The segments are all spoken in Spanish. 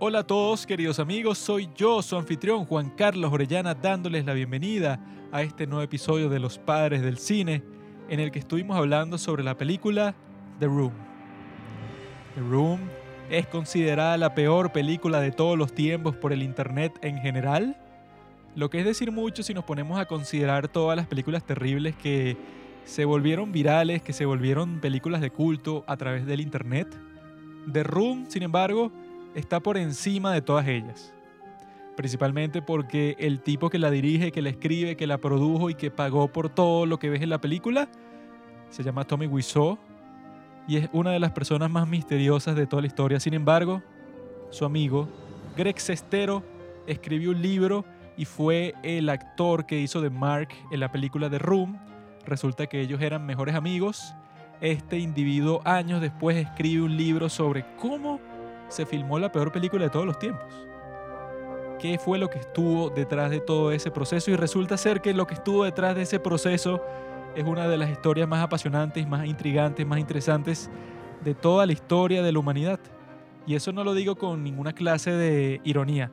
Hola a todos queridos amigos, soy yo, su anfitrión Juan Carlos Orellana, dándoles la bienvenida a este nuevo episodio de Los Padres del Cine, en el que estuvimos hablando sobre la película The Room. The Room es considerada la peor película de todos los tiempos por el Internet en general, lo que es decir mucho si nos ponemos a considerar todas las películas terribles que se volvieron virales, que se volvieron películas de culto a través del Internet. The Room, sin embargo, está por encima de todas ellas. Principalmente porque el tipo que la dirige, que la escribe, que la produjo y que pagó por todo lo que ves en la película, se llama Tommy Wiseau y es una de las personas más misteriosas de toda la historia. Sin embargo, su amigo, Greg Sestero, escribió un libro y fue el actor que hizo de Mark en la película The Room. Resulta que ellos eran mejores amigos. Este individuo años después escribe un libro sobre cómo se filmó la peor película de todos los tiempos. ¿Qué fue lo que estuvo detrás de todo ese proceso? Y resulta ser que lo que estuvo detrás de ese proceso es una de las historias más apasionantes, más intrigantes, más interesantes de toda la historia de la humanidad. Y eso no lo digo con ninguna clase de ironía,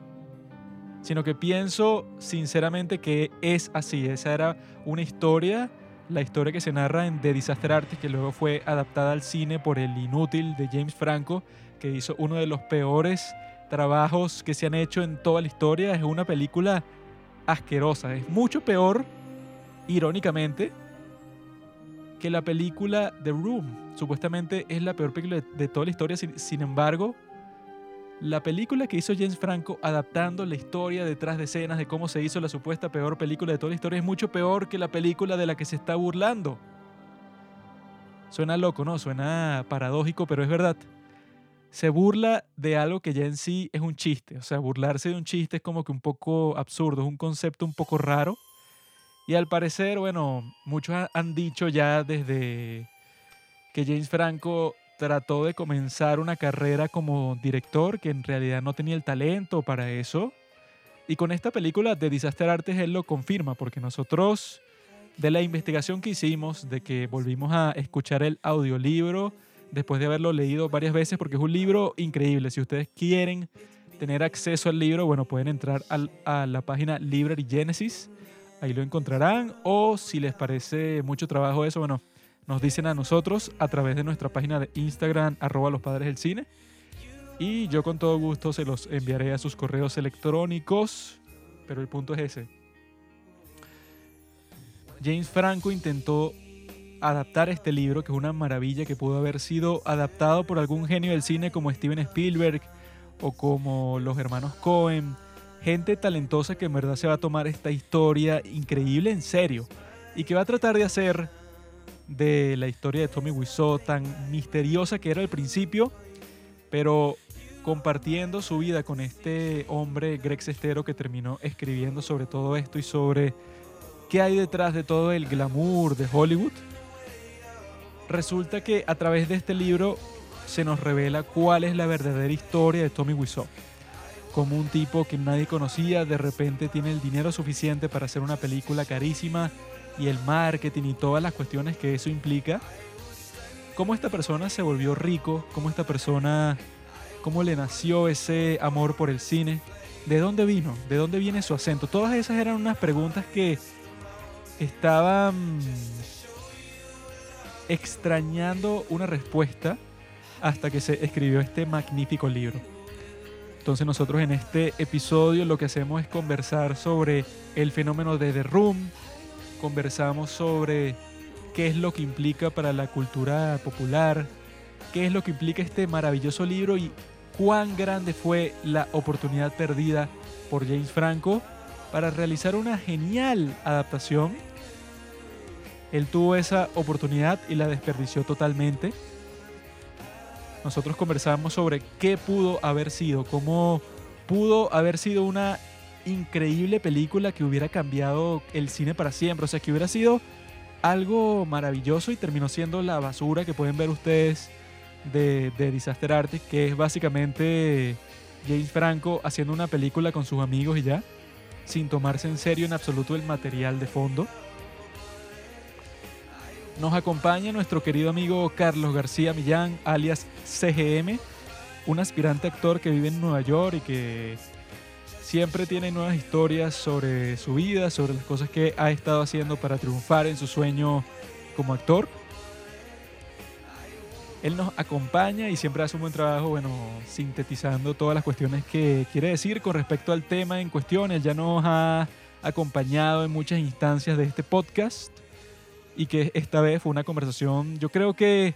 sino que pienso sinceramente que es así. Esa era una historia, la historia que se narra en The Disaster Artist, que luego fue adaptada al cine por El Inútil de James Franco, que hizo uno de los peores trabajos que se han hecho en toda la historia. Es una película asquerosa. Es mucho peor, irónicamente, que la película The Room. Supuestamente es la peor película de, toda la historia. Sin, sin, embargo, la película que hizo James Franco adaptando la historia detrás de escenas de cómo se hizo la supuesta peor película de toda la historia es mucho peor que la película de la que se está burlando. Suena loco, ¿no? Suena paradójico, pero es verdad se burla de algo que ya en sí es un chiste. O sea, burlarse de un chiste es como que un poco absurdo, es un concepto un poco raro. Y al parecer, bueno, muchos han dicho ya desde que James Franco trató de comenzar una carrera como director, que en realidad no tenía el talento para eso. Y con esta película de Disaster Artes él lo confirma, porque nosotros, de la investigación que hicimos, de que volvimos a escuchar el audiolibro, después de haberlo leído varias veces porque es un libro increíble. Si ustedes quieren tener acceso al libro, bueno, pueden entrar a la página Library Genesis, ahí lo encontrarán. O si les parece mucho trabajo eso, bueno, nos dicen a nosotros a través de nuestra página de Instagram, arroba los padres del cine. Y yo con todo gusto se los enviaré a sus correos electrónicos. Pero el punto es ese. James Franco intentó adaptar este libro, que es una maravilla que pudo haber sido adaptado por algún genio del cine como Steven Spielberg o como los hermanos Cohen, gente talentosa que en verdad se va a tomar esta historia increíble en serio y que va a tratar de hacer de la historia de Tommy Wiseau tan misteriosa que era al principio, pero compartiendo su vida con este hombre Greg Sestero que terminó escribiendo sobre todo esto y sobre qué hay detrás de todo el glamour de Hollywood Resulta que a través de este libro se nos revela cuál es la verdadera historia de Tommy Wiseau. Como un tipo que nadie conocía, de repente tiene el dinero suficiente para hacer una película carísima y el marketing y todas las cuestiones que eso implica. Cómo esta persona se volvió rico, cómo esta persona, cómo le nació ese amor por el cine, de dónde vino, de dónde viene su acento. Todas esas eran unas preguntas que estaban extrañando una respuesta hasta que se escribió este magnífico libro. Entonces nosotros en este episodio lo que hacemos es conversar sobre el fenómeno de The Room, conversamos sobre qué es lo que implica para la cultura popular, qué es lo que implica este maravilloso libro y cuán grande fue la oportunidad perdida por James Franco para realizar una genial adaptación él tuvo esa oportunidad y la desperdició totalmente. Nosotros conversamos sobre qué pudo haber sido, cómo pudo haber sido una increíble película que hubiera cambiado el cine para siempre. O sea, que hubiera sido algo maravilloso y terminó siendo la basura que pueden ver ustedes de, de Disaster Artist, que es básicamente James Franco haciendo una película con sus amigos y ya, sin tomarse en serio en absoluto el material de fondo. Nos acompaña nuestro querido amigo Carlos García Millán, alias CGM, un aspirante actor que vive en Nueva York y que siempre tiene nuevas historias sobre su vida, sobre las cosas que ha estado haciendo para triunfar en su sueño como actor. Él nos acompaña y siempre hace un buen trabajo, bueno, sintetizando todas las cuestiones que quiere decir con respecto al tema en cuestión. Él ya nos ha acompañado en muchas instancias de este podcast y que esta vez fue una conversación, yo creo que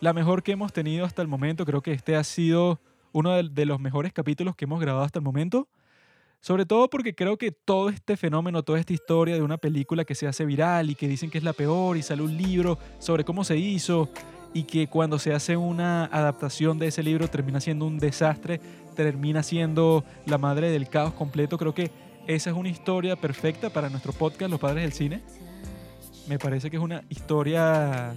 la mejor que hemos tenido hasta el momento. Creo que este ha sido uno de, los mejores capítulos que hemos grabado hasta el momento. Sobre todo porque creo que todo este fenómeno, toda esta historia de una película que se hace viral y que dicen que es la peor y sale un libro sobre cómo se hizo y que cuando se hace una adaptación de ese libro termina siendo un desastre, termina siendo la madre del caos completo. Creo que esa es una historia perfecta para nuestro podcast Los Padres del Cine. Me parece que es una historia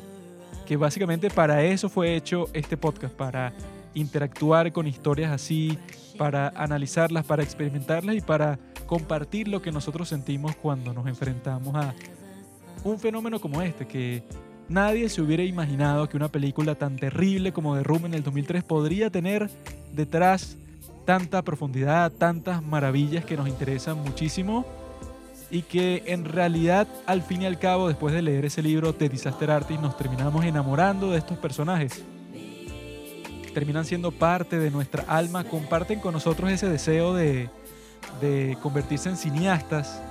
que básicamente para eso fue hecho este podcast, para interactuar con historias así, para analizarlas, para experimentarlas y para compartir lo que nosotros sentimos cuando nos enfrentamos a un fenómeno como este, que nadie se hubiera imaginado que una película tan terrible como The Room en el 2003 podría tener detrás tanta profundidad, tantas maravillas que nos interesan muchísimo y que en realidad al fin y al cabo después de leer ese libro de Disaster Artist nos terminamos enamorando de estos personajes. Terminan siendo parte de nuestra alma, comparten con nosotros ese deseo de, convertirse en cineastas,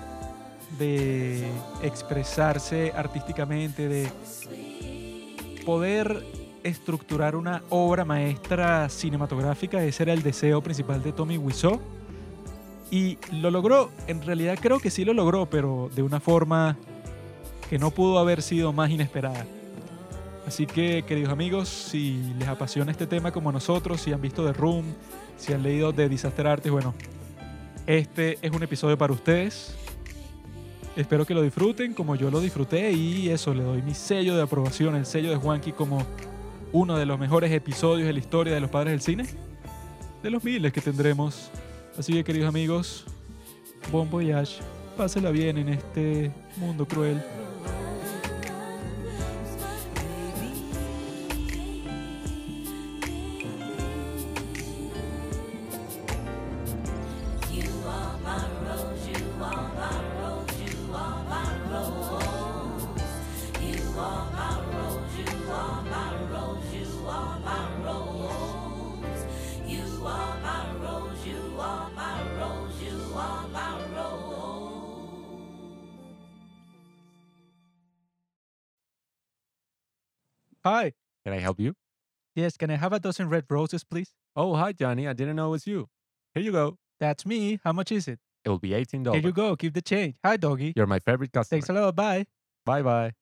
de expresarse artísticamente, de poder estructurar una obra maestra cinematográfica. Ese era el deseo principal de Tommy Wiseau y lo logró, en realidad creo que sí lo logró, pero de una forma que no pudo haber sido más inesperada. Así que, queridos amigos, si les apasiona este tema como nosotros, si han visto The Room, si han leído The Disaster Artist, bueno, este es un episodio para ustedes. Espero que lo disfruten como yo lo disfruté y eso, le doy mi sello de aprobación, el sello de Juanqui como uno de los mejores episodios de la historia de los padres del cine, de los miles que tendremos Así que queridos amigos, bon voyage, pásela bien en este mundo cruel. Hi. Can I help you? Yes, can I have a dozen red roses, please? Oh, hi, Johnny. I didn't know it was you. Here you go. That's me. How much is it? It will be $18. Here you go. Keep the change. Hi, doggy. You're my favorite customer. Thanks a lot. Bye. Bye bye.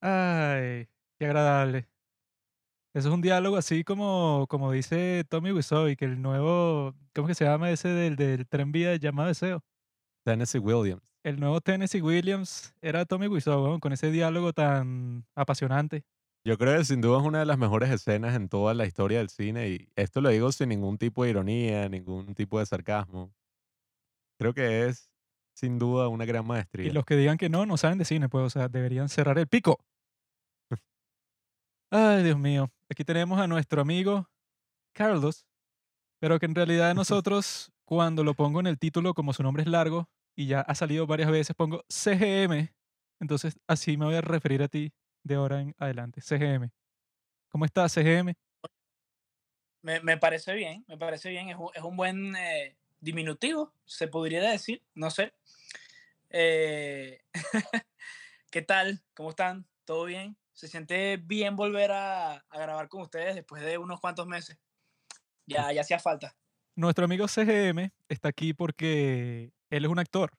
Ay, qué agradable. Eso es un diálogo así como, como dice Tommy Wiseau y que el nuevo, ¿cómo que se llama ese del, del tren vía llamado Deseo? Tennessee Williams. El nuevo Tennessee Williams era Tommy Wiseau, weón, con ese diálogo tan apasionante. Yo creo que sin duda es una de las mejores escenas en toda la historia del cine y esto lo digo sin ningún tipo de ironía, ningún tipo de sarcasmo. Creo que es sin duda una gran Y maestría. los que digan que no, no saben de cine, pues, o sea, deberían cerrar el pico. Ay, Dios mío. Aquí tenemos a nuestro amigo Carlos, pero que en realidad nosotros, cuando lo pongo en el título, como su nombre es largo y ya ha salido varias veces, pongo CGM. Entonces, así me voy a referir a ti de ahora en adelante. CGM. ¿Cómo estás, CGM? Me, me parece bien, me parece bien. Es es un buen eh, diminutivo, se podría decir, no sé. Eh, ¿Qué tal? ¿Cómo están? ¿Todo bien? Se siente bien volver a, a grabar con ustedes después de unos cuantos meses. Ya, ya hacía falta. Nuestro amigo CGM está aquí porque él es un actor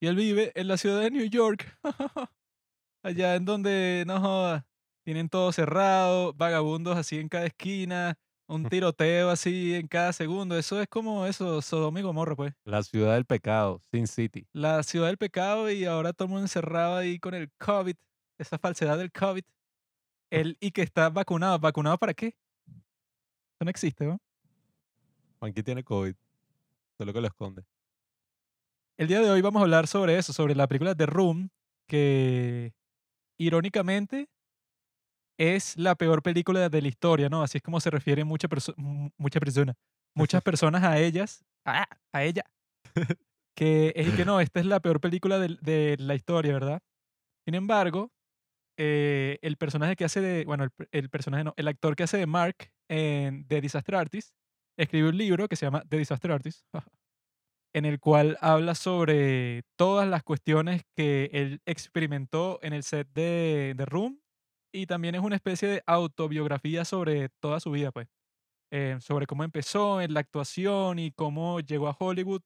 y él vive en la ciudad de New York. Allá en donde, no joda, tienen todo cerrado, vagabundos así en cada esquina, un tiroteo así en cada segundo. Eso es como eso, Sodoma y Gomorra, pues. La ciudad del pecado, Sin City. La ciudad del pecado y ahora todo el mundo encerrado ahí con el COVID, esa falsedad del COVID. Él y que está vacunado. ¿Vacunado para qué? Eso no existe, ¿no? Juanqui tiene COVID, solo que lo esconde. El día de hoy vamos a hablar sobre eso, sobre la película The Room, que irónicamente es la peor película de la historia, ¿no? Así es como se refieren muchas perso muchas personas, muchas personas a ellas, a, a ella, que es que no, esta es la peor película de, de la historia, ¿verdad? Sin embargo, eh, el personaje que hace de, bueno, el, el, personaje no, el actor que hace de Mark en The Disaster Artist, escribió un libro que se llama The Disaster Artist, en el cual habla sobre todas las cuestiones que él experimentó en el set de, de Room y también es una especie de autobiografía sobre toda su vida, pues. Eh, sobre cómo empezó en la actuación y cómo llegó a Hollywood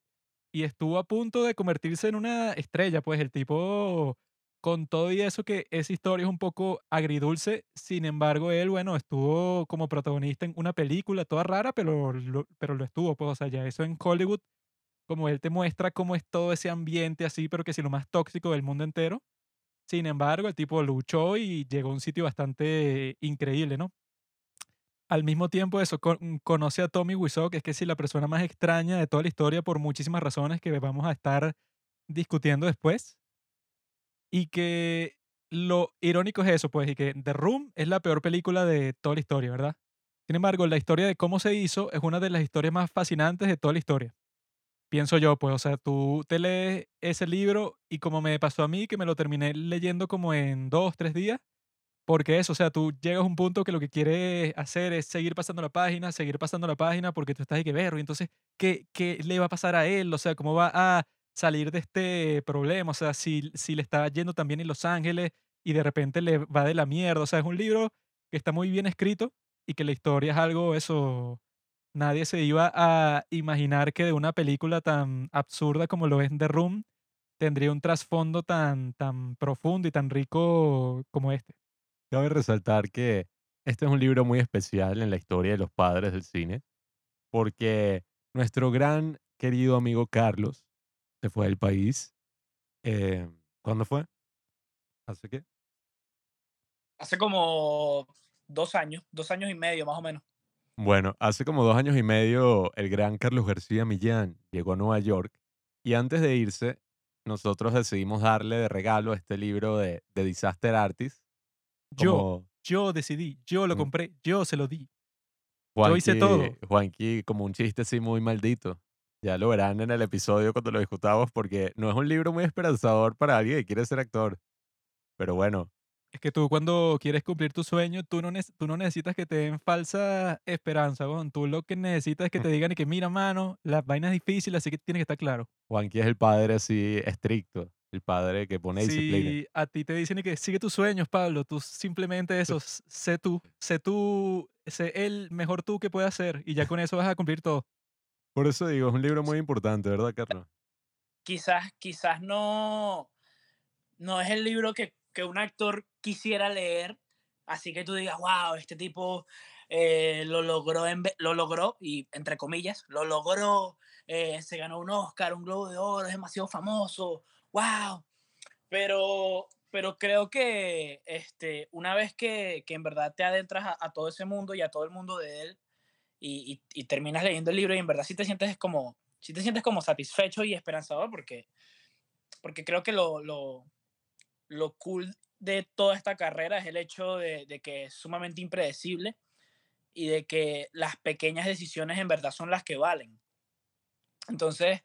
y estuvo a punto de convertirse en una estrella, pues el tipo, con todo y eso que esa historia es un poco agridulce, sin embargo él, bueno, estuvo como protagonista en una película toda rara, pero lo, pero lo estuvo, pues, o sea, ya eso en Hollywood, como él te muestra cómo es todo ese ambiente así, pero que si lo más tóxico del mundo entero, sin embargo, el tipo luchó y llegó a un sitio bastante increíble, ¿no? Al mismo tiempo, eso, con, conoce a Tommy Wiseau, que es que sí, la persona más extraña de toda la historia por muchísimas razones que vamos a estar discutiendo después. Y que lo irónico es eso, pues, y que The Room es la peor película de toda la historia, ¿verdad? Sin embargo, la historia de cómo se hizo es una de las historias más fascinantes de toda la historia pienso yo, pues, o sea, tú te lees ese libro y como me pasó a mí, que me lo terminé leyendo como en dos, tres días, porque eso, o sea, tú llegas a un punto que lo que quieres hacer es seguir pasando la página, seguir pasando la página, porque tú estás ahí que ver, y entonces, ¿qué, ¿qué le va a pasar a él? O sea, ¿cómo va a salir de este problema? O sea, si, si le está yendo también en Los Ángeles y de repente le va de la mierda, o sea, es un libro que está muy bien escrito y que la historia es algo, eso, nadie se iba a imaginar que de una película tan absurda como lo es The Room tendría un trasfondo tan, tan profundo y tan rico como este. Cabe resaltar que este es un libro muy especial en la historia de los padres del cine, porque nuestro gran querido amigo Carlos se fue del país. Eh, ¿Cuándo fue? ¿Hace qué? Hace como dos años, dos años y medio más o menos. Bueno, hace como dos años y medio el gran Carlos García Millán llegó a Nueva York y antes de irse nosotros decidimos darle de regalo este libro de, de Disaster Artist. Yo, yo decidí, yo lo compré, yo se lo di. yo hice todo. Juanqui, como un chiste así muy maldito. Ya lo verán en el episodio cuando lo discutamos porque no es un libro muy esperanzador para alguien que quiere ser actor. Pero bueno, es que tú cuando quieres cumplir tu sueño, tú no, tú no necesitas que te den falsa esperanza, bon. Tú lo que necesitas es que te digan y que mira, mano, la vaina es difícil, así que tiene que estar claro. Juanqui es el padre así estricto, el padre que pone disciplina. Sí, a ti te dicen y que sigue tus sueños, Pablo. Tú simplemente eso, sé tú, sé tú, sé el mejor tú que puedas ser y ya con eso vas a cumplir todo. Por eso digo, es un libro muy importante, ¿verdad, Carlos? Quizás, quizás no, no es el libro que que un actor quisiera leer, así que tú digas, wow, este tipo eh, lo, logró lo logró, y entre comillas, lo logró, eh, se ganó un Oscar, un Globo de Oro, es demasiado famoso, wow. Pero, pero creo que este, una vez que, que en verdad te adentras a, todo ese mundo y a todo el mundo de él, y, y, terminas leyendo el libro y en verdad sí te sientes como, sí te sientes como satisfecho y esperanzador porque, porque creo que lo, lo, lo cool de toda esta carrera es el hecho de, que es sumamente impredecible y de que las pequeñas decisiones en verdad son las que valen. Entonces,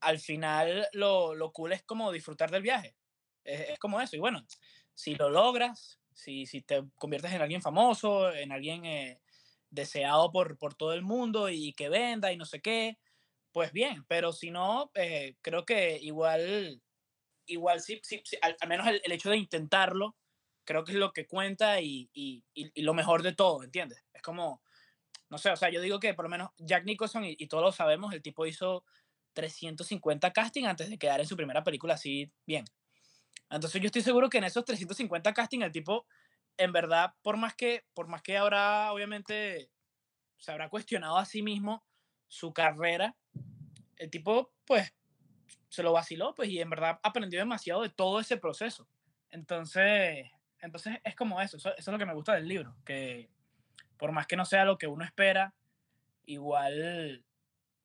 al final lo, lo cool es como disfrutar del viaje. Es, como eso. Y bueno, si lo logras, si, si te conviertes en alguien famoso, en alguien eh, deseado por, por todo el mundo y que venda y no sé qué, pues bien. Pero si no, eh, creo que igual igual sí, sí, al, menos el, hecho de intentarlo, creo que es lo que cuenta y, y, y, lo mejor de todo, ¿entiendes? Es como, no sé, o sea, yo digo que por lo menos Jack Nicholson, y, todos lo sabemos, el tipo hizo 350 casting antes de quedar en su primera película así bien. Entonces yo estoy seguro que en esos 350 casting el tipo, en verdad, por más que, por más que ahora obviamente se habrá cuestionado a sí mismo su carrera, el tipo pues se lo vaciló, pues, y en verdad aprendió demasiado de todo ese proceso. Entonces, entonces es como eso, eso, es lo que me gusta del libro, que por más que no sea lo que uno espera, igual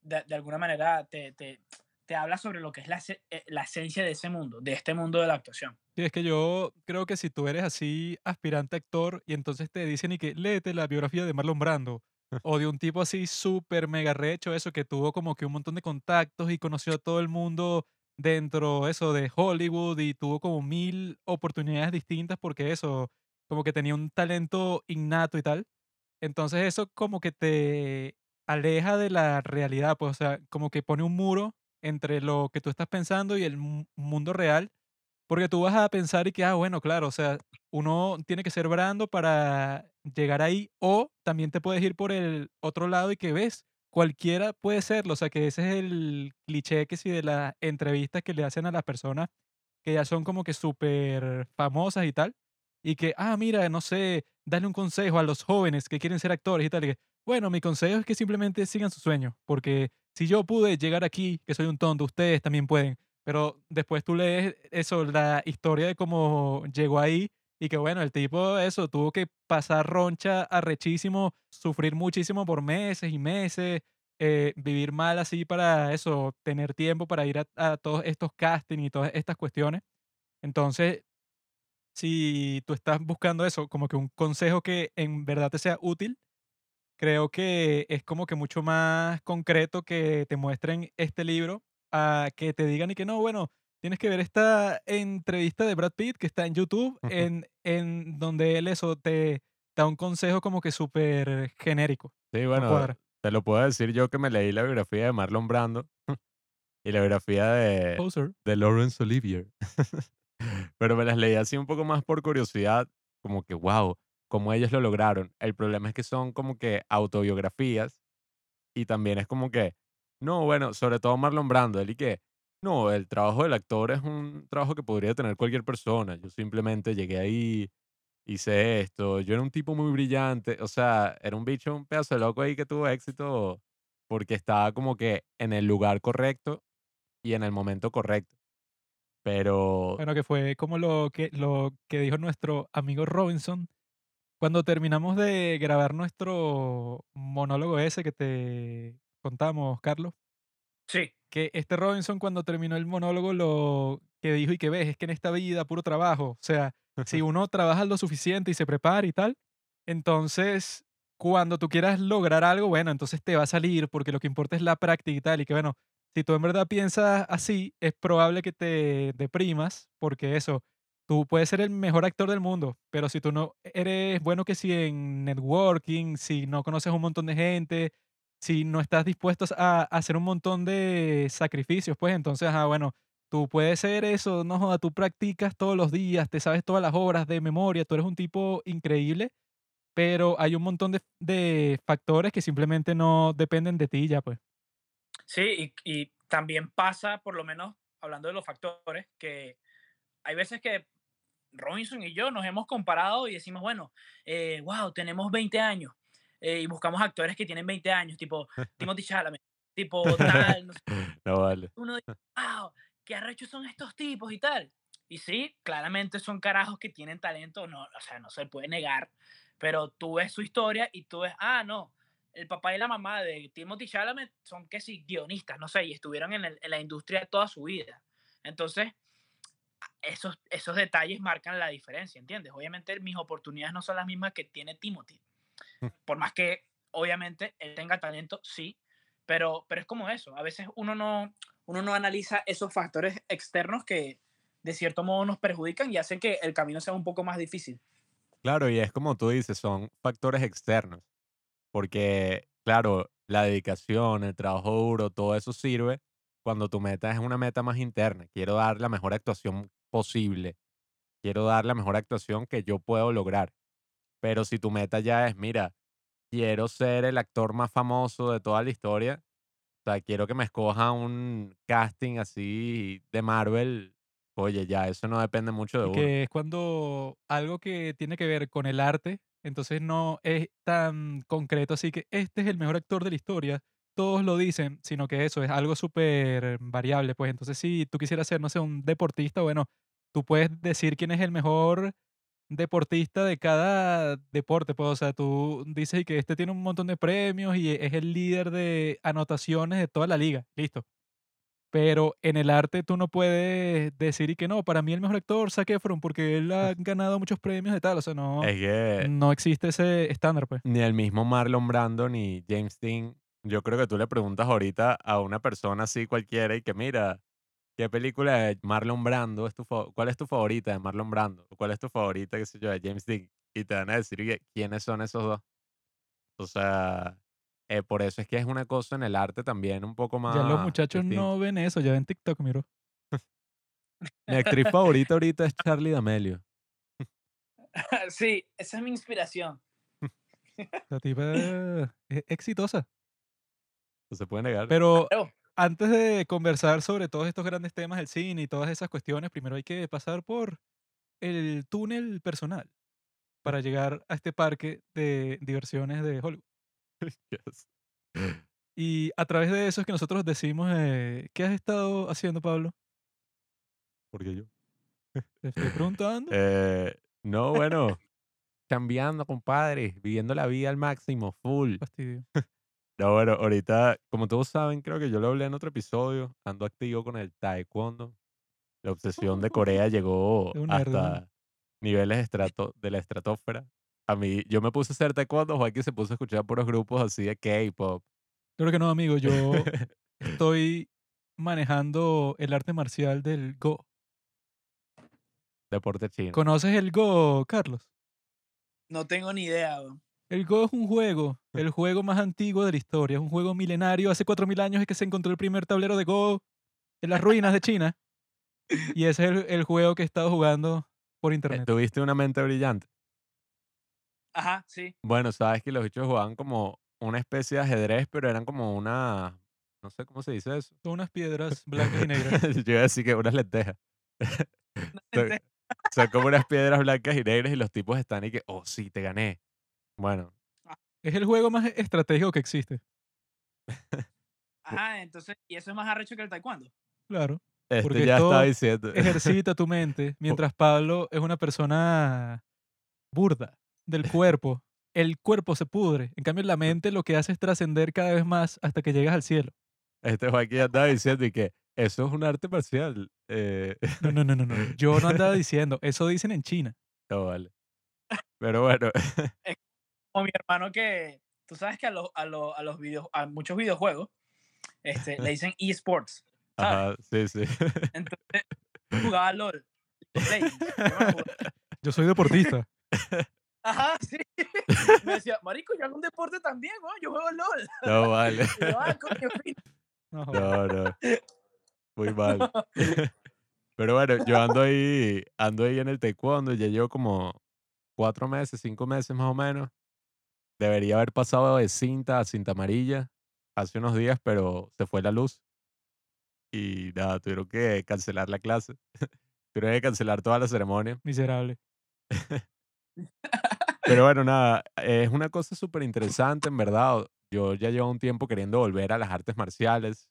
de, de alguna manera te, te, te habla sobre lo que es la, eh, la esencia de ese mundo, de este mundo de la actuación. Sí, es que yo creo que si tú eres así aspirante actor y entonces te dicen y que léete la biografía de Marlon Brando o de un tipo así súper mega recho, eso que tuvo como que un montón de contactos y conoció a todo el mundo dentro eso de Hollywood y tuvo como mil oportunidades distintas porque eso, como que tenía un talento innato y tal. Entonces eso como que te aleja de la realidad, pues, o sea, como que pone un muro entre lo que tú estás pensando y el mu- mundo real porque tú vas a pensar y que, ah, bueno, claro, o sea, uno tiene que ser brando para llegar ahí, o también te puedes ir por el otro lado y que ves, cualquiera puede serlo, o sea, que ese es el cliché que sí de las entrevistas que le hacen a las personas que ya son como que súper famosas y tal, y que, ah, mira, no sé, dale un consejo a los jóvenes que quieren ser actores y tal, y que, bueno, mi consejo es que simplemente sigan su sueño, porque si yo pude llegar aquí, que soy un tonto, ustedes también pueden. Pero después tú lees eso, la historia de cómo llegó ahí y que bueno, el tipo eso tuvo que pasar roncha arrechísimo, sufrir muchísimo por meses y meses, eh, vivir mal así para eso, tener tiempo para ir a, a todos estos castings y todas estas cuestiones. Entonces, si tú estás buscando eso, como que un consejo que en verdad te sea útil, creo que es como que mucho más concreto que te muestren este libro a que te digan y que no, bueno, tienes que ver esta entrevista de Brad Pitt que está en YouTube, Ujú. en, en donde él eso te da un consejo como que súper genérico. Sí, No bueno, te lo puedo decir yo que me leí la biografía de Marlon Brando y la biografía de, Poser. de Laurence Olivier. Pero me las leí así un poco más por curiosidad, como que, wow, cómo ellos lo lograron. El problema es que son como que autobiografías y también es como que, no, bueno, sobre todo Marlon Brando, él y que, no, el trabajo del actor es un trabajo que podría tener cualquier persona. Yo simplemente llegué ahí, hice esto, yo era un tipo muy brillante, o sea, era un bicho, un pedazo de loco ahí que tuvo éxito porque estaba como que en el lugar correcto y en el momento correcto. Pero, Bueno, que fue como lo que, lo que dijo nuestro amigo Robinson cuando terminamos de grabar nuestro monólogo ese que te contamos, Carlos. Sí, que este Robinson cuando terminó el monólogo lo que dijo y que ves es que en esta vida puro trabajo, o sea, si uno trabaja lo suficiente y se prepara y tal, entonces cuando tú quieras lograr algo, bueno, entonces te va a salir porque lo que importa es la práctica y tal, y que bueno, si tú en verdad piensas así, es probable que te deprimas porque eso, tú puedes ser el mejor actor del mundo, pero si tú no eres bueno que si en networking, si no conoces un montón de gente, si no estás dispuesto a, hacer un montón de sacrificios, pues entonces, ah, bueno, tú puedes ser eso, no joda, tú practicas todos los días, te sabes todas las obras de memoria, tú eres un tipo increíble, pero hay un montón de, factores que simplemente no dependen de ti ya, pues. sí, y, y también pasa, por lo menos hablando de los factores, que hay veces que Robinson y yo nos hemos comparado y decimos, bueno, eh, wow, tenemos 20 años eh, y buscamos actores que tienen 20 años, tipo Timothy Chalamet, tipo tal, no sé, no vale. uno dice, wow, qué arrechos son estos tipos y tal. Y sí, claramente son carajos que tienen talento, no, o sea, no se puede negar, pero tú ves su historia y tú ves, ah, no, el papá y la mamá de Timothy Chalamet son que sí, guionistas, no sé, y estuvieron en, el- en la industria toda su vida. Entonces, esos, esos detalles marcan la diferencia, ¿entiendes? Obviamente mis oportunidades no son las mismas que tiene Timothy. Por más que, obviamente, él tenga talento, sí, pero, pero es como eso. A veces uno no, uno no analiza esos factores externos que de cierto modo nos perjudican y hacen que el camino sea un poco más difícil. Claro, y es como tú dices, son factores externos, porque, claro, la dedicación, el trabajo duro, todo eso sirve cuando tu meta es una meta más interna. Quiero dar la mejor actuación posible, quiero dar la mejor actuación que yo puedo lograr. Pero si tu meta ya es, mira, quiero ser el actor más famoso de toda la historia, o sea, quiero que me escoja un casting así de Marvel, oye, ya eso no depende mucho de Y uno. que es cuando algo que tiene que ver con el arte, entonces no es tan concreto así que este es el mejor actor de la historia, todos lo dicen, sino que eso es algo súper variable, pues entonces si tú quisieras ser, no sé, un deportista, bueno, tú puedes decir quién es el mejor deportista de cada deporte, pues, o sea, tú dices que este tiene un montón de premios y es el líder de anotaciones de toda la liga, listo. Pero en el arte tú no puedes decir y que no, para mí el mejor actor, Zac Efron, porque él ha ganado muchos premios y tal. O sea, no, Es que no existe ese estándar, pues. ni el mismo Marlon Brando ni James Dean. Yo creo que tú le preguntas ahorita a una persona así cualquiera y que mira, ¿qué película de Marlon Brando es tu cuál es tu favorita de Marlon Brando? ¿O ¿Cuál es tu favorita, qué sé yo, de James Dean? Y te van a decir que, quiénes son esos dos. O sea, eh, por eso es que es una cosa en el arte también un poco más Ya los muchachos distinta. no ven eso, ya ven TikTok, miro. Mi actriz favorita ahorita es Charlie D'Amelio. sí, esa es mi inspiración. La tipa es exitosa. No se puede negar. Pero Claro. Antes de conversar sobre todos estos grandes temas del cine y todas esas cuestiones, primero hay que pasar por el túnel personal para llegar a este parque de diversiones de Hollywood. Yes. Y a través de eso es que nosotros decimos, eh, ¿qué has estado haciendo, Pablo? Porque yo. Te estoy preguntando. Eh, no, bueno, cambiando, compadre, viviendo la vida al máximo, full. Fastidio. No, bueno, ahorita, como todos saben, creo que yo lo hablé en otro episodio, ando activo con el taekwondo. La obsesión de Corea llegó hasta niveles estrato, de la estratosfera. A mí, yo me puse a hacer taekwondo, Joaquín se puso a escuchar puros grupos así de K-pop. Creo que no, amigo. Yo estoy manejando el arte marcial del Go. Deporte chino. ¿Conoces el Go, Carlos? No tengo ni idea. weón. El Go es un juego, el juego más antiguo de la historia. Es un juego milenario. Hace 4.000 años es que se encontró el primer tablero de Go en las ruinas de China. Y ese es el, el juego que he estado jugando por internet. Tuviste una mente brillante. Ajá, sí. Bueno, sabes que los bichos jugaban como una especie de ajedrez, pero eran como una. No sé cómo se dice eso. Son unas piedras blancas y negras. Yo iba a decir que unas lentejas. son, son como unas piedras blancas y negras y los tipos están y que, oh, sí, te gané. Bueno, Es el juego más estratégico que existe. Ajá, entonces, y eso es más arrecho que el taekwondo. Claro. este Porque ya esto diciendo. Ejercita tu mente. Mientras Pablo es una persona burda del cuerpo. El cuerpo se pudre. En cambio, la mente lo que hace es trascender cada vez más hasta que llegas al cielo. Este Joaquín andaba diciendo y que eso es un arte marcial. Eh, No, no, no, no, no. Yo no andaba diciendo. Eso dicen en China. no vale. Pero bueno, Como mi hermano que, tú sabes que a los, a los, a los video, a muchos videojuegos este, le dicen eSports. ajá, sí, sí. Entonces, jugaba LOL. Yo soy deportista. Ajá, sí. Me decía, marico, yo hago un deporte también, ¿no? Yo juego LOL. No vale. Yo, ah, coño, fino". No, joder. No, no. Muy mal. Pero bueno, yo ando ahí, ando ahí en el taekwondo, ya llevo como cuatro meses, cinco meses más o menos. Debería haber pasado de cinta a cinta amarilla hace unos días, pero se fue la luz. Y nada, tuvieron que cancelar la clase. tuvieron que cancelar toda la ceremonia. Miserable. Pero bueno, nada, es una cosa súper interesante, en verdad. Yo ya llevo un tiempo queriendo volver a las artes marciales.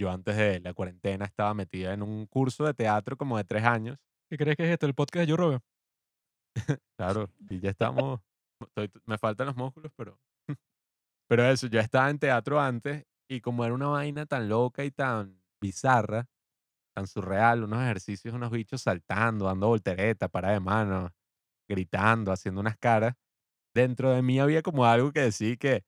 Yo antes de la cuarentena estaba metida en un curso de teatro como de tres años. ¿Qué crees que es esto? ¿El podcast de Joe Rogan? Claro, y ya estamos. Me faltan los músculos, pero. Pero eso, yo estaba en teatro antes y como era una vaina tan loca y tan bizarra, tan surreal, unos ejercicios, unos bichos saltando, dando voltereta, para de mano, gritando, haciendo unas caras, dentro de mí había como algo que decir que,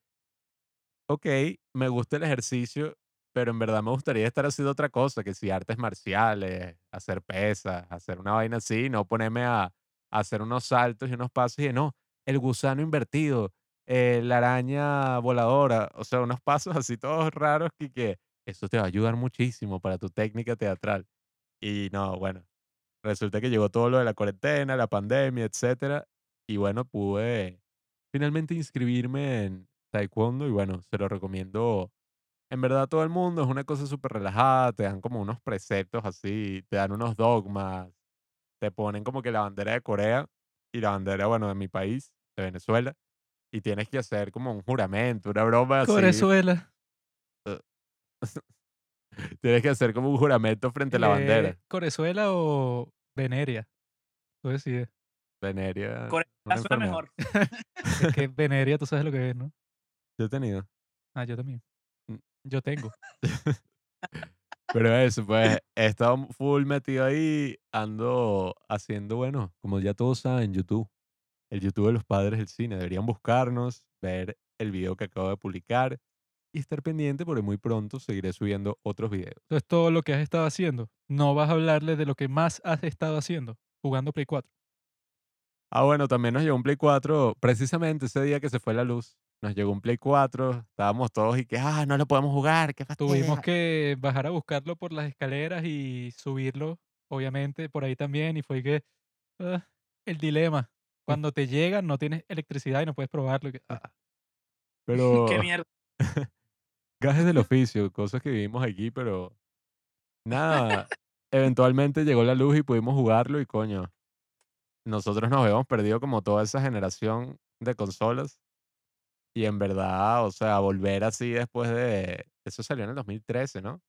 ok, me gusta el ejercicio, pero en verdad me gustaría estar haciendo otra cosa, que si artes marciales, hacer pesas, hacer una vaina así, no ponerme a, a hacer unos saltos y unos pasos y no, el gusano invertido, eh, la araña voladora, o sea, unos pasos así todos raros que, que eso te va a ayudar muchísimo para tu técnica teatral. Y no, bueno, resulta que llegó todo lo de la cuarentena, la pandemia, etcétera, y bueno, pude finalmente inscribirme en taekwondo y bueno, se lo recomiendo en verdad todo el mundo, es una cosa súper relajada, te dan como unos preceptos así, te dan unos dogmas, te ponen como que la bandera de Corea y la bandera, bueno, de mi país, de Venezuela, y tienes que hacer como un juramento, una broma así. Corezuela. Tienes que hacer como un juramento frente a la bandera. Eh, ¿Corezuela o Veneria? Tú decides. Veneria. Suena enfermedad. mejor. Es que Veneria, tú sabes lo que es, ¿no? Yo he tenido. Ah, yo también. Mm. Yo tengo. Pero eso, pues, he estado full metido ahí, ando haciendo, bueno, como ya todos saben, YouTube. El YouTube de los padres del cine. Deberían buscarnos, ver el video que acabo de publicar y estar pendiente porque muy pronto seguiré subiendo otros videos. Eso es todo lo que has estado haciendo. No vas a hablarle de lo que más has estado haciendo, jugando Play 4. Ah, bueno, también nos llegó un Play 4, precisamente ese día que se fue la luz. Nos llegó un Play 4, estábamos todos y que, ah, no lo podemos jugar, qué Tuvimos fastidio. que bajar a buscarlo por las escaleras y subirlo, obviamente, por ahí también. Y fue que ah, el dilema. Cuando te llegan, no tienes electricidad y no puedes probarlo. y que, ah, Pero Qué mierda. gajes del oficio, cosas que vivimos aquí, pero nada, eventualmente llegó la luz y pudimos jugarlo y coño, nosotros nos habíamos perdido como toda esa generación de consolas y en verdad, o sea, volver así después de, eso salió en el 2013, ¿no?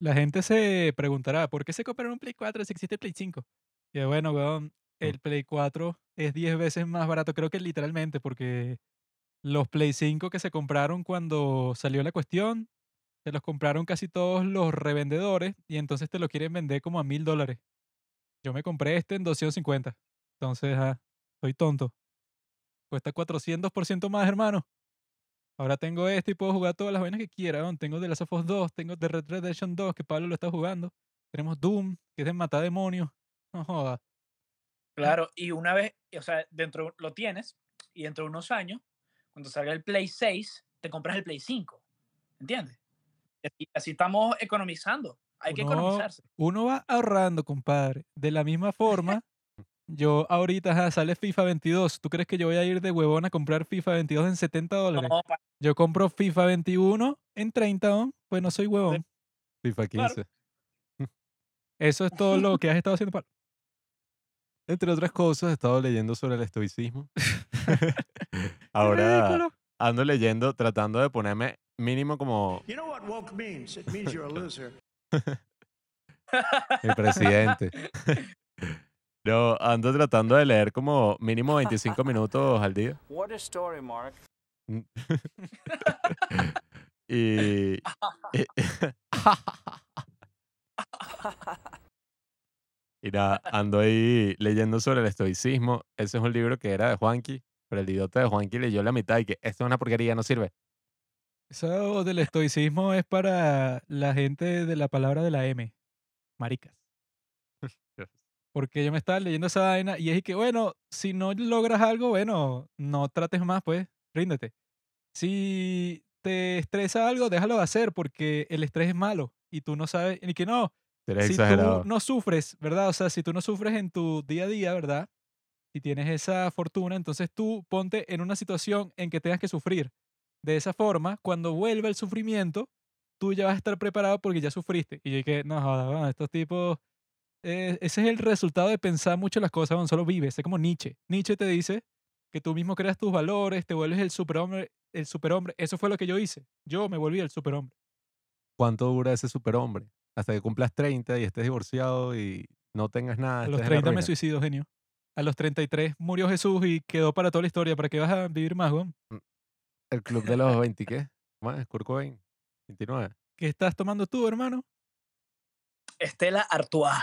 La gente se preguntará, ¿por qué se compraron un Play 4 si existe Play 5? Y bueno, weón, el Play 4 es 10 veces más barato, creo que literalmente, porque los Play 5 que se compraron cuando salió la cuestión, se los compraron casi todos los revendedores y entonces te lo quieren vender como a mil dólares. Yo me compré este en 250. Entonces, ah, soy tonto. Cuesta 400% más, hermano. Ahora tengo este y puedo jugar todas las vainas que quiera. weón. Tengo The Last of Us 2, tengo The Red Redemption 2, que Pablo lo está jugando. Tenemos Doom, que es de matar demonios. No joda. Claro, y una vez, o sea, dentro lo tienes y dentro de unos años, cuando salga el Play 6, te compras el Play 5. ¿Entiendes? Y así, así estamos economizando. Hay que economizarse. Uno va ahorrando, compadre. De la misma forma, yo ahorita ajá, sale FIFA 22. ¿Tú crees que yo voy a ir de huevón a comprar FIFA 22 en 70 dólares? No, Yo compro FIFA 21 en 30, ¿no? pues no soy huevón. FIFA Claro. 15. Eso es todo lo que has estado haciendo. Pablo. Entre otras cosas, he estado leyendo sobre el estoicismo. Ahora ando leyendo, tratando de ponerme mínimo como You know what woke means? It means you're a loser. el presidente. No, ando tratando de leer como mínimo 25 minutos al día. What a story, Mark. y, y- y nada, ando ahí leyendo sobre el estoicismo. Ese es un libro que era de Juanqui, pero el idiota de Juanqui leyó la mitad y que esto es una porquería, no sirve. Eso del estoicismo es para la gente de la palabra de la M. Maricas. Porque yo me estaba leyendo esa vaina y es y que, bueno, si no logras algo, bueno, no trates más, pues, ríndete. Si te estresa algo, déjalo de hacer porque el estrés es malo y tú no sabes, y que no, Eres si exagerado. tú no sufres, ¿verdad? O sea, si tú no sufres en tu día a día, ¿verdad? Si tienes esa fortuna, entonces tú ponte en una situación en que tengas que sufrir. De esa forma, cuando vuelva el sufrimiento, tú ya vas a estar preparado porque ya sufriste. Y yo dije, no, joda, bueno, estos tipos, eh, ese es el resultado de pensar mucho las cosas, bueno, solo vives. Es como Nietzsche. Nietzsche te dice que tú mismo creas tus valores, te vuelves el superhombre, el superhombre. Eso fue lo que yo hice. Yo me volví el superhombre. ¿Cuánto dura ese superhombre? Hasta que cumplas 30 y estés divorciado y no tengas nada. A los estés en la 30 me suicido, genio. A los 33 murió Jesús y quedó para toda la historia. ¿Para qué vas a vivir más, weón? El club de los 20, ¿qué? Más, Kurt Cobain, 29. ¿Qué estás tomando tú, hermano? Estela Artois.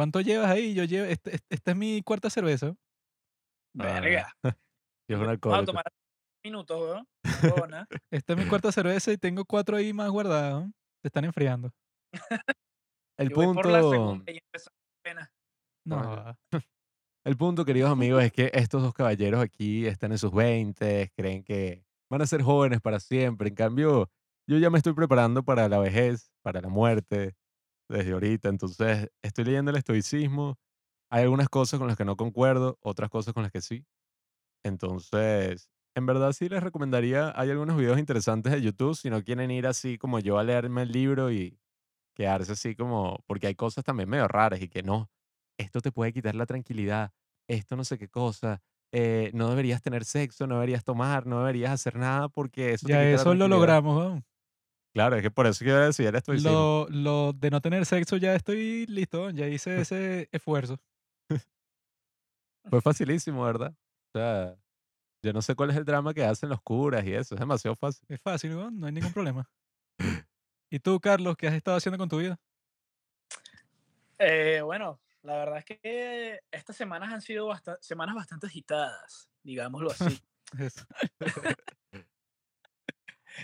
¿Cuánto llevas ahí? Yo llevo, este- este- esta es mi cuarta cerveza. Verga. Es un Vamos a alcohólico. tomar minutos, weón. No. Esta es mi cuarta cerveza y tengo cuatro ahí más guardadas. ¿no? Se están enfriando. El Yo voy por la punto, segunda y empezó apenas. No, el punto, queridos amigos, es que estos dos caballeros aquí están en sus 20, creen que van a ser jóvenes para siempre. En cambio, yo ya me estoy preparando para la vejez, para la muerte, desde ahorita. Entonces, estoy leyendo el estoicismo. Hay algunas cosas con las que no concuerdo, otras cosas con las que sí. Entonces, en verdad sí les recomendaría, hay algunos videos interesantes de YouTube si no quieren ir así como yo a leerme el libro y quedarse así como, porque hay cosas también medio raras y que no, esto te puede quitar la tranquilidad, esto no sé qué cosa, eh, no deberías tener sexo, no deberías tomar, no deberías hacer nada porque eso te Ya la eso lo tranquilidad". logramos. Claro, es que por eso quiero decir el estoicismo. Lo, lo de no tener sexo ya estoy listo. Ya hice ese esfuerzo. Fue facilísimo, ¿verdad? O sea, yo no sé cuál es el drama que hacen los curas y eso, es demasiado fácil. Es fácil, weón, no hay ningún problema. ¿Y tú, Carlos, qué has estado haciendo con tu vida? Eh, bueno, la verdad es que estas semanas han sido semanas bastante agitadas, digámoslo así.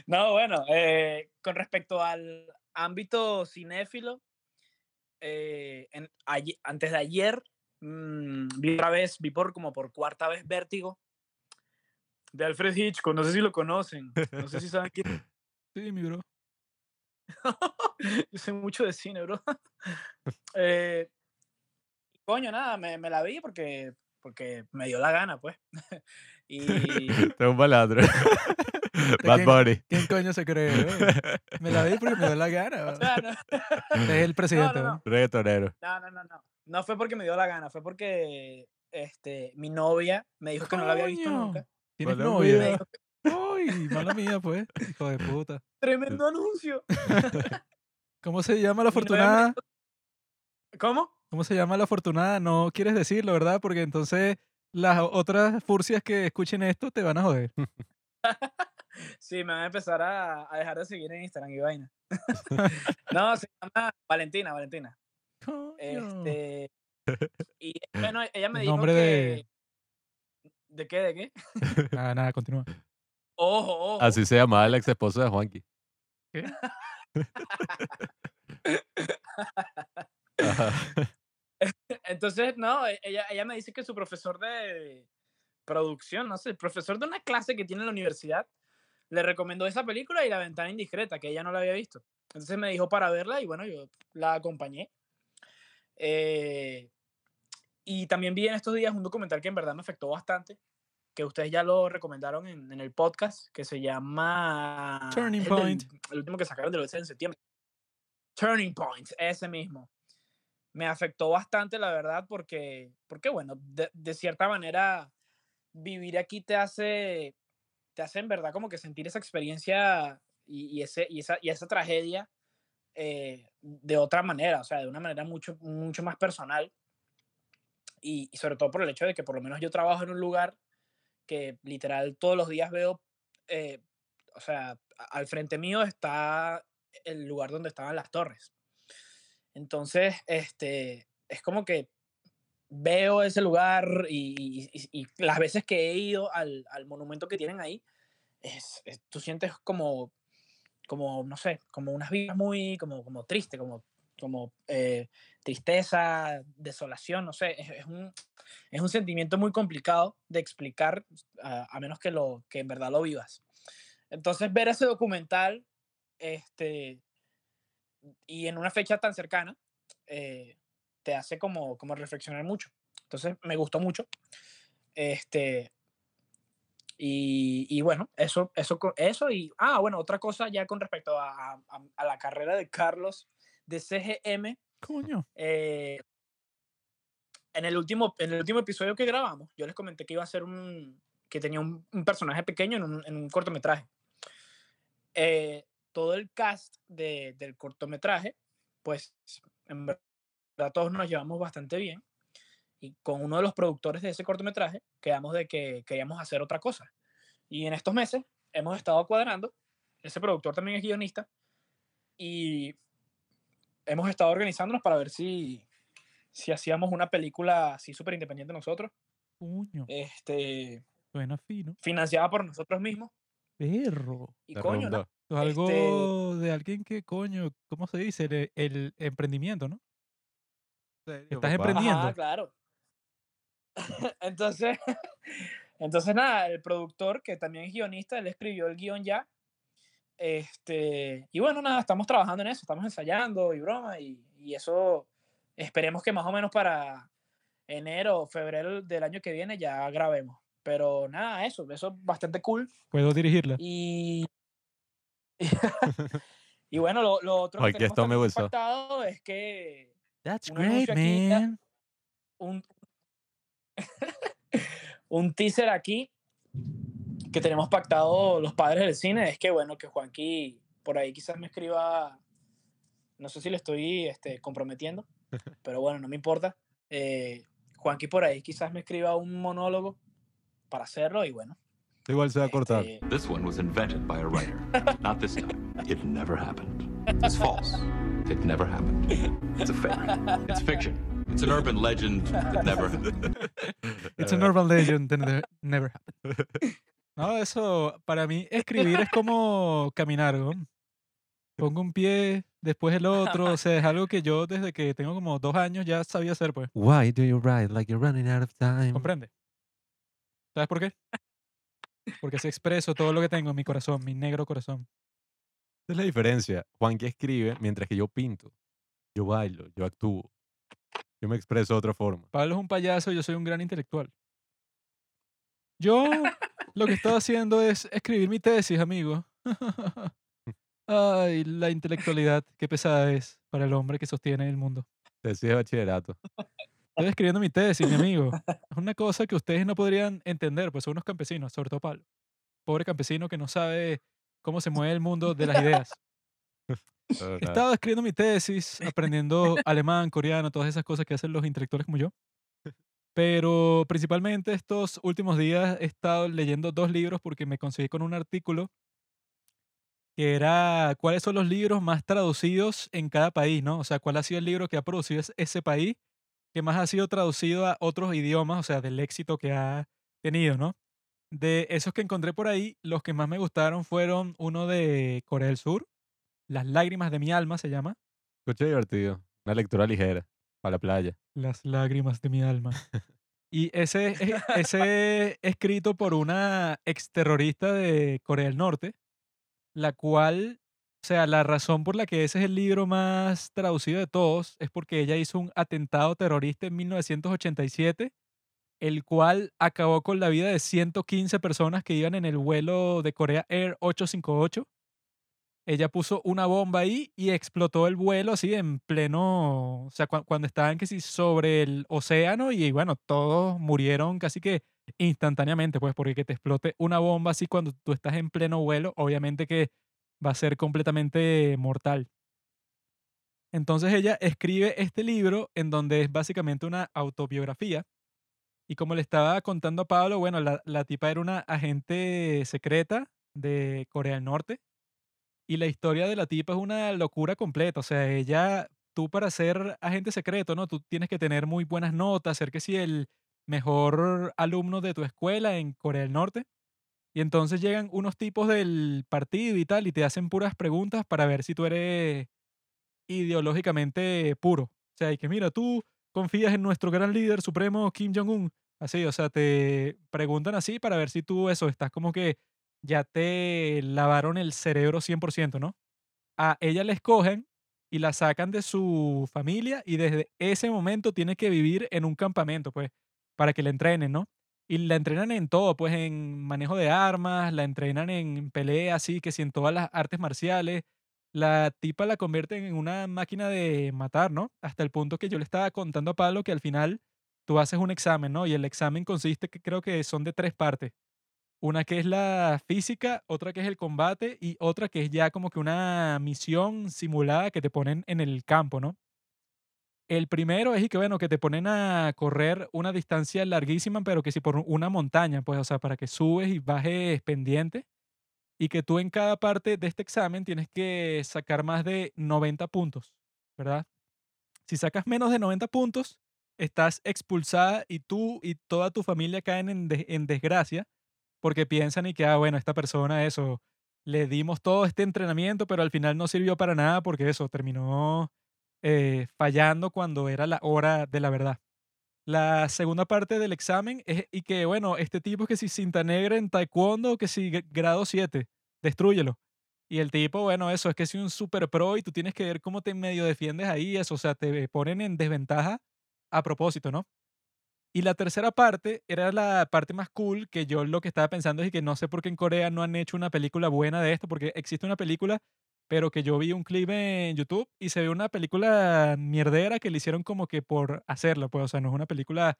No, bueno, eh, con respecto al ámbito cinéfilo, eh, en- antes de ayer mm, vi otra vez, vi por como por cuarta vez Vértigo de Alfred Hitchcock, no sé si lo conocen, no sé si saben quién. Sí, mi bro. Yo sé mucho de cine, bro. Eh, coño, nada, me, me la vi porque, porque me dio la gana, pues. y Tengo un malandro. Bad quién? Bunny. ¿Quién coño se cree? bro? Me la vi porque me dio la gana. o sea, no, Es el presidente. no, no. Reggaetonero. no, no, no, no. No fue porque me dio la gana, fue porque este, mi novia me dijo que no la había visto nunca. ¿Tienes Mala novia? Dijo, Ay, mala mía, pues. Hijo de puta. Tremendo anuncio. ¿Cómo se llama la afortunada? ¿Cómo? ¿Cómo se llama la afortunada? No quieres decirlo, ¿verdad? Porque entonces las otras furcias que escuchen esto te van a joder. Sí, me van a empezar a, a dejar de seguir en Instagram y vaina. no, se llama Valentina, Valentina. Este, y bueno, ella me dijo nombre que... de- ¿De qué? ¿De qué? Nada, nada, continúa. Ojo, ojo. Así se llamaba el ex esposo de Juanqui. Ajá. Entonces, no, ella, ella me dice que su profesor de producción, no sé, el profesor de una clase que tiene en la universidad, le recomendó esa película y La Ventana Indiscreta, que ella no la había visto. Entonces me dijo para verla y bueno, yo la acompañé. Eh, y también vi en estos días un documental que en verdad me afectó bastante, que ustedes ya lo recomendaron en, en el podcast, que se llama... Turning el Point. el último que sacaron del en septiembre. Turning Point, ese mismo me afectó bastante, la verdad, porque, porque bueno, de, de cierta manera, vivir aquí te hace, te hace en verdad como que sentir esa experiencia y, ese, y, esa, y esa tragedia eh, de otra manera, o sea, de una manera mucho, mucho más personal. Y, sobre todo por el hecho de que por lo menos yo trabajo en un lugar que literal todos los días veo, eh, o sea, al frente mío está el lugar donde estaban las torres. Entonces, este, es como que veo ese lugar y, y- y las veces que he ido al, al monumento que tienen ahí, es, es- tú sientes como, como, no sé, como unas vibras muy, como, como triste, como, como eh, tristeza, desolación, no sé, es, es un, es un sentimiento muy complicado de explicar a, a menos que, lo, que en verdad lo vivas. Entonces, ver ese documental, este, y en una fecha tan cercana, eh, te hace como, como reflexionar mucho. Entonces, me gustó mucho. Este, y, y bueno, eso, eso, eso y, ah, bueno, otra cosa ya con respecto a, a- a la carrera de Carlos de CGM, Coño. eh, en, el último, en el último episodio que grabamos, yo les comenté que iba a ser un, que tenía un, un personaje pequeño en un, en un cortometraje. Eh, todo el cast de- del cortometraje, pues en verdad todos nos llevamos bastante bien. Y con uno de los productores de ese cortometraje quedamos de que queríamos hacer otra cosa. Y en estos meses hemos estado cuadrando. Ese productor también es guionista. Y hemos estado organizándonos para ver si, si hacíamos una película así súper independiente nosotros, Coño. este, Suena fino. financiada por nosotros mismos. Perro. Y De coño. ¿no? Algo Este- de alguien que, coño, ¿cómo se dice? El, el emprendimiento, ¿no? Serio, Estás papá? emprendiendo. Ajá, claro. entonces, entonces nada, el productor, que también es guionista, él escribió el guion ya. Este, y bueno, nada, estamos trabajando en eso, estamos ensayando y broma, y, y eso esperemos que más o menos para enero o febrero del año que viene ya grabemos. Pero nada, eso, eso es bastante cool. Puedo dirigirla. Y, y bueno, lo, lo otro Ay, que que tenemos impactado es que That's un great, ya- man. un, un teaser aquí que tenemos pactado los padres del cine es que, bueno, que Juanqui por ahí quizás me escriba, no sé si le estoy este, comprometiendo, pero bueno, no me importa. Eh, Juanqui por ahí quizás me escriba un monólogo para hacerlo y bueno. Igual se va a cortar. este, This one was invented by a writer. Not this time. It never happened. It's false. It never happened. It's a fake. It's fiction. It's an urban legend that never happened. It's an urban legend that ne- never happened. No, eso, para mí, escribir es como caminar, ¿no? Pongo un pie, después el otro, o sea, es algo que yo desde que tengo como dos años ya sabía hacer, pues. Why do you write like you're running out of time? ¿Comprende? ¿Sabes por qué? Porque se expreso todo lo que tengo en mi corazón, mi negro corazón. Esa es la diferencia. Juan que escribe mientras que yo pinto. Yo bailo, yo actúo. Yo me expreso de otra forma. Pablo es un payaso, yo soy un gran intelectual. Yo lo que estoy haciendo es escribir mi tesis, amigo. Ay, la intelectualidad, qué pesada es para el hombre que sostiene el mundo. Tesis de bachillerato. Estoy escribiendo mi tesis, mi amigo. Es una cosa que ustedes no podrían entender, pues son unos campesinos, sobre todo Pablo. Pobre campesino que no sabe cómo se mueve el mundo de las ideas. de verdad. Estaba escribiendo mi tesis, aprendiendo alemán, coreano, todas esas cosas que hacen los intelectuales como yo. Pero principalmente estos últimos días he estado leyendo dos libros porque me conseguí con un artículo que era cuáles son los libros más traducidos en cada país, ¿no? O sea, cuál ha sido el libro que ha producido es- ese país que más ha sido traducido a otros idiomas, o sea, del éxito que ha tenido, ¿no? De esos que encontré por ahí, los que más me gustaron fueron uno de Corea del Sur, Las lágrimas de mi alma se llama. Escucha divertido. Una lectura ligera. Para la playa. Las lágrimas de mi alma. Y ese es ese escrito por una exterrorista de Corea del Norte, la cual, o sea, la razón por la que ese es el libro más traducido de todos es porque ella hizo un atentado terrorista en 1987, el cual acabó con la vida de 115 personas que iban en el vuelo de Corea Air 858. Ella puso una bomba ahí y explotó el vuelo así en pleno, o sea, cua- cuando estaban que sobre el océano y bueno, todos murieron casi que instantáneamente, pues porque que te explote una bomba así cuando tú estás en pleno vuelo, obviamente que va a ser completamente mortal. Entonces ella escribe este libro en donde es básicamente una autobiografía. Y como le estaba contando a Pablo, bueno, la, la tipa era una agente secreta de Corea del Norte. Y la historia de la tipa es una locura completa. O sea, ella, tú para ser agente secreto, ¿no? Tú tienes que tener muy buenas notas, ser que si el mejor alumno de tu escuela en Corea del Norte. Y entonces llegan unos tipos del partido y tal y te hacen puras preguntas para ver si tú eres ideológicamente puro. O sea, y que mira, tú confías en nuestro gran líder supremo Kim Jong-un. Así, o sea, te preguntan así para ver si tú eso, estás como que ya te lavaron el cerebro 100%, ¿no? A ella la escogen y la sacan de su familia y desde ese momento tiene que vivir en un campamento, pues, para que la entrenen, ¿no? Y la entrenan en todo, pues, en manejo de armas, la entrenan en pelea, así que sí, en todas las artes marciales. La tipa la convierten en una máquina de matar, ¿no? Hasta el punto que yo le estaba contando a Pablo que al final tú haces un examen, ¿no? Y el examen consiste, que creo que son de tres partes. Una que es la física, otra que es el combate y otra que es ya como que una misión simulada que te ponen en el campo, ¿no? El primero es y que, bueno, que te ponen a correr una distancia larguísima, pero que si por una montaña, pues, o sea, para que subes y bajes pendiente y que tú en cada parte de este examen tienes que sacar más de 90 puntos, ¿verdad? Si sacas menos de 90 puntos, estás expulsada y tú y toda tu familia caen en, de- en desgracia porque piensan y que, ah, bueno, esta persona, eso, le dimos todo este entrenamiento, pero al final no sirvió para nada porque eso terminó eh, fallando cuando era la hora de la verdad. La segunda parte del examen es y que, bueno, este tipo es que si cinta negra en taekwondo, que si gr- grado 7, destrúyelo. Y el tipo, bueno, eso es que si un super pro y tú tienes que ver cómo te medio defiendes ahí, eso, o sea, te ponen en desventaja a propósito, ¿no? Y la tercera parte era la parte más cool que yo lo que estaba pensando es que no sé por qué en Corea no han hecho una película buena de esto, porque existe una película, pero que yo vi un clip en YouTube y se ve una película mierdera que le hicieron como que por hacerla, pues, o sea, no es una película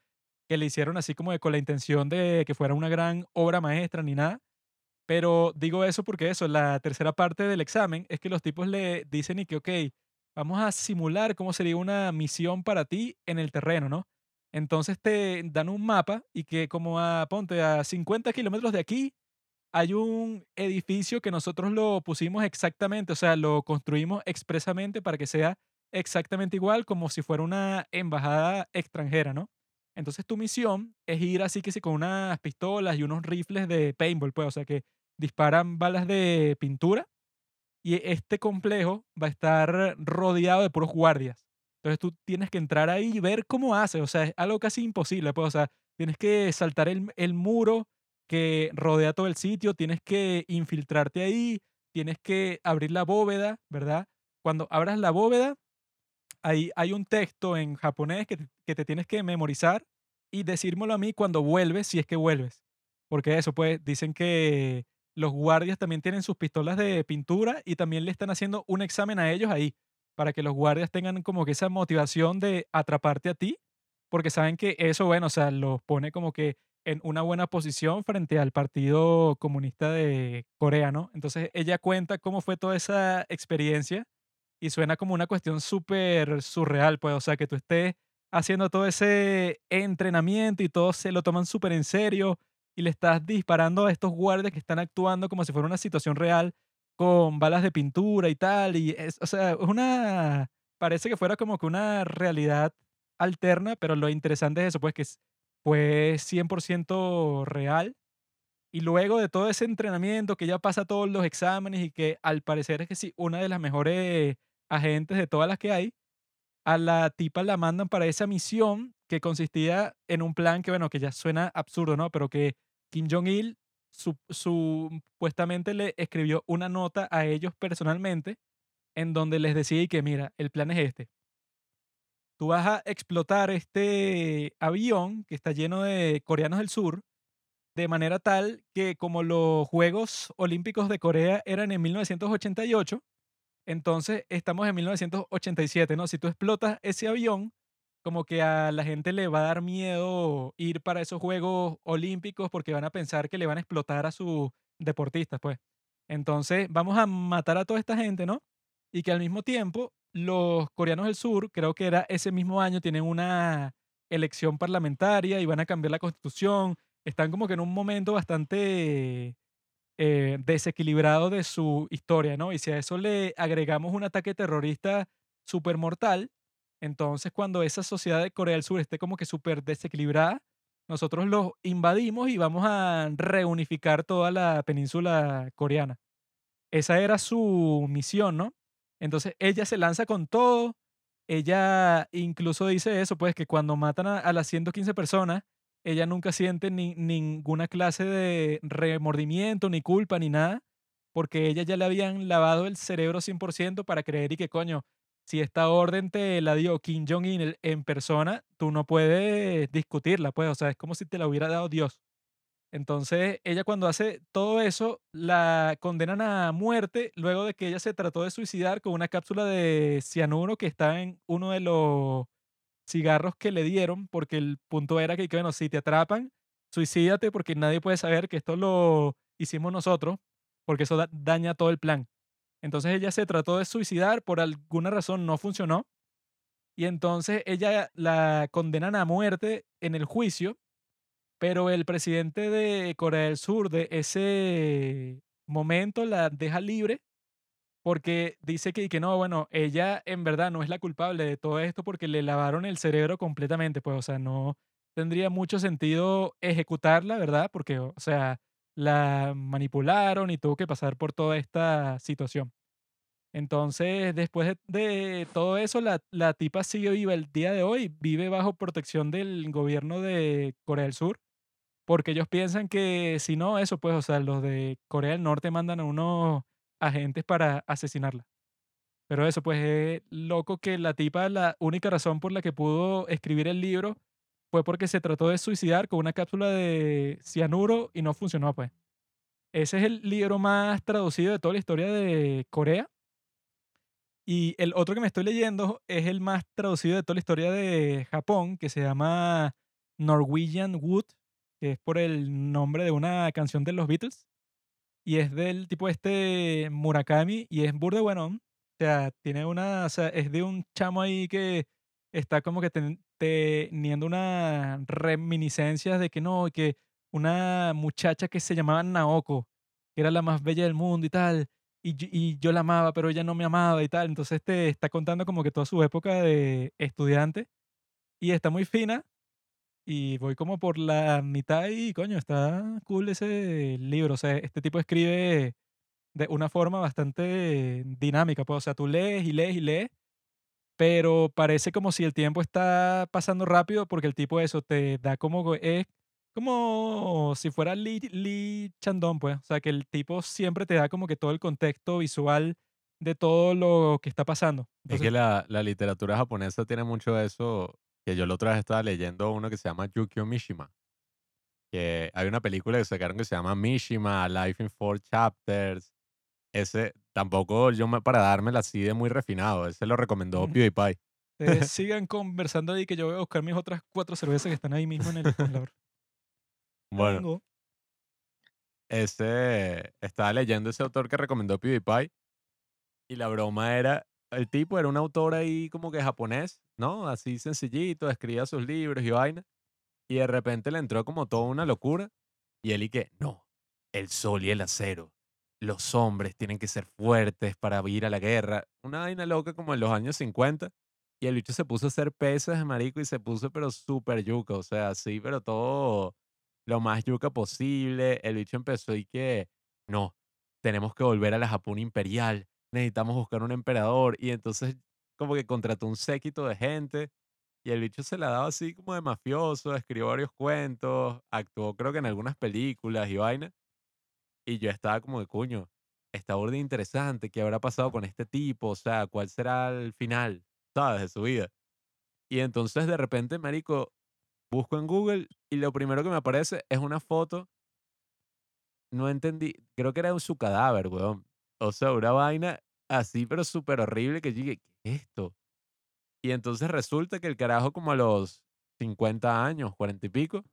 que le hicieron así como con la intención de que fuera una gran obra maestra ni nada. Pero digo eso porque eso, la tercera parte del examen es que los tipos le dicen y que, ok, vamos a simular cómo sería una misión para ti en el terreno, ¿no? Entonces te dan un mapa y que como a, ponte, a 50 kilómetros de aquí hay un edificio que nosotros lo pusimos exactamente, o sea, lo construimos expresamente para que sea exactamente igual como si fuera una embajada extranjera, ¿no? Entonces tu misión es ir así que sí con unas pistolas y unos rifles de paintball, pues, o sea, que disparan balas de pintura y este complejo va a estar rodeado de puros guardias. Entonces tú tienes que entrar ahí y ver cómo hace, o sea, es algo casi imposible, pues, o sea, tienes que saltar el, el muro que rodea todo el sitio, tienes que infiltrarte ahí, tienes que abrir la bóveda, ¿verdad? Cuando abras la bóveda, ahí hay un texto en japonés que te, tienes que memorizar y decírmelo a mí cuando vuelves, si es que vuelves. Porque eso, pues, dicen que los guardias también tienen sus pistolas de pintura y también le están haciendo un examen a ellos ahí, para que los guardias tengan como que esa motivación de atraparte a ti, porque saben que eso, bueno, o sea, los pone como que en una buena posición frente al Partido Comunista de Corea, ¿no? Entonces ella cuenta cómo fue toda esa experiencia y suena como una cuestión súper surreal, pues, o sea, que tú estés haciendo todo ese entrenamiento y todos se lo toman súper en serio y le estás disparando a estos guardias que están actuando como si fuera una situación real con balas de pintura y tal, y es, o sea, es una, parece que fuera como que una realidad alterna, pero lo interesante es eso, pues que es- fue 100% real. Y luego de todo ese entrenamiento, que ya pasa todos los exámenes y que al parecer es que sí, una de las mejores agentes de todas las que hay, a la tipa la mandan para esa misión que consistía en un plan que, bueno, que ya suena absurdo, ¿no? Pero que Kim Jong-il su- supuestamente le escribió una nota a ellos personalmente en donde les decía que, mira, el plan es este. Tú vas a explotar este avión que está lleno de coreanos del sur de manera tal que como los Juegos Olímpicos de Corea eran en 1988, entonces estamos en 1987, ¿no? Si tú explotas ese avión, como que a la gente le va a dar miedo ir para esos Juegos Olímpicos porque van a pensar que le van a explotar a sus deportistas, pues. Entonces vamos a matar a toda esta gente, ¿no? Y que al mismo tiempo los coreanos del sur, creo que era ese mismo año, tienen una elección parlamentaria y van a cambiar la constitución. Están como que en un momento bastante eh, desequilibrado de su historia, ¿no? Y si a eso le agregamos un ataque terrorista súper mortal, entonces cuando esa sociedad de Corea del Sur esté como que súper desequilibrada, nosotros los invadimos y vamos a reunificar toda la península coreana. Esa era su misión, ¿no? Entonces ella se lanza con todo. Ella incluso dice eso, pues que cuando matan a, a las 115 personas, ella nunca siente ni- ninguna clase de remordimiento, ni culpa, ni nada, porque ella ya le habían lavado el cerebro 100% para creer y que coño, si esta orden te la dio Kim Jong-un en persona, tú no puedes discutirla, pues, o sea, es como si te la hubiera dado Dios. Entonces, ella cuando hace todo eso, la condenan a muerte luego de que ella se trató de suicidar con una cápsula de cianuro que está en uno de los cigarros que le dieron, porque el punto era que, bueno, si te atrapan, suicídate porque nadie puede saber que esto lo hicimos nosotros, porque eso da- daña todo el plan. Entonces ella se trató de suicidar, por alguna razón no funcionó, y entonces ella la condenan a muerte en el juicio, pero el presidente de Corea del Sur de ese momento la deja libre porque dice que, que no, bueno, ella en verdad no es la culpable de todo esto porque le lavaron el cerebro completamente, pues, o sea, no tendría mucho sentido ejecutarla, ¿verdad? Porque, o sea, la manipularon y tuvo que pasar por toda esta situación. Entonces, después de, todo eso, la, la tipa sigue viva el día de hoy, vive bajo protección del gobierno de Corea del Sur, porque ellos piensan que si no, eso, pues, o sea, los de Corea del Norte mandan a unos agentes para asesinarla. Pero eso, pues es loco que la tipa, la única razón por la que pudo escribir el libro fue porque se trató de suicidar con una cápsula de cianuro y no funcionó, pues. Ese es el libro más traducido de toda la historia de Corea. Y el otro que me estoy leyendo es el más traducido de toda la historia de Japón, que se llama Norwegian Wood, que es por el nombre de una canción de los Beatles. Y es del tipo este Murakami y es burde bueno. O sea, tiene una, o sea, es de un chamo ahí que está como que ten- teniendo unas reminiscencias de que no, que una muchacha que se llamaba Naoko que era la más bella del mundo y tal, y, y yo la amaba, pero ella no me amaba y tal. Entonces te está contando como que toda su época de estudiante y está muy fina y voy como por la mitad y coño, está cool ese libro. O sea, este tipo escribe de una forma bastante dinámica, pues, o sea, tú lees y lees y lees, pero parece como si el tiempo está pasando rápido porque el tipo eso te da como, es como si fuera Lee, Lee Chandon, pues, o sea, que el tipo siempre te da como que todo el contexto visual de todo lo que está pasando. Es Entonces, que la, la literatura japonesa tiene mucho de eso, que yo la otra vez estaba leyendo uno que se llama Yukio Mishima, que hay una película que sacaron que se llama Mishima, Life in Four Chapters. Ese tampoco yo me, para dármela así de muy refinado, ese lo recomendó. PewDiePie. eh, sigan conversando ahí que yo voy a buscar mis otras cuatro cervezas que están ahí mismo en el congelador. Bueno, ese estaba leyendo ese autor que recomendó PewDiePie y la broma era, el tipo era un autor ahí como que japonés, ¿no? Así sencillito, escribía sus libros y vaina. Y de repente le entró como toda una locura. Y él y que, no, el sol y el acero. Los hombres tienen que ser fuertes para ir a la guerra. Una vaina loca como en los años 50. Y el bicho se puso a hacer pesas, marico, y se puso pero súper yuca. O sea, sí, pero todo lo más yuca posible. El bicho empezó y que, no, tenemos que volver a la Japón imperial. Necesitamos buscar un emperador. Y entonces como que contrató un séquito de gente. Y el bicho se la daba así como de mafioso, escribió varios cuentos, actuó creo que en algunas películas y vaina. Y yo estaba como de coño, está burda interesante, ¿qué habrá pasado con este tipo? O sea, ¿cuál será el final, sabes, de su vida? Y entonces de repente, marico, busco en Google y lo primero que me aparece es una foto, no entendí, creo que era su cadáver, weón. O sea, una vaina así, pero súper horrible que yo dije, ¿qué es esto? Y entonces resulta que el carajo como a los 50 años, 40 y pico,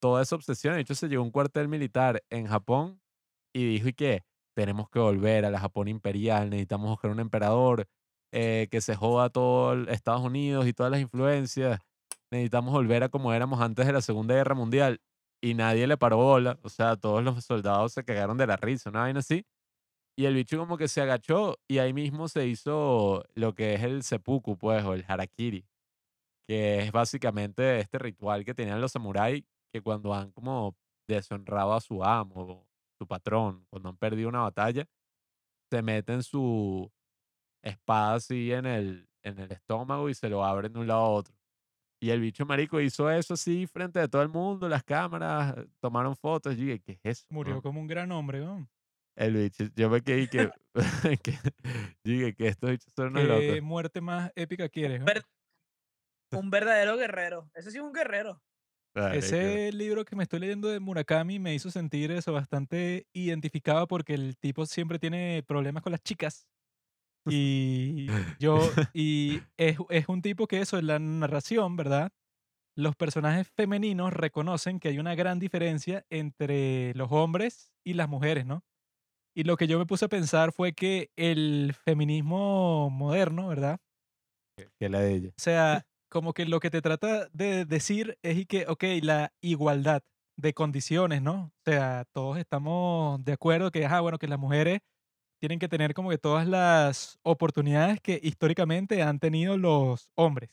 toda esa obsesión, de hecho se llegó a un cuartel militar en Japón y dijo y tenemos que volver a la Japón imperial, necesitamos buscar un emperador eh, que se joda todo Estados Unidos y todas las influencias, necesitamos volver a como éramos antes de la Segunda Guerra Mundial y nadie le paró bola, o sea, todos los soldados se cagaron de la risa, una vaina así. Y el bicho como que se agachó y ahí mismo se hizo lo que es el seppuku, pues, o el harakiri, que es básicamente este ritual que tenían los samuráis que cuando han como deshonrado a su amo, su patrón, cuando han perdido una batalla, se meten su espada así en el, en el estómago y se lo abren de un lado a otro. Y el bicho marico hizo eso así frente de todo el mundo, las cámaras, tomaron fotos. Y dije, ¿qué es eso? Murió weón?". como un gran hombre, ¿no? El bicho, yo me quedé y que, que yo dije que estos bichos son unos locos. ¿Qué muerte más épica quieres? Ver- Un verdadero guerrero. Ese sí es un guerrero. Ese libro que me estoy leyendo de Murakami me hizo sentir eso bastante identificado porque el tipo siempre tiene problemas con las chicas. Y yo, y es, es un tipo que eso, en la narración, ¿verdad? Los personajes femeninos reconocen que hay una gran diferencia entre los hombres y las mujeres, ¿no? Y lo que yo me puse a pensar fue que el feminismo moderno, ¿verdad? que la de ella. O sea, como que lo que te trata de decir es y que, ok, la igualdad de condiciones, ¿no? O sea, todos estamos de acuerdo que, ajá, bueno, que las mujeres tienen que tener como que todas las oportunidades que históricamente han tenido los hombres.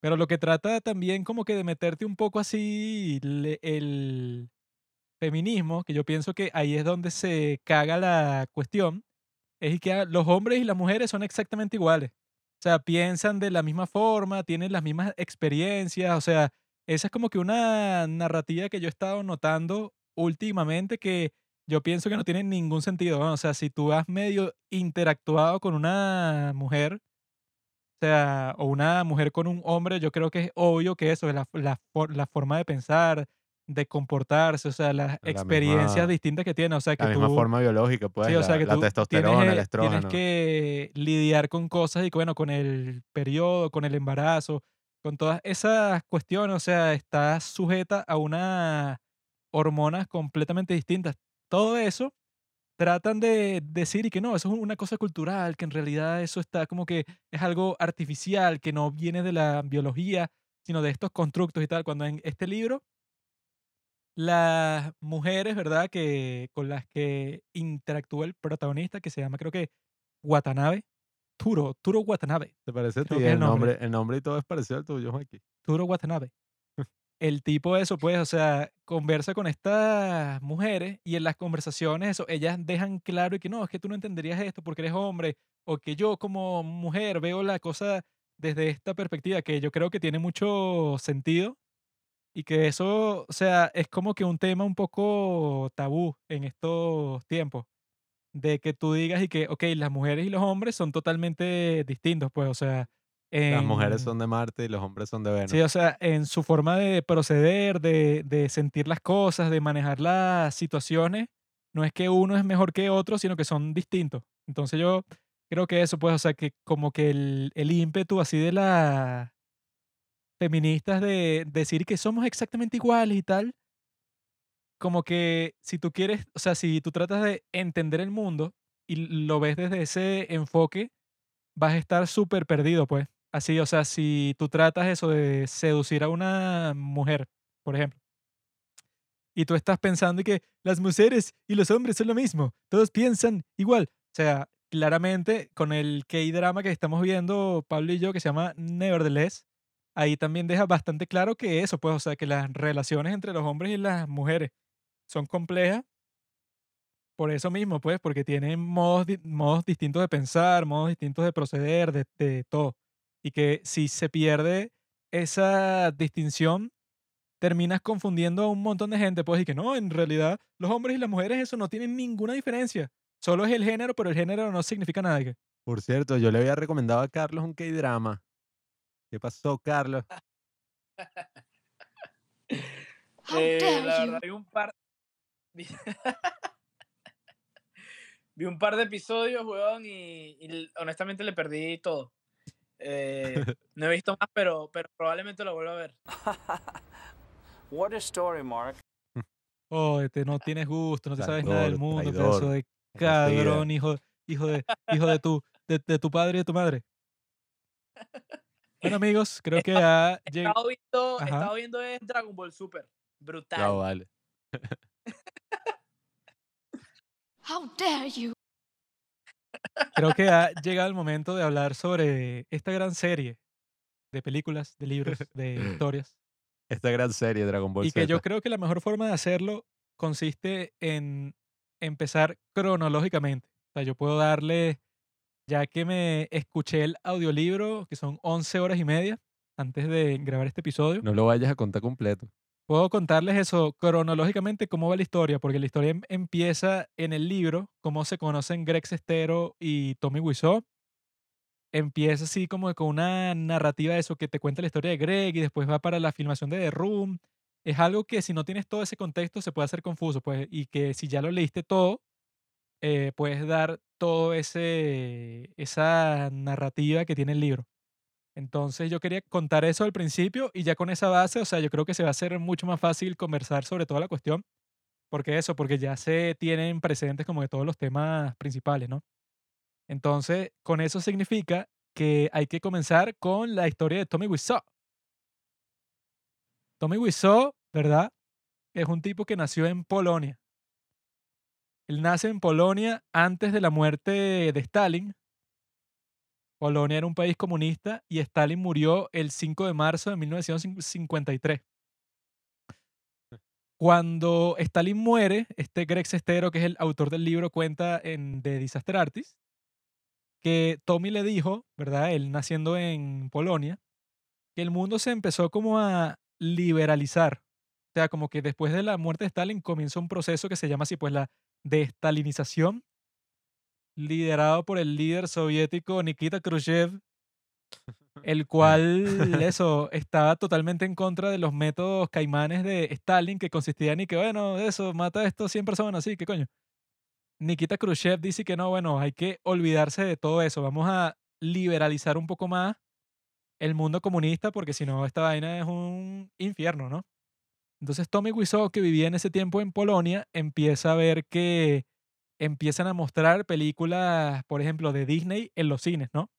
Pero lo que trata también como que de meterte un poco así el feminismo, que yo pienso que ahí es donde se caga la cuestión, es que ah, los hombres y las mujeres son exactamente iguales. O sea, piensan de la misma forma, tienen las mismas experiencias, o sea, esa es como que una narrativa que yo he estado notando últimamente que yo pienso que no tiene ningún sentido. O sea, si tú has medio interactuado con una mujer, o sea, o una mujer con un hombre, yo creo que es obvio que eso es la, la forma de pensar, de comportarse, o sea, las La experiencias misma- distintas que tiene. O sea, que La misma tú, forma biológica, pues, Sí, o sea que la tú testosterona, tienes, el eh, estrógeno. tienes que lidiar con cosas y bueno, con el periodo, con el embarazo, con todas esas cuestiones, o sea, estás sujeta a unas hormonas completamente distintas. Todo eso tratan de decir y que no, eso es una cosa cultural, que en realidad eso está como que es algo artificial, que no viene de la biología, sino de estos constructos y tal, cuando en este libro las mujeres, ¿verdad? Que con las que interactúa el protagonista, que se llama creo que Watanabe, Turo, Turo Watanabe, ¿Te parece a ti? El el nombre. nombre, el nombre y todo es parecido al tuyo, Mikey. Turo Watanabe. El tipo eso, pues, o sea, conversa con estas mujeres y en las conversaciones, eso, ellas dejan claro y que no, es que tú no entenderías esto porque eres hombre, o que yo como mujer veo la cosa desde esta perspectiva, que yo creo que tiene mucho sentido y que eso, o sea, es como que un tema un poco tabú en estos tiempos, de que tú digas y que, ok, las mujeres y los hombres son totalmente distintos, pues, o sea, Las mujeres en- son de Marte y los hombres son de Venus. Sí, o sea, en su forma de proceder, de, de sentir las cosas, de manejar las situaciones, no es que uno es mejor que otro, sino que son distintos. Entonces yo creo que eso, pues, o sea, que como que el, el ímpetu así de las feministas de decir que somos exactamente iguales y tal, como que si tú quieres, o sea, si tú tratas de entender el mundo y lo ves desde ese enfoque, vas a estar súper perdido, pues. Así, o sea, si tú tratas eso de seducir a una mujer, por ejemplo, y tú estás pensando que las mujeres y los hombres son lo mismo, todos piensan igual. O sea, claramente con el K-drama que estamos viendo, Pablo y yo, que se llama Nevertheless, ahí también deja bastante claro que eso, pues, o sea, que las relaciones entre los hombres y las mujeres son complejas por eso mismo, pues, porque tienen modos, modos distintos de pensar, modos distintos de proceder, de, todo. Y que si se pierde esa distinción, terminas confundiendo a un montón de gente, pues, y que no, en realidad los hombres y las mujeres eso no tienen ninguna diferencia. Solo es el género, pero el género no significa nada. Por cierto, yo le había recomendado a Carlos un K-drama. ¿Qué pasó, Carlos? How Eh, la verdad, vi un par. Vi, un par de episodios, weón, y, honestamente le perdí todo. Eh, no he visto más, pero, pero probablemente lo vuelva a ver. What a story, Mark. Oh, este, no tienes gusto, no te sabes nada del mundo, traidor, pedazo de cabrón, hijo, hijo de, hijo de tu, de, de tu padre y de tu madre. Bueno, amigos, creo que ha lleg- estado viendo, estado viendo es Dragon Ball Super. Brutal. Ya vale. How dare you. creo que ha llegado el momento de hablar sobre esta gran serie de películas, de libros, de historias. Esta gran serie, Dragon Ball Y que yo creo que la mejor forma de hacerlo consiste en empezar cronológicamente. O sea, yo puedo darle, ya que me escuché el audiolibro, que son 11 horas y media antes de grabar este episodio, No lo vayas a contar completo. puedo contarles eso cronológicamente, cómo va la historia, porque la historia em- empieza en el libro, cómo se conocen Greg Sestero y Tommy Wiseau. Empieza así como con una narrativa de eso que te cuenta la historia de Greg y después va para la filmación de The Room. Es algo que si no tienes todo ese contexto se puede hacer confuso, pues, y que si ya lo leíste todo, eh, puedes dar todo ese esa narrativa que tiene el libro. Entonces yo quería contar eso al principio y ya con esa base, o sea, yo creo que se va a hacer mucho más fácil conversar sobre toda la cuestión. Porque eso, porque ya se tienen presentes como de todos los temas principales, ¿no? Entonces, con eso significa que hay que comenzar con la historia de Tommy Wiseau. Tommy Wiseau, ¿verdad? Es un tipo que nació en Polonia. Él nace en Polonia antes de la muerte de Stalin. Polonia era un país comunista y Stalin murió el 5 de marzo de 1953. Cuando Stalin muere, este Greg Sestero, que es el autor del libro, cuenta en The Disaster Artist, que Tommy le dijo, ¿verdad? Él naciendo en Polonia, que el mundo se empezó como a liberalizar. O sea, como que después de la muerte de Stalin comienza un proceso que se llama así, pues la destalinización, liderado por el líder soviético Nikita Khrushchev, el cual, eso, estaba totalmente en contra de los métodos caimanes de Stalin, que consistían en que, bueno, eso, mata a estos 100 personas, sí, ¿qué coño? Nikita Khrushchev dice que no, bueno, hay que olvidarse de todo eso, vamos a liberalizar un poco más el mundo comunista, porque si no, esta vaina es un infierno, ¿no? Entonces Tommy Wiseau, que vivía en ese tiempo en Polonia, empieza a ver que empiezan a mostrar películas, por ejemplo, de Disney en los cines, ¿no?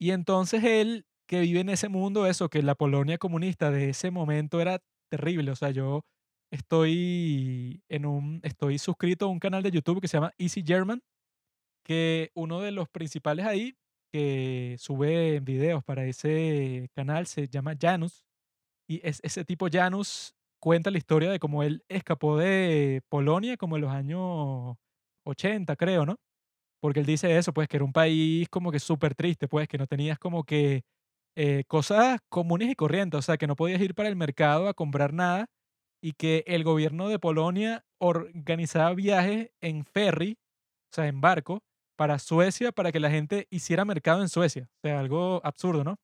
Y entonces él, que vive en ese mundo, eso, que la Polonia comunista de ese momento era terrible. O sea, yo estoy en un estoy suscrito a un canal de YouTube que se llama Easy German, que uno de los principales ahí que sube videos para ese canal se llama Janus y es ese tipo Janus cuenta la historia de cómo él escapó de Polonia como en los años 80, creo, ¿no? Porque él dice eso, pues que era un país como que súper triste, pues que no tenías como que eh, cosas comunes y corrientes, o sea, que no podías ir para el mercado a comprar nada y que el gobierno de Polonia organizaba viajes en ferry, o sea, en barco, para Suecia para que la gente hiciera mercado en Suecia. O sea, algo absurdo, ¿no?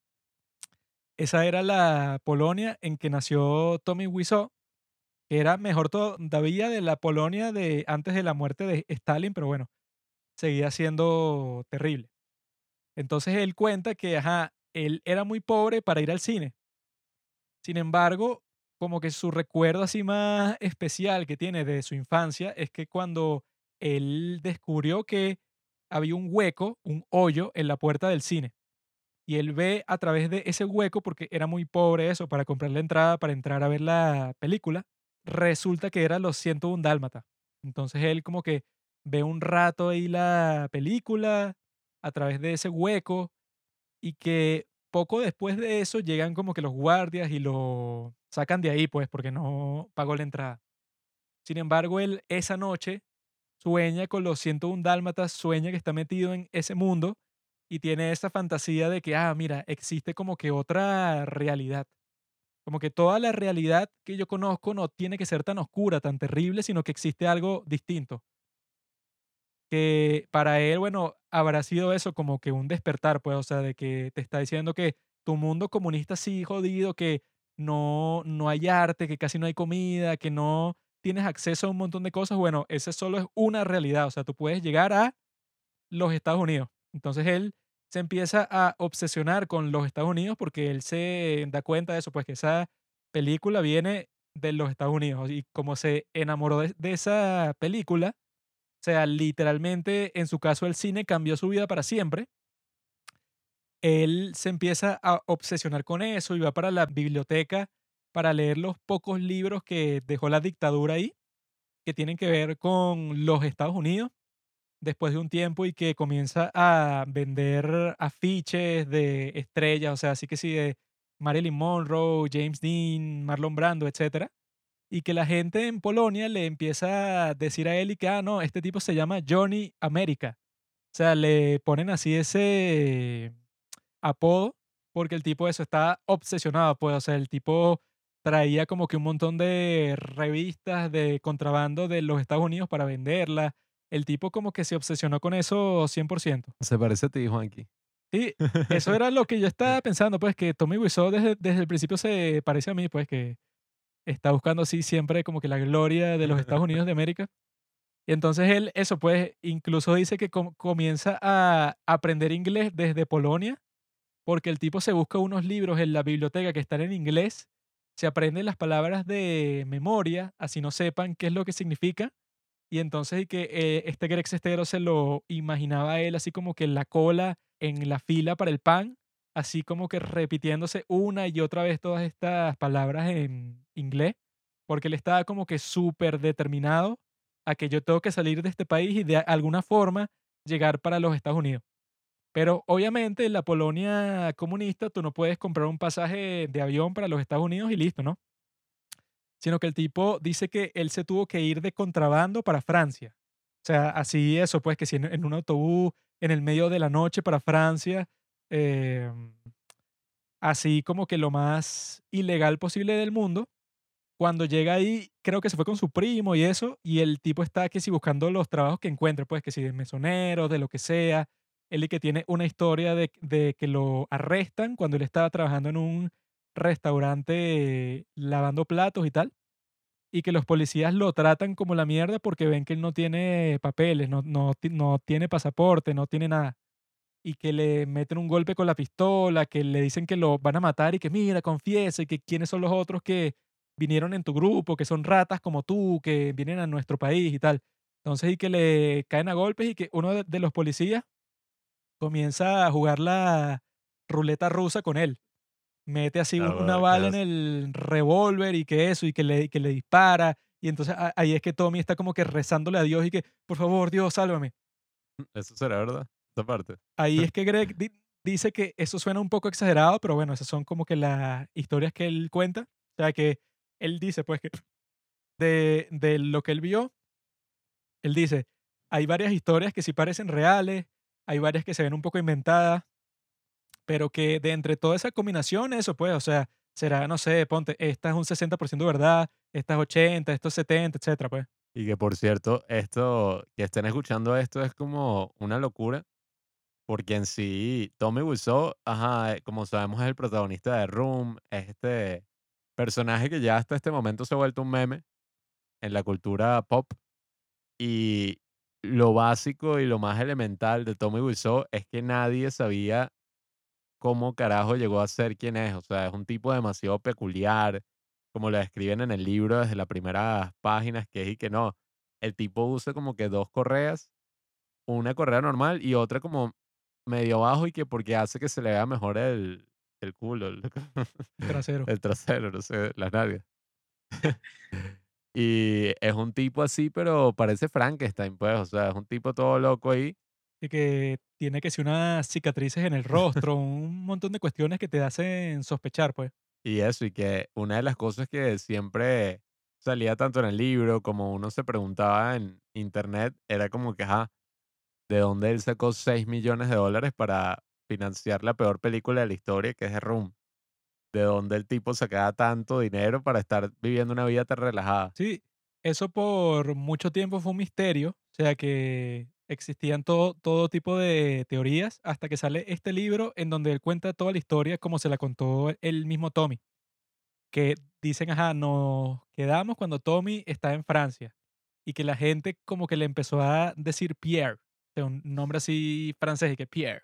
Esa era la Polonia en que nació Tommy Wiseau, que era mejor todavía de la Polonia de antes de la muerte de Stalin, pero bueno, seguía siendo terrible. Entonces él cuenta que, ajá, él era muy pobre para ir al cine. Sin embargo, como que su recuerdo así más especial que tiene de su infancia es que cuando él descubrió que había un hueco, un hoyo en la puerta del cine. Y él ve a través de ese hueco, porque era muy pobre eso, para comprar la entrada, para entrar a ver la película, resulta que era los 101 Dálmata. Entonces él como que ve un rato ahí la película a través de ese hueco y que poco después de eso llegan como que los guardias y lo sacan de ahí, pues, porque no pagó la entrada. Sin embargo, él esa noche sueña con los 101 dálmatas, sueña que está metido en ese mundo y tiene esa fantasía de que, ah, mira, existe como que otra realidad. Como que toda la realidad que yo conozco no tiene que ser tan oscura, tan terrible, sino que existe algo distinto. Que para él, bueno, habrá sido eso como que un despertar, pues, o sea, de que te está diciendo que tu mundo comunista sí jodido, que no, no hay arte, que casi no hay comida, que no tienes acceso a un montón de cosas, bueno, ese solo es una realidad, o sea, tú puedes llegar a los Estados Unidos. Entonces él se empieza a obsesionar con los Estados Unidos porque él se da cuenta de eso, pues que esa película viene de los Estados Unidos y como se enamoró de, esa película, o sea, literalmente en su caso el cine cambió su vida para siempre. Él se empieza a obsesionar con eso y va para la biblioteca para leer los pocos libros que dejó la dictadura ahí, que tienen que ver con los Estados Unidos, después de un tiempo y que comienza a vender afiches de estrellas, o sea, así que sí, de Marilyn Monroe, James Dean, Marlon Brando, etc. Y que la gente en Polonia le empieza a decir a él y que, ah, no, este tipo se llama Johnny America. O sea, le ponen así ese apodo porque el tipo eso está obsesionado, pues, o sea, el tipo traía como que un montón de revistas de contrabando de los Estados Unidos para venderlas. El tipo como que se obsesionó con eso 100%. Se parece a ti, Juanqui. Sí, eso era lo que yo estaba pensando, pues que Tommy Wiseau desde, desde el principio se parece a mí, pues que está buscando así siempre como que la gloria de los Estados Unidos de América. Y entonces él, eso pues, incluso dice que com- comienza a aprender inglés desde Polonia, porque el tipo se busca unos libros en la biblioteca que están en inglés se aprenden las palabras de memoria, así no sepan qué es lo que significa. Y entonces y que eh, este Greg Sestero se lo imaginaba a él así como que la cola, en la fila para el pan, así como que repitiéndose una y otra vez todas estas palabras en inglés, porque él estaba como que súper determinado a que yo tengo que salir de este país y de alguna forma llegar para los Estados Unidos. Pero obviamente en la Polonia comunista tú no puedes comprar un pasaje de avión para los Estados Unidos y listo, ¿no? Sino que el tipo dice que él se tuvo que ir de contrabando para Francia. O sea, así eso, pues que si en, en un autobús en el medio de la noche para Francia, eh, así como que lo más ilegal posible del mundo. Cuando llega ahí, creo que se fue con su primo y eso, y el tipo está que si buscando los trabajos que encuentre, pues que si de mesonero, de lo que sea, él que tiene una historia de, de que lo arrestan cuando él estaba trabajando en un restaurante lavando platos y tal. Y que los policías lo tratan como la mierda porque ven que él no tiene papeles, no, no, no tiene pasaporte, no tiene nada. Y que le meten un golpe con la pistola, que le dicen que lo van a matar y que mira, confiesa y que quiénes son los otros que vinieron en tu grupo, que son ratas como tú, que vienen a nuestro país y tal. Entonces, y que le caen a golpes y que uno de los policías comienza a jugar la ruleta rusa con él. Mete así un- una bala en el revólver y que eso, y que le, que le dispara. Y entonces ahí es que Tommy está como que rezándole a Dios y que, por favor, Dios, sálvame. Eso será verdad, esta parte. Ahí es que Greg di- dice que eso suena un poco exagerado, pero bueno, esas son como que las historias que él cuenta. O sea, que él dice, pues, que de, de lo que él vio, él dice, hay varias historias que sí parecen reales, hay varias que se ven un poco inventadas, pero que de entre toda esa combinación, eso pues, o sea, será, no sé, ponte, esta es un 60% verdad, esta es 80, esto es 70, etcétera, pues. Y que por cierto, esto, que estén escuchando esto es como una locura, porque en sí, Tommy Wiseau, ajá, como sabemos es el protagonista de Room, es este personaje que ya hasta este momento se ha vuelto un meme en la cultura pop, y lo básico y lo más elemental de Tommy Wiseau es que nadie sabía cómo carajo llegó a ser quien es, o sea, es un tipo demasiado peculiar, como lo describen en el libro desde las primeras páginas, que es y que no, el tipo usa como que dos correas, una correa normal y otra como medio abajo y que porque hace que se le vea mejor el, el culo, el, Trasero. el trasero, no sé, las nalgas. y es un tipo así, pero parece Frankenstein, pues, o sea, es un tipo todo loco ahí. Y que tiene que ser unas cicatrices en el rostro, un montón de cuestiones que te hacen sospechar, pues. Y eso, y que una de las cosas que siempre salía tanto en el libro como uno se preguntaba en internet era como que, ajá, ¿de dónde él sacó 6 millones de dólares para financiar la peor película de la historia, que es The Room? ¿De dónde el tipo sacaba tanto dinero para estar viviendo una vida tan relajada? Sí, eso por mucho tiempo fue un misterio, o sea que existían todo, todo tipo de teorías hasta que sale este libro en donde él cuenta toda la historia como se la contó el mismo Tommy, que dicen, ajá, nos quedamos cuando Tommy está en Francia y que la gente como que le empezó a decir Pierre, sea, un nombre así francés y que Pierre.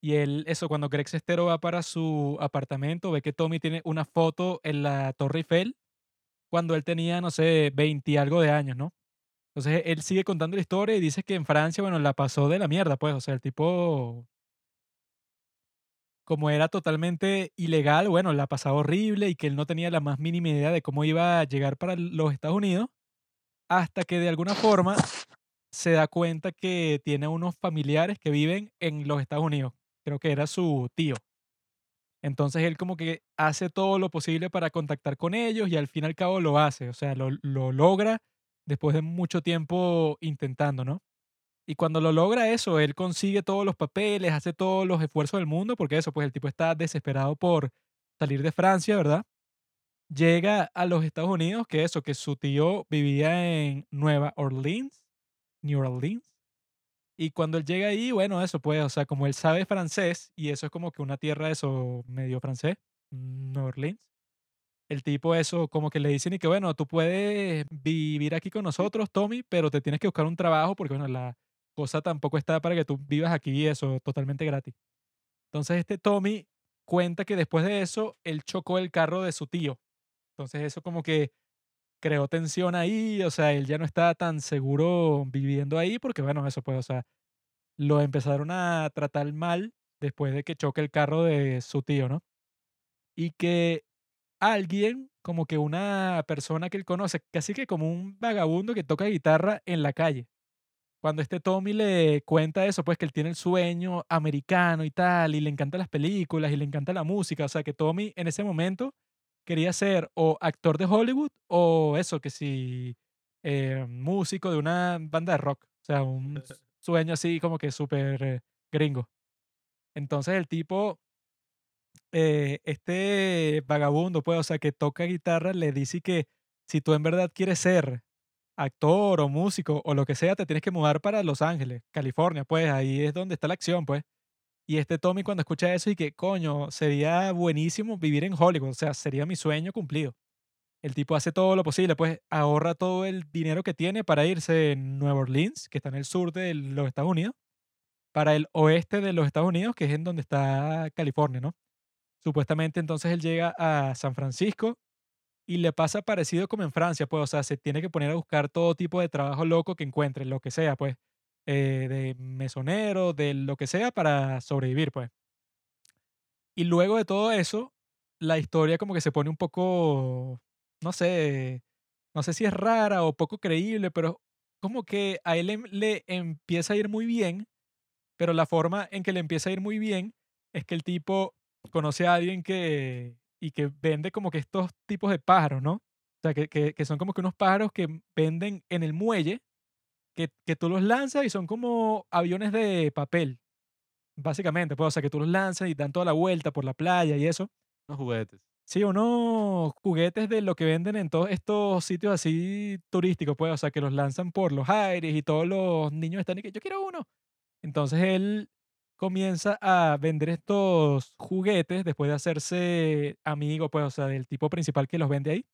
Y él, eso, cuando Greg Sestero va para su apartamento, ve que Tommy tiene una foto en la Torre Eiffel cuando él tenía, no sé, 20 y algo de años, ¿no? Entonces él sigue contando la historia y dice que en Francia, bueno, la pasó de la mierda, pues, o sea, el tipo, como era totalmente ilegal, bueno, la pasaba horrible y que él no tenía la más mínima idea de cómo iba a llegar para los Estados Unidos, hasta que de alguna forma se da cuenta que tiene unos familiares que viven en los Estados Unidos. Creo que era su tío. Entonces él como que hace todo lo posible para contactar con ellos y al fin y al cabo lo hace, o sea, lo, lo logra después de mucho tiempo intentando, ¿no? Y cuando lo logra eso, él consigue todos los papeles, hace todos los esfuerzos del mundo, porque eso, pues el tipo está desesperado por salir de Francia, ¿verdad? Llega a los Estados Unidos, que eso, que su tío vivía en Nueva Orleans, New Orleans. Y cuando él llega ahí, bueno, eso pues, o sea, como él sabe francés, y eso es como que una tierra, eso, medio francés, Nueva Orleans. El tipo eso, como que le dicen y que, bueno, tú puedes vivir aquí con nosotros, Tommy, pero te tienes que buscar un trabajo porque, bueno, la cosa tampoco está para que tú vivas aquí, eso, totalmente gratis. Entonces este Tommy cuenta que después de eso, él chocó el carro de su tío. Entonces eso como que creó tensión ahí, o sea, él ya no estaba tan seguro viviendo ahí porque, bueno, eso pues, o sea, lo empezaron a tratar mal después de que choque el carro de su tío, ¿no? Y que alguien, como que una persona que él conoce, casi que como un vagabundo que toca guitarra en la calle. Cuando este Tommy le cuenta eso, pues que él tiene el sueño americano y tal, y le encantan las películas y le encanta la música, o sea, que Tommy en ese momento quería ser o actor de Hollywood o eso, que si eh, músico de una banda de rock. O sea, un sueño así como que súper eh, gringo. Entonces el tipo, eh, este vagabundo, pues, o sea, que toca guitarra, le dice que si tú en verdad quieres ser actor o músico o lo que sea, te tienes que mudar para Los Ángeles, California, pues ahí es donde está la acción, pues. Y este Tommy cuando escucha eso y que, coño, sería buenísimo vivir en Hollywood, o sea, sería mi sueño cumplido. El tipo hace todo lo posible, pues ahorra todo el dinero que tiene para irse en Nueva Orleans, que está en el sur de los Estados Unidos, para el oeste de los Estados Unidos, que es en donde está California, ¿no? Supuestamente entonces él llega a San Francisco y le pasa parecido como en Francia, pues, o sea, se tiene que poner a buscar todo tipo de trabajo loco que encuentre, lo que sea, pues, eh, de mesonero, de lo que sea para sobrevivir, pues. Y luego de todo eso, la historia como que se pone un poco, no sé, no sé si es rara o poco creíble, pero como que a él em- le empieza a ir muy bien, pero la forma en que le empieza a ir muy bien es que el tipo conoce a alguien que y que vende como que estos tipos de pájaros, ¿no? O sea, que, que- que son como que unos pájaros que venden en el muelle, que, que tú los lanzas y son como aviones de papel, básicamente. Pues, o sea, que tú los lanzas y dan toda la vuelta por la playa y eso. Unos juguetes. Sí, unos juguetes de lo que venden en todos estos sitios así turísticos, pues, o sea, que los lanzan por los aires y todos los niños están y que yo quiero uno. Entonces él comienza a vender estos juguetes después de hacerse amigo, pues, o sea, del tipo principal que los vende ahí.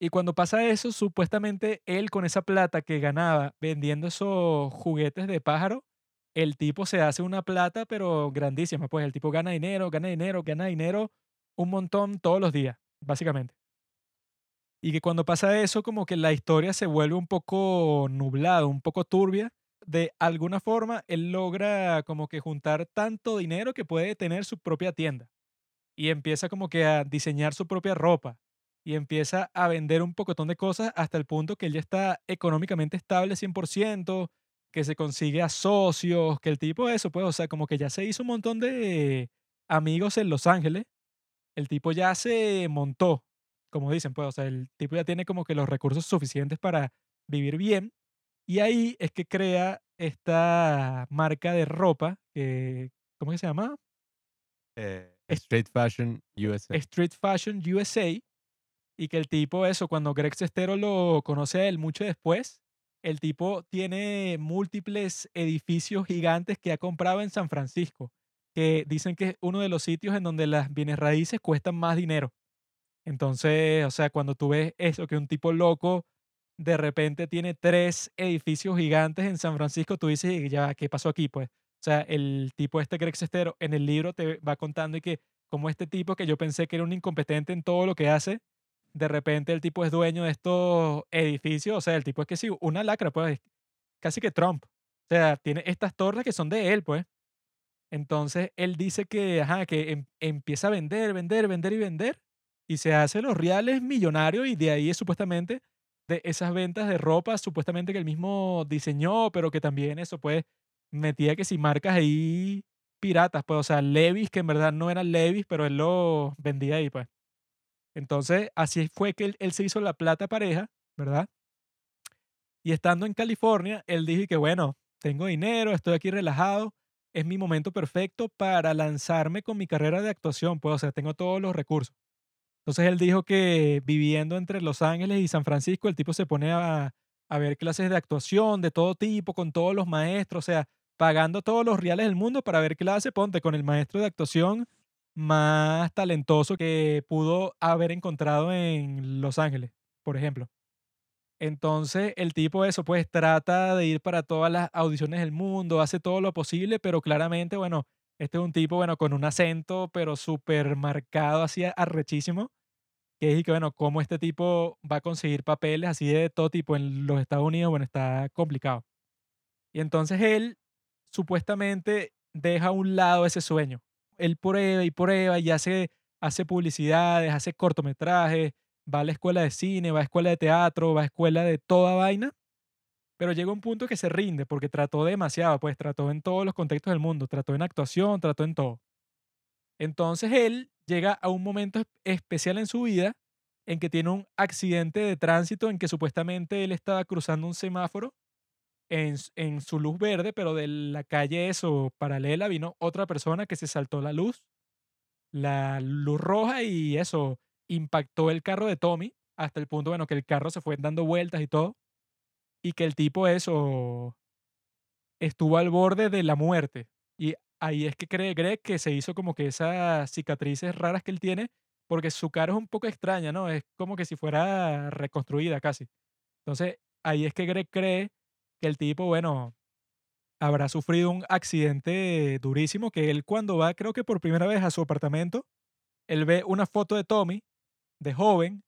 Y cuando pasa eso, supuestamente él con esa plata que ganaba vendiendo esos juguetes de pájaro, el tipo se hace una plata, pero grandísima, pues el tipo gana dinero, gana dinero, gana dinero un montón todos los días, básicamente. Y que cuando pasa eso, como que la historia se vuelve un poco nublada, un poco turbia. De alguna forma, él logra como que juntar tanto dinero que puede tener su propia tienda. Y empieza como que a diseñar su propia ropa. Y empieza a vender un pocotón de cosas hasta el punto que él ya está económicamente estable 100%, que se consigue a socios, que el tipo eso, pues, o sea, como que ya se hizo un montón de amigos en Los Ángeles el tipo ya se montó, como dicen, pues, o sea, el tipo ya tiene como que los recursos suficientes para vivir bien. Y ahí es que crea esta marca de ropa que, ¿cómo que se llama? Eh, Street Fashion USA. Street Fashion USA. Y que el tipo, eso, cuando Greg Sestero lo conoce a él mucho después, el tipo tiene múltiples edificios gigantes que ha comprado en San Francisco, que dicen que es uno de los sitios en donde las bienes raíces cuestan más dinero. Entonces, o sea, cuando tú ves eso, que un tipo loco de repente tiene tres edificios gigantes en San Francisco, tú dices, ya, ¿qué pasó aquí? Pues, o sea, el tipo este Greg Sestero en el libro te va contando y que como este tipo que yo pensé que era un incompetente en todo lo que hace, de repente el tipo es dueño de estos edificios, o sea, el tipo es que sí, una lacra, pues, casi que Trump. O sea, tiene estas torres que son de él, pues. Entonces, él dice que, ajá, que em- empieza a vender, vender, vender y vender, y se hace los reales millonarios, y de ahí es supuestamente de esas ventas de ropa, supuestamente que él mismo diseñó, pero que también eso, pues, metía que si marcas ahí piratas, pues, o sea, Levis, que en verdad no eran Levis, pero él lo vendía ahí, pues. Entonces, así fue que él, él se hizo la plata pareja, ¿verdad? Y estando en California, él dijo que, bueno, tengo dinero, estoy aquí relajado, es mi momento perfecto para lanzarme con mi carrera de actuación, pues, o sea, tengo todos los recursos. Entonces él dijo que viviendo entre Los Ángeles y San Francisco, el tipo se pone a, ver clases de actuación de todo tipo, con todos los maestros, o sea, pagando todos los reales del mundo para ver clase, ponte con el maestro de actuación más talentoso que pudo haber encontrado en Los Ángeles, por ejemplo. Entonces, el tipo eso, pues trata de ir para todas las audiciones del mundo, hace todo lo posible, pero claramente, bueno, este es un tipo, bueno, con un acento, pero súper marcado, así arrechísimo, que es y que, bueno, cómo este tipo va a conseguir papeles así de todo tipo en los Estados Unidos, bueno, está complicado. Y entonces él supuestamente deja a un lado ese sueño. Él prueba y prueba y hace, hace publicidades, hace cortometrajes, va a la escuela de cine, va a escuela de teatro, va a escuela de toda vaina, pero llega un punto que se rinde porque trató demasiado, pues trató en todos los contextos del mundo, trató en actuación, trató en todo. Entonces él llega a un momento es- especial en su vida en que tiene un accidente de tránsito en que supuestamente él estaba cruzando un semáforo en, en su luz verde, pero de la calle eso paralela vino otra persona que se saltó la luz, la luz roja y eso impactó el carro de Tommy hasta el punto, bueno, que el carro se fue dando vueltas y todo, y que el tipo eso estuvo al borde de la muerte. Y ahí es que cree Greg que se hizo como que esas cicatrices raras que él tiene, porque su cara es un poco extraña, ¿no? Es como que si fuera reconstruida casi. Entonces, ahí es que Greg cree que el tipo, bueno, habrá sufrido un accidente durísimo, que él cuando va, creo que por primera vez a su apartamento, él ve una foto de Tommy, de joven,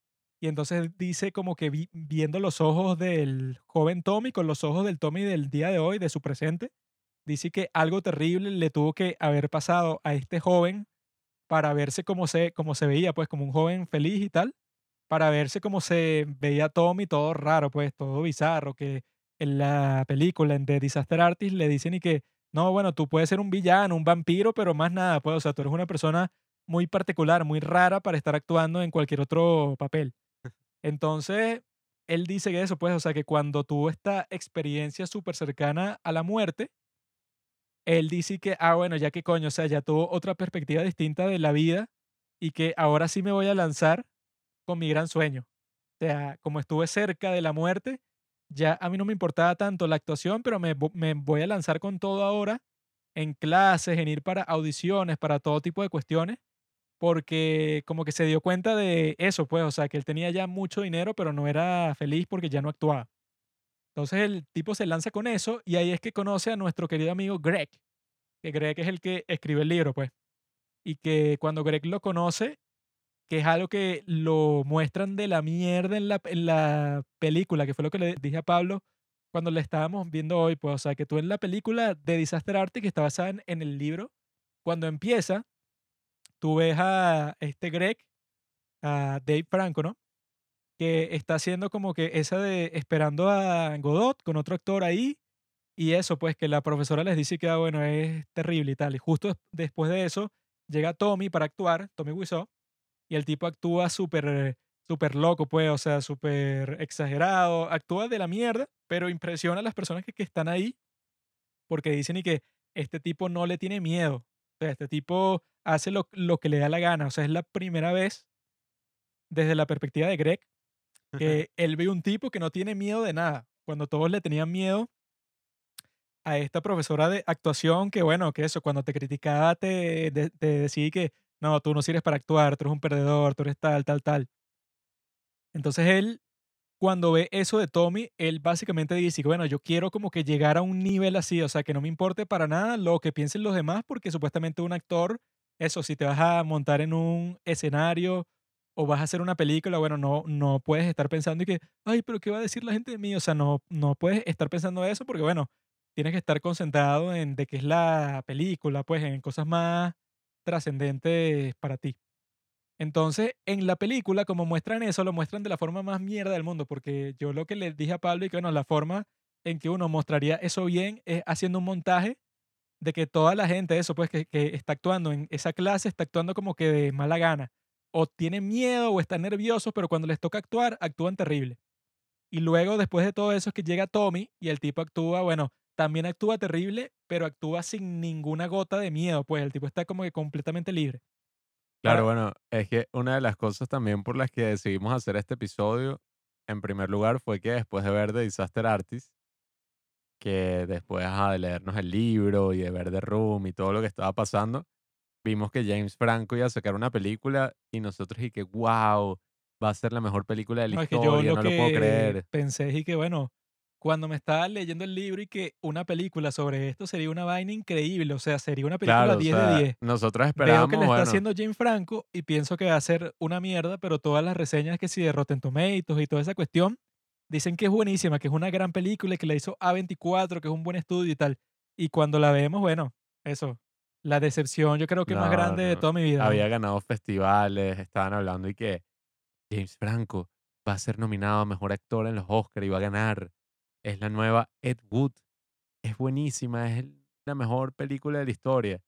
y entonces dice como que vi- viendo los ojos del joven Tommy con los ojos del Tommy del día de hoy, de su presente, dice que algo terrible le tuvo que haber pasado a este joven para verse como se, como se veía, pues como un joven feliz y tal, para verse como se veía Tommy, todo raro, pues todo bizarro, que en la película, en The Disaster Artist, le dicen y que, no, bueno, tú puedes ser un villano, un vampiro, pero más nada, pues, o sea, tú eres una persona muy particular, muy rara para estar actuando en cualquier otro papel. Entonces, él dice que eso, pues, o sea, que cuando tuvo esta experiencia súper cercana a la muerte, él dice que, ah, bueno, ya que coño, o sea, ya tuvo otra perspectiva distinta de la vida y que ahora sí me voy a lanzar con mi gran sueño. O sea, como estuve cerca de la muerte, ya a mí no me importaba tanto la actuación, pero me, vo- me voy a lanzar con todo ahora en clases, en ir para audiciones, para todo tipo de cuestiones, porque como que se dio cuenta de eso, pues, o sea, que él tenía ya mucho dinero, pero no era feliz porque ya no actuaba. Entonces el tipo se lanza con eso y ahí es que conoce a nuestro querido amigo Greg, que Greg es el que escribe el libro, pues. Y que cuando Greg lo conoce, que es algo que lo muestran de la mierda en la, en la película, que fue lo que le dije a Pablo cuando le estábamos viendo hoy, pues, o sea, que tú en la película de Disaster Artist, que está basada en, en el libro, cuando empieza, tú ves a este Greg, a Dave Franco, ¿no? Que está haciendo como que esa de esperando a Godot con otro actor ahí, y eso, pues, que la profesora les dice que, ah, bueno, es terrible y tal. Y justo des- después de eso, llega Tommy para actuar, Tommy Wiseau, y el tipo actúa súper súper loco, pues, o sea, súper exagerado, actúa de la mierda, pero impresiona a las personas que, que están ahí porque dicen y que este tipo no le tiene miedo, o sea, este tipo hace lo, lo que le da la gana, o sea, es la primera vez desde la perspectiva de Greg que él ve un tipo que no tiene miedo de nada, cuando todos le tenían miedo a esta profesora de actuación que, bueno, que eso, cuando te criticaba te, de- te decía que, no, tú no sirves para actuar, tú eres un perdedor, tú eres tal, tal, tal. Entonces él, cuando ve eso de Tommy, él básicamente dice, bueno, yo quiero como que llegar a un nivel así, o sea, que no me importe para nada lo que piensen los demás, porque supuestamente un actor, eso, si te vas a montar en un escenario o vas a hacer una película, bueno, no, no puedes estar pensando y que, ay, pero ¿qué va a decir la gente de mí? O sea, no, no puedes estar pensando eso porque, bueno, tienes que estar concentrado en de qué es la película, pues en cosas más trascendentes para ti. Entonces, en la película, como muestran eso, lo muestran de la forma más mierda del mundo, porque yo lo que le dije a Pablo y que, bueno, la forma en que uno mostraría eso bien es haciendo un montaje de que toda la gente, eso, pues, que, que está actuando en esa clase, está actuando como que de mala gana, o tienen miedo o están nerviosos, pero cuando les toca actuar, actúan terrible. Y luego, después de todo eso, es que llega Tommy y el tipo actúa, bueno, también actúa terrible, pero actúa sin ninguna gota de miedo, pues el tipo está como que completamente libre. Claro, bueno, es que una de las cosas también por las que decidimos hacer este episodio, en primer lugar, fue que después de ver The Disaster Artist, que después ajá, de leernos el libro y de ver The Room y todo lo que estaba pasando, vimos que James Franco iba a sacar una película y nosotros y que, wow, va a ser la mejor película de la No, es que yo historia, lo no que lo puedo creer. pensé y que, bueno, cuando me estaba leyendo el libro y que una película sobre esto sería una vaina increíble, o sea, sería una película Claro, o 10 sea, de 10. nosotros Veo esperábamos, que le está bueno, haciendo James Franco y pienso que va a ser una mierda, pero todas las reseñas que sí de Rotten Tomatoes y toda esa cuestión dicen que es buenísima, que es una gran película y que la hizo A24, que es un buen estudio y tal. Y cuando la vemos, bueno, eso, la decepción yo creo que más no, grande de no, toda mi vida. había ganado festivales, estaban hablando y que James Franco va a ser nominado a Mejor Actor en los Oscars y va a ganar. Es la nueva Ed Wood. Es buenísima, es la mejor película de la historia.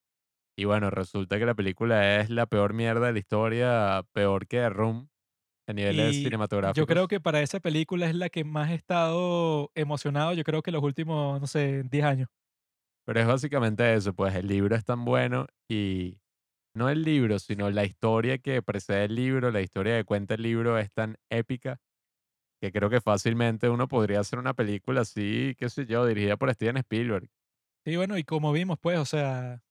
Y bueno, resulta que la película es la peor mierda de la historia, peor que The Room a niveles Y cinematográficos. yo creo que para esa película es la que más he estado emocionado, yo creo que los últimos, no sé, 10 años. Pero es básicamente eso, pues el libro es tan bueno y no el libro, sino la historia que precede el libro, la historia que cuenta el libro es tan épica que creo que fácilmente uno podría hacer una película así, qué sé yo, dirigida por Steven Spielberg. Sí, bueno, y como vimos, pues, o sea,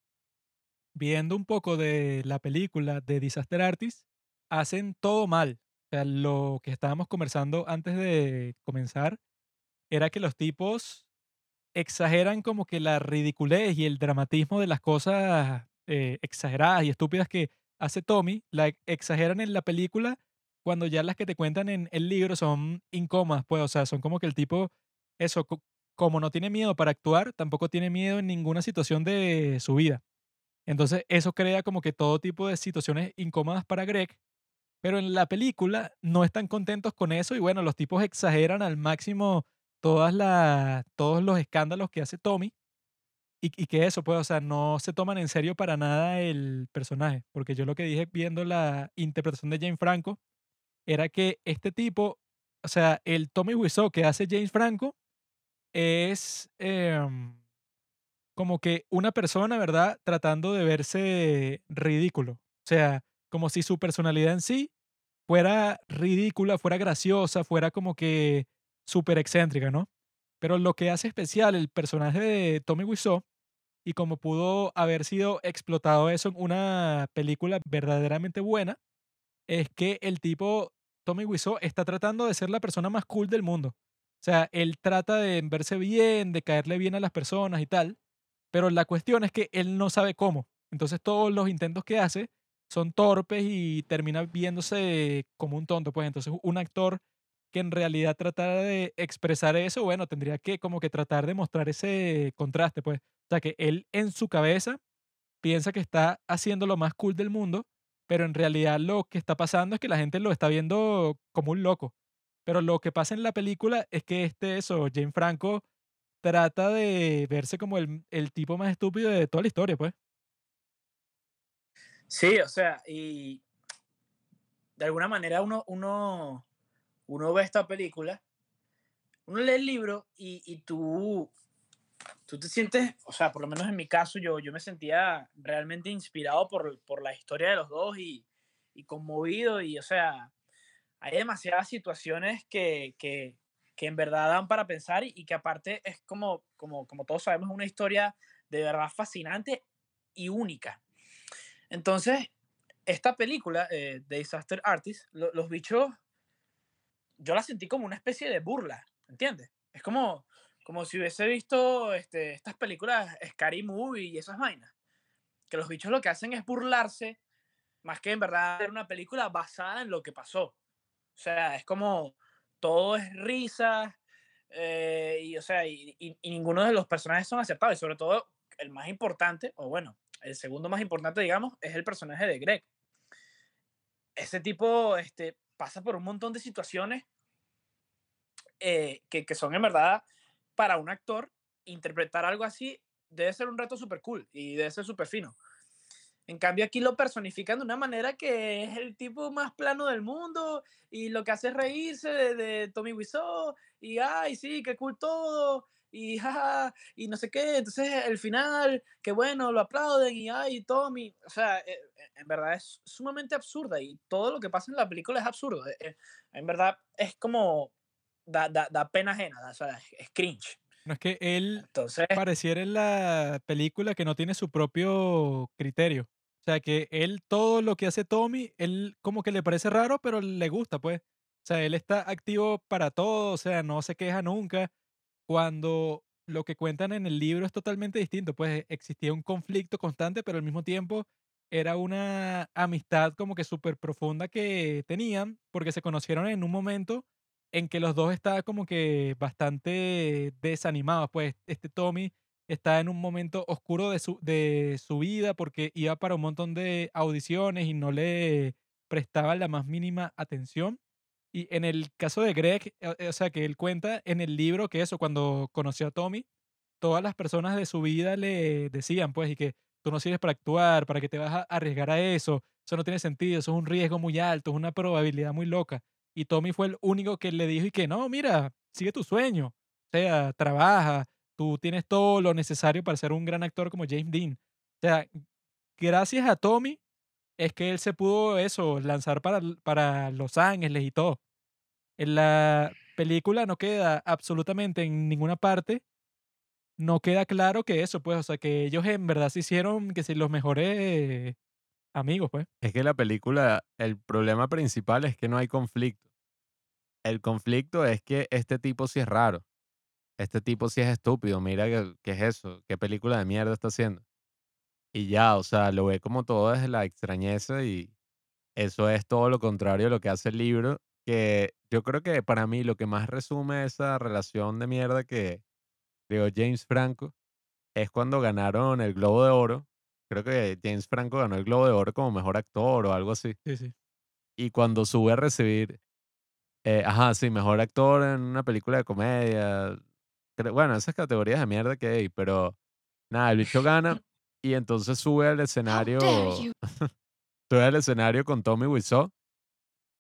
viendo un poco de la película de Disaster Artist, hacen todo mal. O sea, lo que estábamos conversando antes de comenzar era que los tipos exageran como que la ridiculez y el dramatismo de las cosas eh, exageradas y estúpidas que hace Tommy, la ex- exageran en la película cuando ya las que te cuentan en el libro son incómodas, pues, o sea, son como que el tipo, eso, co- como no tiene miedo para actuar, tampoco tiene miedo en ninguna situación de su vida. Entonces eso crea como que todo tipo de situaciones incómodas para Greg, pero en la película no están contentos con eso y bueno, los tipos exageran al máximo todas todos los escándalos que hace Tommy y, y que eso, pues, o sea, no se toman en serio para nada el personaje, porque yo lo que dije viendo la interpretación de James Franco era que este tipo, o sea, el Tommy Wiseau que hace James Franco es em, como que una persona, ¿verdad? Tratando de verse ridículo. O sea, como si su personalidad en sí fuera ridícula, fuera graciosa, fuera como que súper excéntrica, ¿no? Pero lo que hace especial el personaje de Tommy Wiseau y como pudo haber sido explotado eso en una película verdaderamente buena, es que el tipo, Tommy Wiseau, está tratando de ser la persona más cool del mundo. O sea, él trata de verse bien, de caerle bien a las personas y tal, pero la cuestión es que él no sabe cómo. Entonces todos los intentos que hace son torpes y termina viéndose como un tonto. Pues entonces un actor que en realidad tratara de expresar eso, bueno, tendría que como que tratar de mostrar ese contraste, pues. O sea, que él en su cabeza piensa que está haciendo lo más cool del mundo, pero en realidad lo que está pasando es que la gente lo está viendo como un loco. Pero lo que pasa en la película es que este, eso, Jane Franco trata de verse como el, el tipo más estúpido de toda la historia, pues. Sí, o sea, y de alguna manera uno, uno, uno ve esta película, uno lee el libro y, y tú, tú te sientes, o sea, por lo menos en mi caso, yo, yo me sentía realmente inspirado por, por la historia de los dos y, y conmovido y, o sea, hay demasiadas situaciones que, que, que en verdad dan para pensar y, que aparte es como, como, como todos sabemos, una historia de verdad fascinante y única. Entonces, esta película eh, Disaster Artist, lo- los bichos, yo la sentí como una especie de burla, ¿entiendes? Es como, como si hubiese visto este, estas películas Scary Movie y esas vainas. Que los bichos lo que hacen es burlarse, más que en verdad ver una película basada en lo que pasó. O sea, es como todo es risa, eh, y o sea, y, y- y ninguno de los personajes son aceptables, sobre todo el más importante, o bueno, el segundo más importante, digamos, es el personaje de Greg. Ese tipo este, pasa por un montón de situaciones eh, que, son en verdad para un actor interpretar algo así debe ser un reto súper cool y debe ser súper fino. En cambio aquí lo personifican de una manera que es el tipo más plano del mundo y lo que hace es reírse de, de Tommy Wiseau y ay sí, qué cool todo y jaja y no sé qué, entonces el final, qué bueno, lo aplauden y ay Tommy, o sea, eh, eh, en verdad es sumamente absurda y todo lo que pasa en la película es absurdo, eh, en verdad es como da, da, da pena ajena, da- o sea, es cringe. No es que él Entonces, pareciera en la película que no tiene su propio criterio. O sea, que él todo lo que hace Tommy, él como que le parece raro, pero le gusta, pues. O sea, él está activo para todo, o sea, no se queja nunca. Cuando lo que cuentan en el libro es totalmente distinto, pues existía un conflicto constante, pero al mismo tiempo era una amistad como que súper profunda que tenían, porque se conocieron en un momento en que los dos estaban como que bastante desanimados, pues este Tommy está en un momento oscuro de su, de su vida porque iba para un montón de audiciones y no le prestaba la más mínima atención. Y en el caso de Greg, eh, eh, o sea, que él cuenta en el libro que eso, cuando conoció a Tommy, todas las personas de su vida le decían, pues, y que tú no sirves para actuar, para que te vas a arriesgar a eso, eso no tiene sentido, eso es un riesgo muy alto, es una probabilidad muy loca. Y Tommy fue el único que le dijo y que no, mira, sigue tu sueño, o sea, trabaja, tú tienes todo lo necesario para ser un gran actor como James Dean. O sea, gracias a Tommy es que él se pudo eso, lanzar para, para Los Ángeles y todo. En la película no queda absolutamente en ninguna parte, no queda claro que eso, pues, o sea, que ellos en verdad se hicieron que si los mejores amigos, pues. Es que la película, el problema principal es que no hay conflicto. El conflicto es que este tipo sí es raro. Este tipo sí es estúpido. Mira qué, qué es eso. ¿Qué película de mierda está haciendo? Y ya, o sea, lo ve como todo desde la extrañeza y eso es todo lo contrario a lo que hace el libro. Que yo creo que para mí lo que más resume esa relación de mierda que creó James Franco es cuando ganaron el Globo de Oro creo que James Franco ganó el Globo de Oro como mejor actor o algo así. Sí, sí. Y cuando sube a recibir, eh, ajá, sí, mejor actor en una película de comedia. creo- bueno, esas categorías de mierda que hay, pero nada, el bicho gana y entonces sube al escenario, sube al escenario con Tommy Wiseau,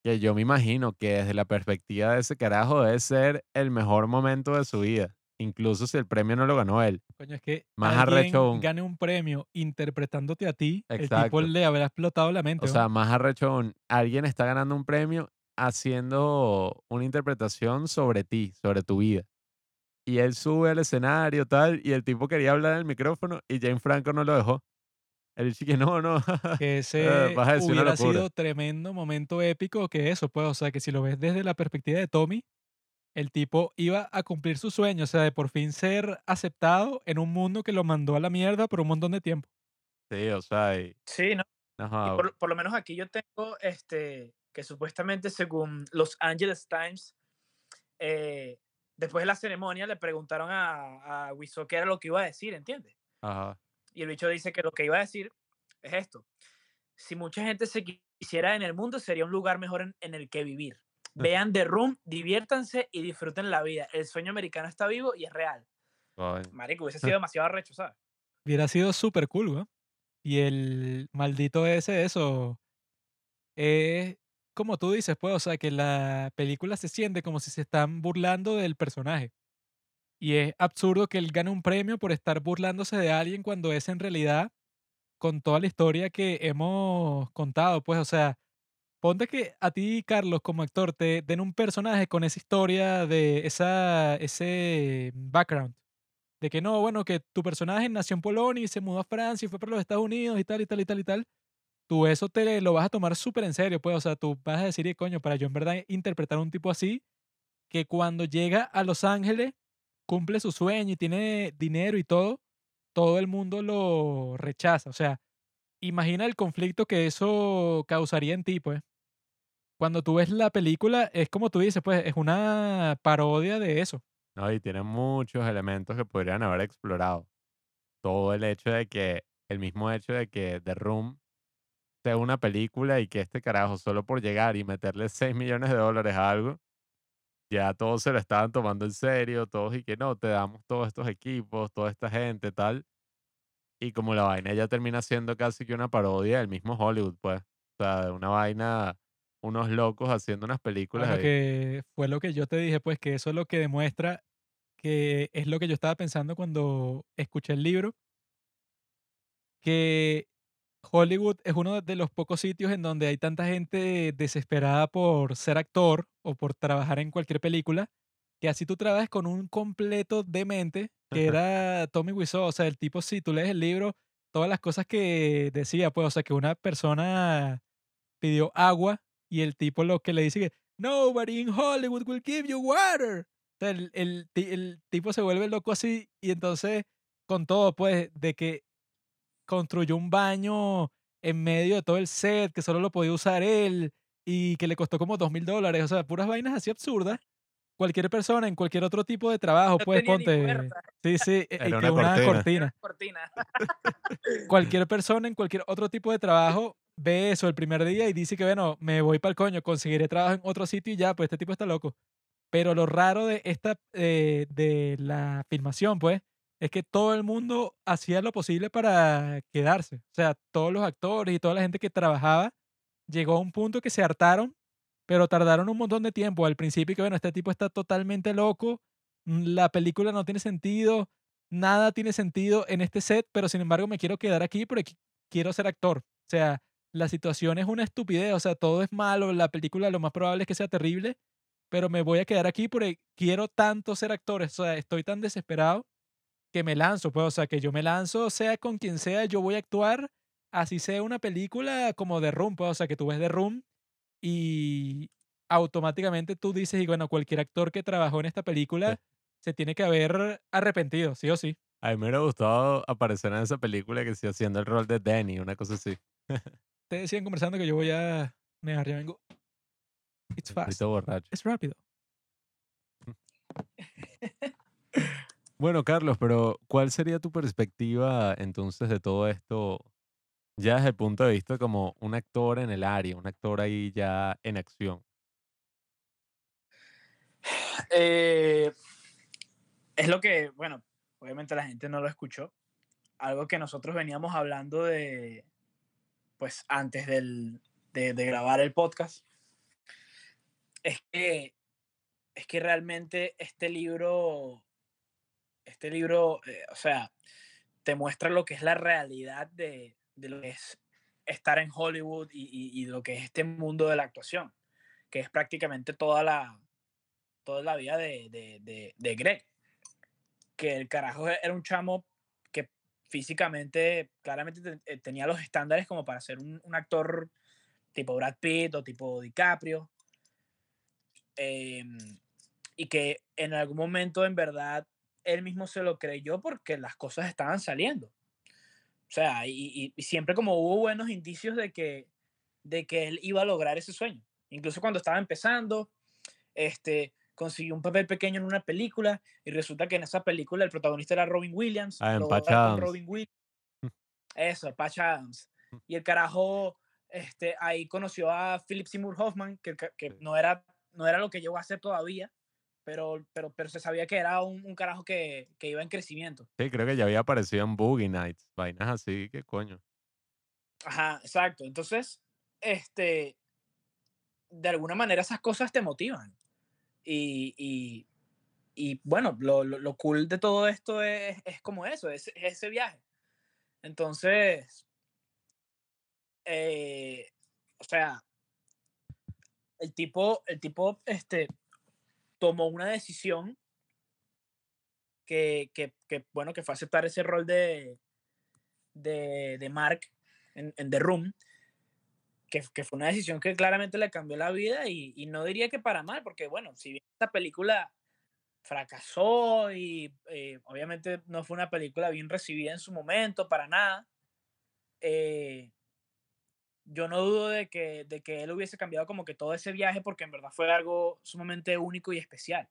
que yo me imagino que desde la perspectiva de ese carajo debe ser el mejor momento de su vida, incluso si el premio no lo ganó él. Coño, es que Más alguien arrecho aún. gane un premio interpretándote a ti, el tipo Exacto. le habrá explotado la mente. O ¿no? sea, más arrecho aún, alguien está ganando un premio haciendo una interpretación sobre ti, sobre tu vida. Y él sube al escenario, tal, y el tipo quería hablar en el micrófono y James Franco no lo dejó. Él dice que no, no. que eh, ese vas a decir una hubiera locura. sido tremendo momento épico que eso, pues, o sea, que si lo ves desde la perspectiva de Tommy, el tipo iba a cumplir su sueño, o sea, de por fin ser aceptado en un mundo que lo mandó a la mierda por un montón de tiempo. Sí, o sea, y, Sí, ¿no? ajá, Y por, por lo menos aquí yo tengo este que supuestamente según Los Angeles Times, eh, después de la ceremonia le preguntaron a, a Wiseau qué era lo que iba a decir, ¿entiendes? ajá. Y el bicho dice que lo que iba a decir es esto. Si mucha gente se qui- quisiera en el mundo, sería un lugar mejor en, en el que vivir. Vean The Room, diviértanse y disfruten la vida. El sueño americano está vivo y es real. Marico, hubiese sido demasiado arrecho, ¿sabes? Hubiera sido súper cool, ¿no? Y el maldito ese, eso, es como tú dices, pues, o sea, que la película se siente como si se están burlando del personaje. Y es absurdo que él gane un premio por estar burlándose de alguien cuando es en realidad con toda la historia que hemos contado, pues, o sea, ponte que a ti, Carlos, como actor, te den un personaje con esa historia de esa, ese background. De que no, bueno, que tu personaje nació en Polonia y se mudó a Francia y fue para los Estados Unidos y tal y tal y tal y tal. Tú eso te lo vas a tomar súper en serio, pues, o sea, tú vas a decir, "Eh, coño, para yo en verdad interpretar a un tipo así, que cuando llega a Los Ángeles, cumple su sueño y tiene dinero y todo, todo el mundo lo rechaza. O sea, imagina el conflicto que eso causaría en ti, pues. Cuando tú ves la película, es como tú dices, pues, es una parodia de eso. No, y tiene muchos elementos que podrían haber explorado. Todo el hecho de que, el mismo hecho de que The Room sea una película y que este carajo, solo por llegar y meterle 6 millones de dólares a algo, ya todos se lo estaban tomando en serio, todos y que no, te damos todos estos equipos, toda esta gente, tal. Y como la vaina ya termina siendo casi que una parodia del mismo Hollywood, pues. O sea, de una vaina, unos locos haciendo unas películas. Bueno, ahí. que fue lo que yo te dije, pues, que eso es lo que demuestra que es lo que yo estaba pensando cuando escuché el libro, que Hollywood es uno de los pocos sitios en donde hay tanta gente desesperada por ser actor o por trabajar en cualquier película, que así tú trabajas con un completo demente, que era Tommy Wiseau, o sea, el tipo, si tú lees el libro, todas las cosas que decía, pues, o sea, que una persona pidió agua y el tipo lo que le dice que nobody in Hollywood will give you water. O sea, el, el el tipo se vuelve loco así y entonces con todo, pues, de que construyó un baño en medio de todo el set, que solo lo podía usar él y que le costó como dos mil dólares. O sea, puras vainas así absurdas. Cualquier persona en cualquier otro tipo de trabajo, No pues ponte. Sí, sí, e- Era y una que una cortina. cortina Cortina. cualquier persona en cualquier otro tipo de trabajo ve eso el primer día y dice que, bueno, me voy para el coño, conseguiré trabajo en otro sitio y ya, pues este tipo está loco. Pero lo raro de esta, eh, de la filmación, pues, es que todo el mundo hacía lo posible para quedarse. O sea, todos los actores y toda la gente que trabajaba llegó a un punto que se hartaron, pero tardaron un montón de tiempo. Al principio, que bueno, este tipo está totalmente loco, mm, la película no tiene sentido, nada tiene sentido en este set, pero sin embargo me quiero quedar aquí porque qui- quiero ser actor. O sea, la situación es una estupidez, o sea, todo es malo, la película lo más probable es que sea terrible, pero me voy a quedar aquí porque quiero tanto ser actor, o sea, estoy tan desesperado que me lanzo, pues, o sea, que yo me lanzo, sea con quien sea, yo voy a actuar, así sea una película como The Room, pues, o sea, que tú ves The Room y automáticamente tú dices, y bueno, cualquier actor que trabajó en esta película se tiene que haber arrepentido, sí o sí. A mí me hubiera gustado aparecer en esa película que sí haciendo el rol de Danny, una cosa así. Ustedes siguen conversando que yo voy a negar, ya vengo. It's fast. Es rápido. Bueno, Carlos, pero ¿cuál sería tu perspectiva entonces de todo esto Ya desde el punto de vista como un actor en el área, un actor ahí ya en acción. Eh, es lo que, bueno, obviamente la gente no lo escuchó. Algo que nosotros veníamos hablando de, pues antes del, de, de grabar el podcast, es que, es que realmente este libro, este libro, eh, o sea, te muestra lo que es la realidad de, de lo que es estar en Hollywood y, y- lo que es este mundo de la actuación, que es prácticamente toda la, toda la vida de, de, de, de Greg. Que el carajo era un chamo que físicamente claramente te- eh, tenía los estándares como para ser un, un actor tipo Brad Pitt o tipo DiCaprio. em, y que en algún momento en verdad él mismo se lo creyó porque las cosas estaban saliendo. O sea, y, siempre como hubo buenos indicios de que, de que él iba a lograr ese sueño. Incluso cuando estaba empezando, este, consiguió un papel pequeño en una película y resulta que en esa película el protagonista era Robin Williams. Ah, en Patch Adams. Robin Williams. Eso, Patch Adams. Y el carajo, este, ahí conoció a Philip Seymour Hoffman, que, que- no, era, no era lo que llegó a ser todavía, pero, pero, pero se sabía que era un, un carajo que, que iba en crecimiento. Sí, creo que ya había aparecido en Boogie Nights, vainas así, qué coño. Ajá, exacto. Entonces, este, de alguna manera esas cosas te motivan. Y, y, y bueno, lo, lo, lo cool de todo esto es, es como eso, es, es ese viaje. Entonces, eh, o sea, el tipo, el tipo, este, tomó una decisión que, bueno, que fue aceptar ese rol de, de, Mark en, The Room, que, fue una decisión que claramente le cambió la vida y, y no diría que para mal, porque bueno, si bien esta película fracasó y eh, obviamente no fue una película bien recibida en su momento, para nada, eh, yo no dudo de que, de que él hubiese cambiado como que todo ese viaje porque en verdad fue algo sumamente único y especial.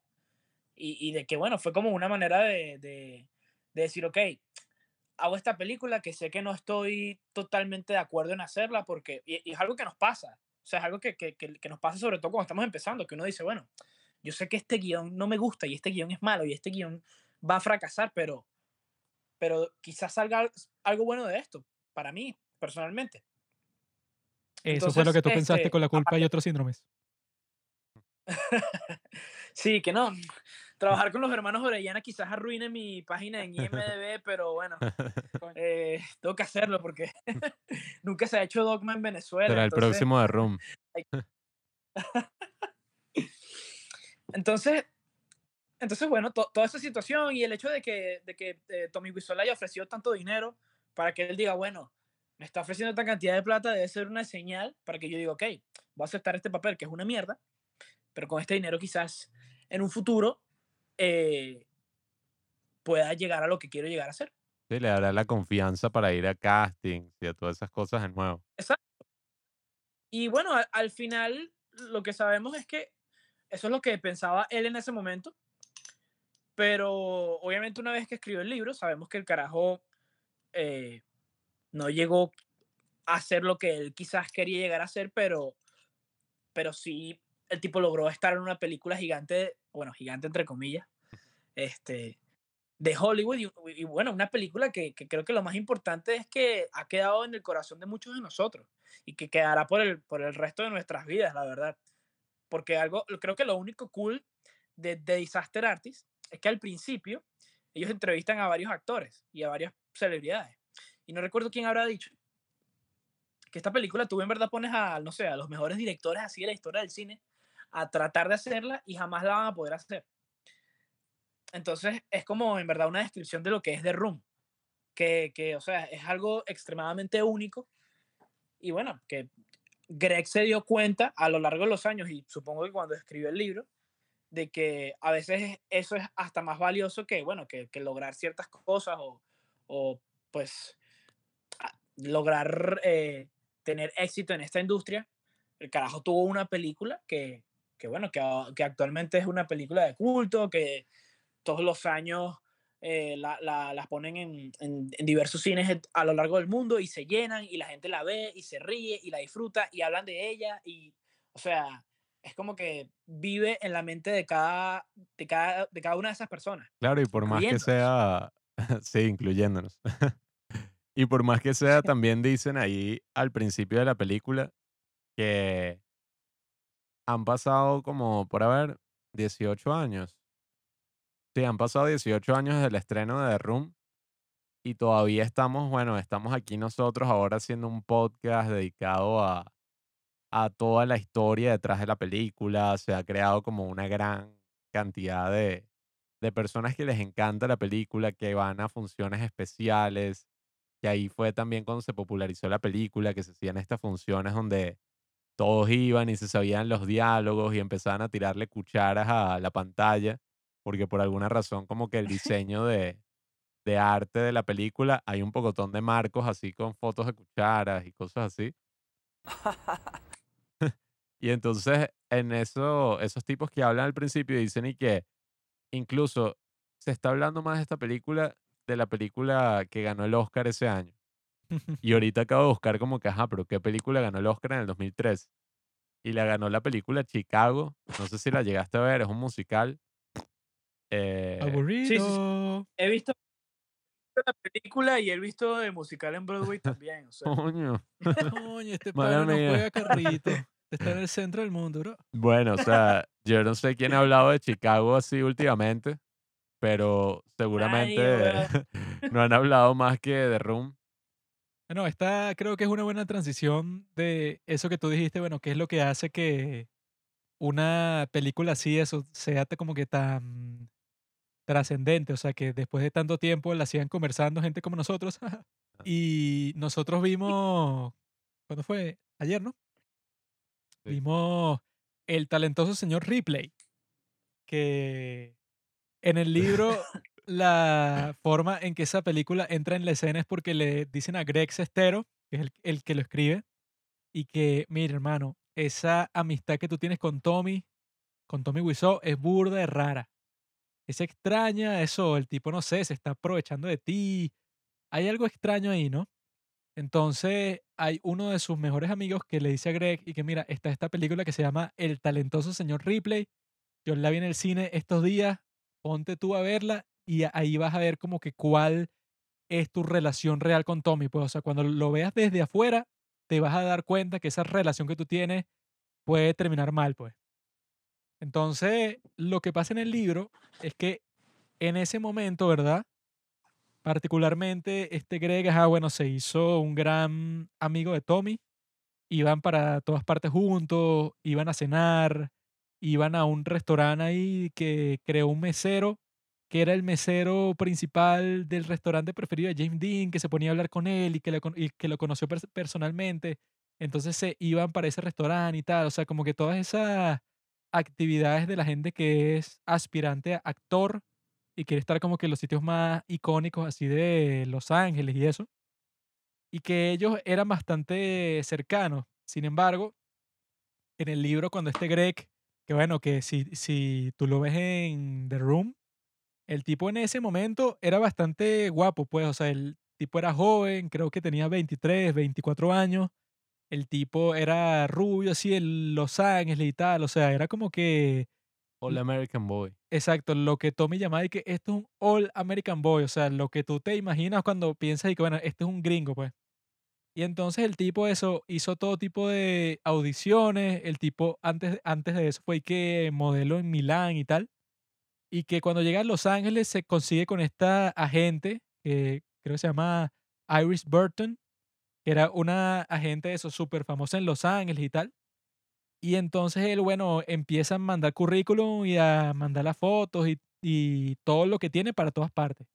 Y, y de que, bueno, fue como una manera de, de, de decir, ok, hago esta película que sé que no estoy totalmente de acuerdo en hacerla porque, y, y es algo que nos pasa, o sea, es algo que, que, que, que nos pasa sobre todo cuando estamos empezando, que uno dice, bueno, yo sé que este guion no me gusta y este guion es malo y este guion va a fracasar, pero, pero quizás salga algo bueno de esto, para mí, personalmente. Eso fue lo que tú Entonces, pensaste este, con la culpa aparte- y otros síndromes. Sí, que no. Trabajar con los hermanos Orellana quizás arruine mi página en IMDb, pero bueno, eh, tengo que hacerlo porque nunca se ha hecho dogma en Venezuela. Será el entonces- próximo de Room. Entonces, entonces bueno, to- toda esa situación y el hecho de que, de que eh, Tommy Wiseau le haya ofrecido tanto dinero para que él diga, bueno, me está ofreciendo esta cantidad de plata, debe ser una señal para que yo diga, ok, voy a aceptar este papel que es una mierda, pero con este dinero quizás en un futuro eh, pueda llegar a lo que quiero llegar a ser. Sí, le dará la confianza para ir a castings y a todas esas cosas de nuevo. Y bueno, al, al final lo que sabemos es que eso es lo que pensaba él en ese momento. Pero obviamente una vez que escribió el libro, sabemos que el carajo eh, no llegó a hacer lo que él quizás quería llegar a hacer, pero, pero sí el tipo logró estar en una película gigante, bueno, gigante entre comillas, este, de Hollywood. Y, bueno, una película que, que creo que lo más importante es que ha quedado en el corazón de muchos de nosotros y que quedará por el, por el resto de nuestras vidas, la verdad. Porque algo, creo que lo único cool de, de Disaster Artist es que al principio ellos entrevistan a varios actores y a varias celebridades. Y no recuerdo quién habrá dicho que esta película tú en verdad pones a, no sé, a los mejores directores así de la historia del cine a tratar de hacerla y jamás la van a poder hacer. Entonces es como en verdad una descripción de lo que es The Room, que, que o sea, es algo extremadamente único y bueno, que Greg se dio cuenta a lo largo de los años y supongo que cuando escribió el libro, de que a veces eso es hasta más valioso que, bueno, que, que lograr ciertas cosas o, o pues lograr eh, tener éxito en esta industria. El carajo tuvo una película que, que bueno, que, a- que actualmente es una película de culto, que todos los años eh, la- la- las ponen en, en- en diversos cines a lo largo del mundo y se llenan y la gente la ve y se ríe y la disfruta y hablan de ella y, o sea, es como que vive en la mente de cada, de cada, de cada una de esas personas. Claro, y por más que sea, sí, incluyéndonos. y por más que sea, también dicen ahí al principio de la película que han pasado como, por haber, 18 años. Sí, han pasado 18 años desde el estreno de The Room y todavía estamos, bueno, estamos aquí nosotros ahora haciendo un podcast dedicado a, a toda la historia detrás de la película. Se ha creado como una gran cantidad de, de personas que les encanta la película, que van a funciones especiales, que ahí fue también cuando se popularizó la película, que se hacían estas funciones donde todos iban y se sabían los diálogos y empezaban a tirarle cucharas a la pantalla, porque por alguna razón como que el diseño de, de arte de la película hay un pocotón de marcos así con fotos de cucharas y cosas así. Y entonces en eso, esos tipos que hablan al principio dicen y que incluso se está hablando más de esta película de la película que ganó el Oscar ese año. Y ahorita acabo de buscar como que, ajá, pero ¿qué película ganó el Oscar en el 2003? Y la ganó la película Chicago. No sé si la llegaste a ver, es un musical. Eh, Aburrido. He visto la película y he visto el musical en Broadway también. O sea, coño. Coño, este pana no juega carrito. Está en el centro del mundo, bro. Bueno, o sea, yo no sé quién ha hablado de Chicago así últimamente, pero seguramente no han hablado más que de Room. Bueno, esta creo que es una buena transición de eso que tú dijiste, bueno, que es lo que hace que una película así, eso, sea como que tan trascendente, o sea, que después de tanto tiempo la sigan conversando gente como nosotros. y nosotros vimos, ¿cuándo fue? Ayer, ¿no? Sí. Vimos el talentoso señor Ripley, que en el libro la forma en que esa película entra en la escena es porque le dicen a Greg Sestero, que es el, el que lo escribe, y que, mira, hermano, esa amistad que tú tienes con Tommy, con Tommy Wiseau, es burda de rara. Es extraña eso, el tipo, no sé, se está aprovechando de ti. Hay algo extraño ahí, ¿no? Entonces, hay uno de sus mejores amigos que le dice a Greg y que, mira, está esta película que se llama El talentoso señor Ripley. Yo la vi en el cine estos días, ponte tú a verla y ahí vas a ver como que cuál es tu relación real con Tommy. Pues, o sea, cuando lo veas desde afuera, te vas a dar cuenta que esa relación que tú tienes puede terminar mal, pues. Entonces, lo que pasa en el libro es que en ese momento, ¿verdad? Particularmente, este Greg, ajá, bueno, se hizo un gran amigo de Tommy. Iban para todas partes juntos, iban a cenar, iban a un restaurante ahí que creó un mesero, que era el mesero principal del restaurante preferido de James Dean, que se ponía a hablar con él y que con- y que lo conoció pers- personalmente. Entonces se iban para ese restaurante y tal. O sea, como que todas esas actividades de la gente que es aspirante a actor y quiere estar como que en los sitios más icónicos así de Los Ángeles y eso. Y que ellos eran bastante cercanos. Sin embargo, en el libro cuando este Greg, que bueno, que si, si tú lo ves en The Room, el tipo en ese momento era bastante guapo, pues, o sea, el tipo era joven, creo que tenía 23, 24 años. El tipo era rubio, así, en Los Ángeles y tal, o sea, era como que All American Boy. Exacto, lo que Tommy llamaba y que esto es un All American Boy, o sea, lo que tú te imaginas cuando piensas y que, bueno, este es un gringo, pues. Y entonces el tipo eso hizo todo tipo de audiciones, el tipo antes, antes de eso fue que modeló en Milán y tal, y que cuando llega a Los Ángeles se consigue con esta agente, que creo que se llama Iris Burton, que era una agente de eso súper famosa en Los Ángeles y tal. Y entonces él, bueno, empieza a mandar currículum y a mandar las fotos y, y todo lo que tiene para todas partes.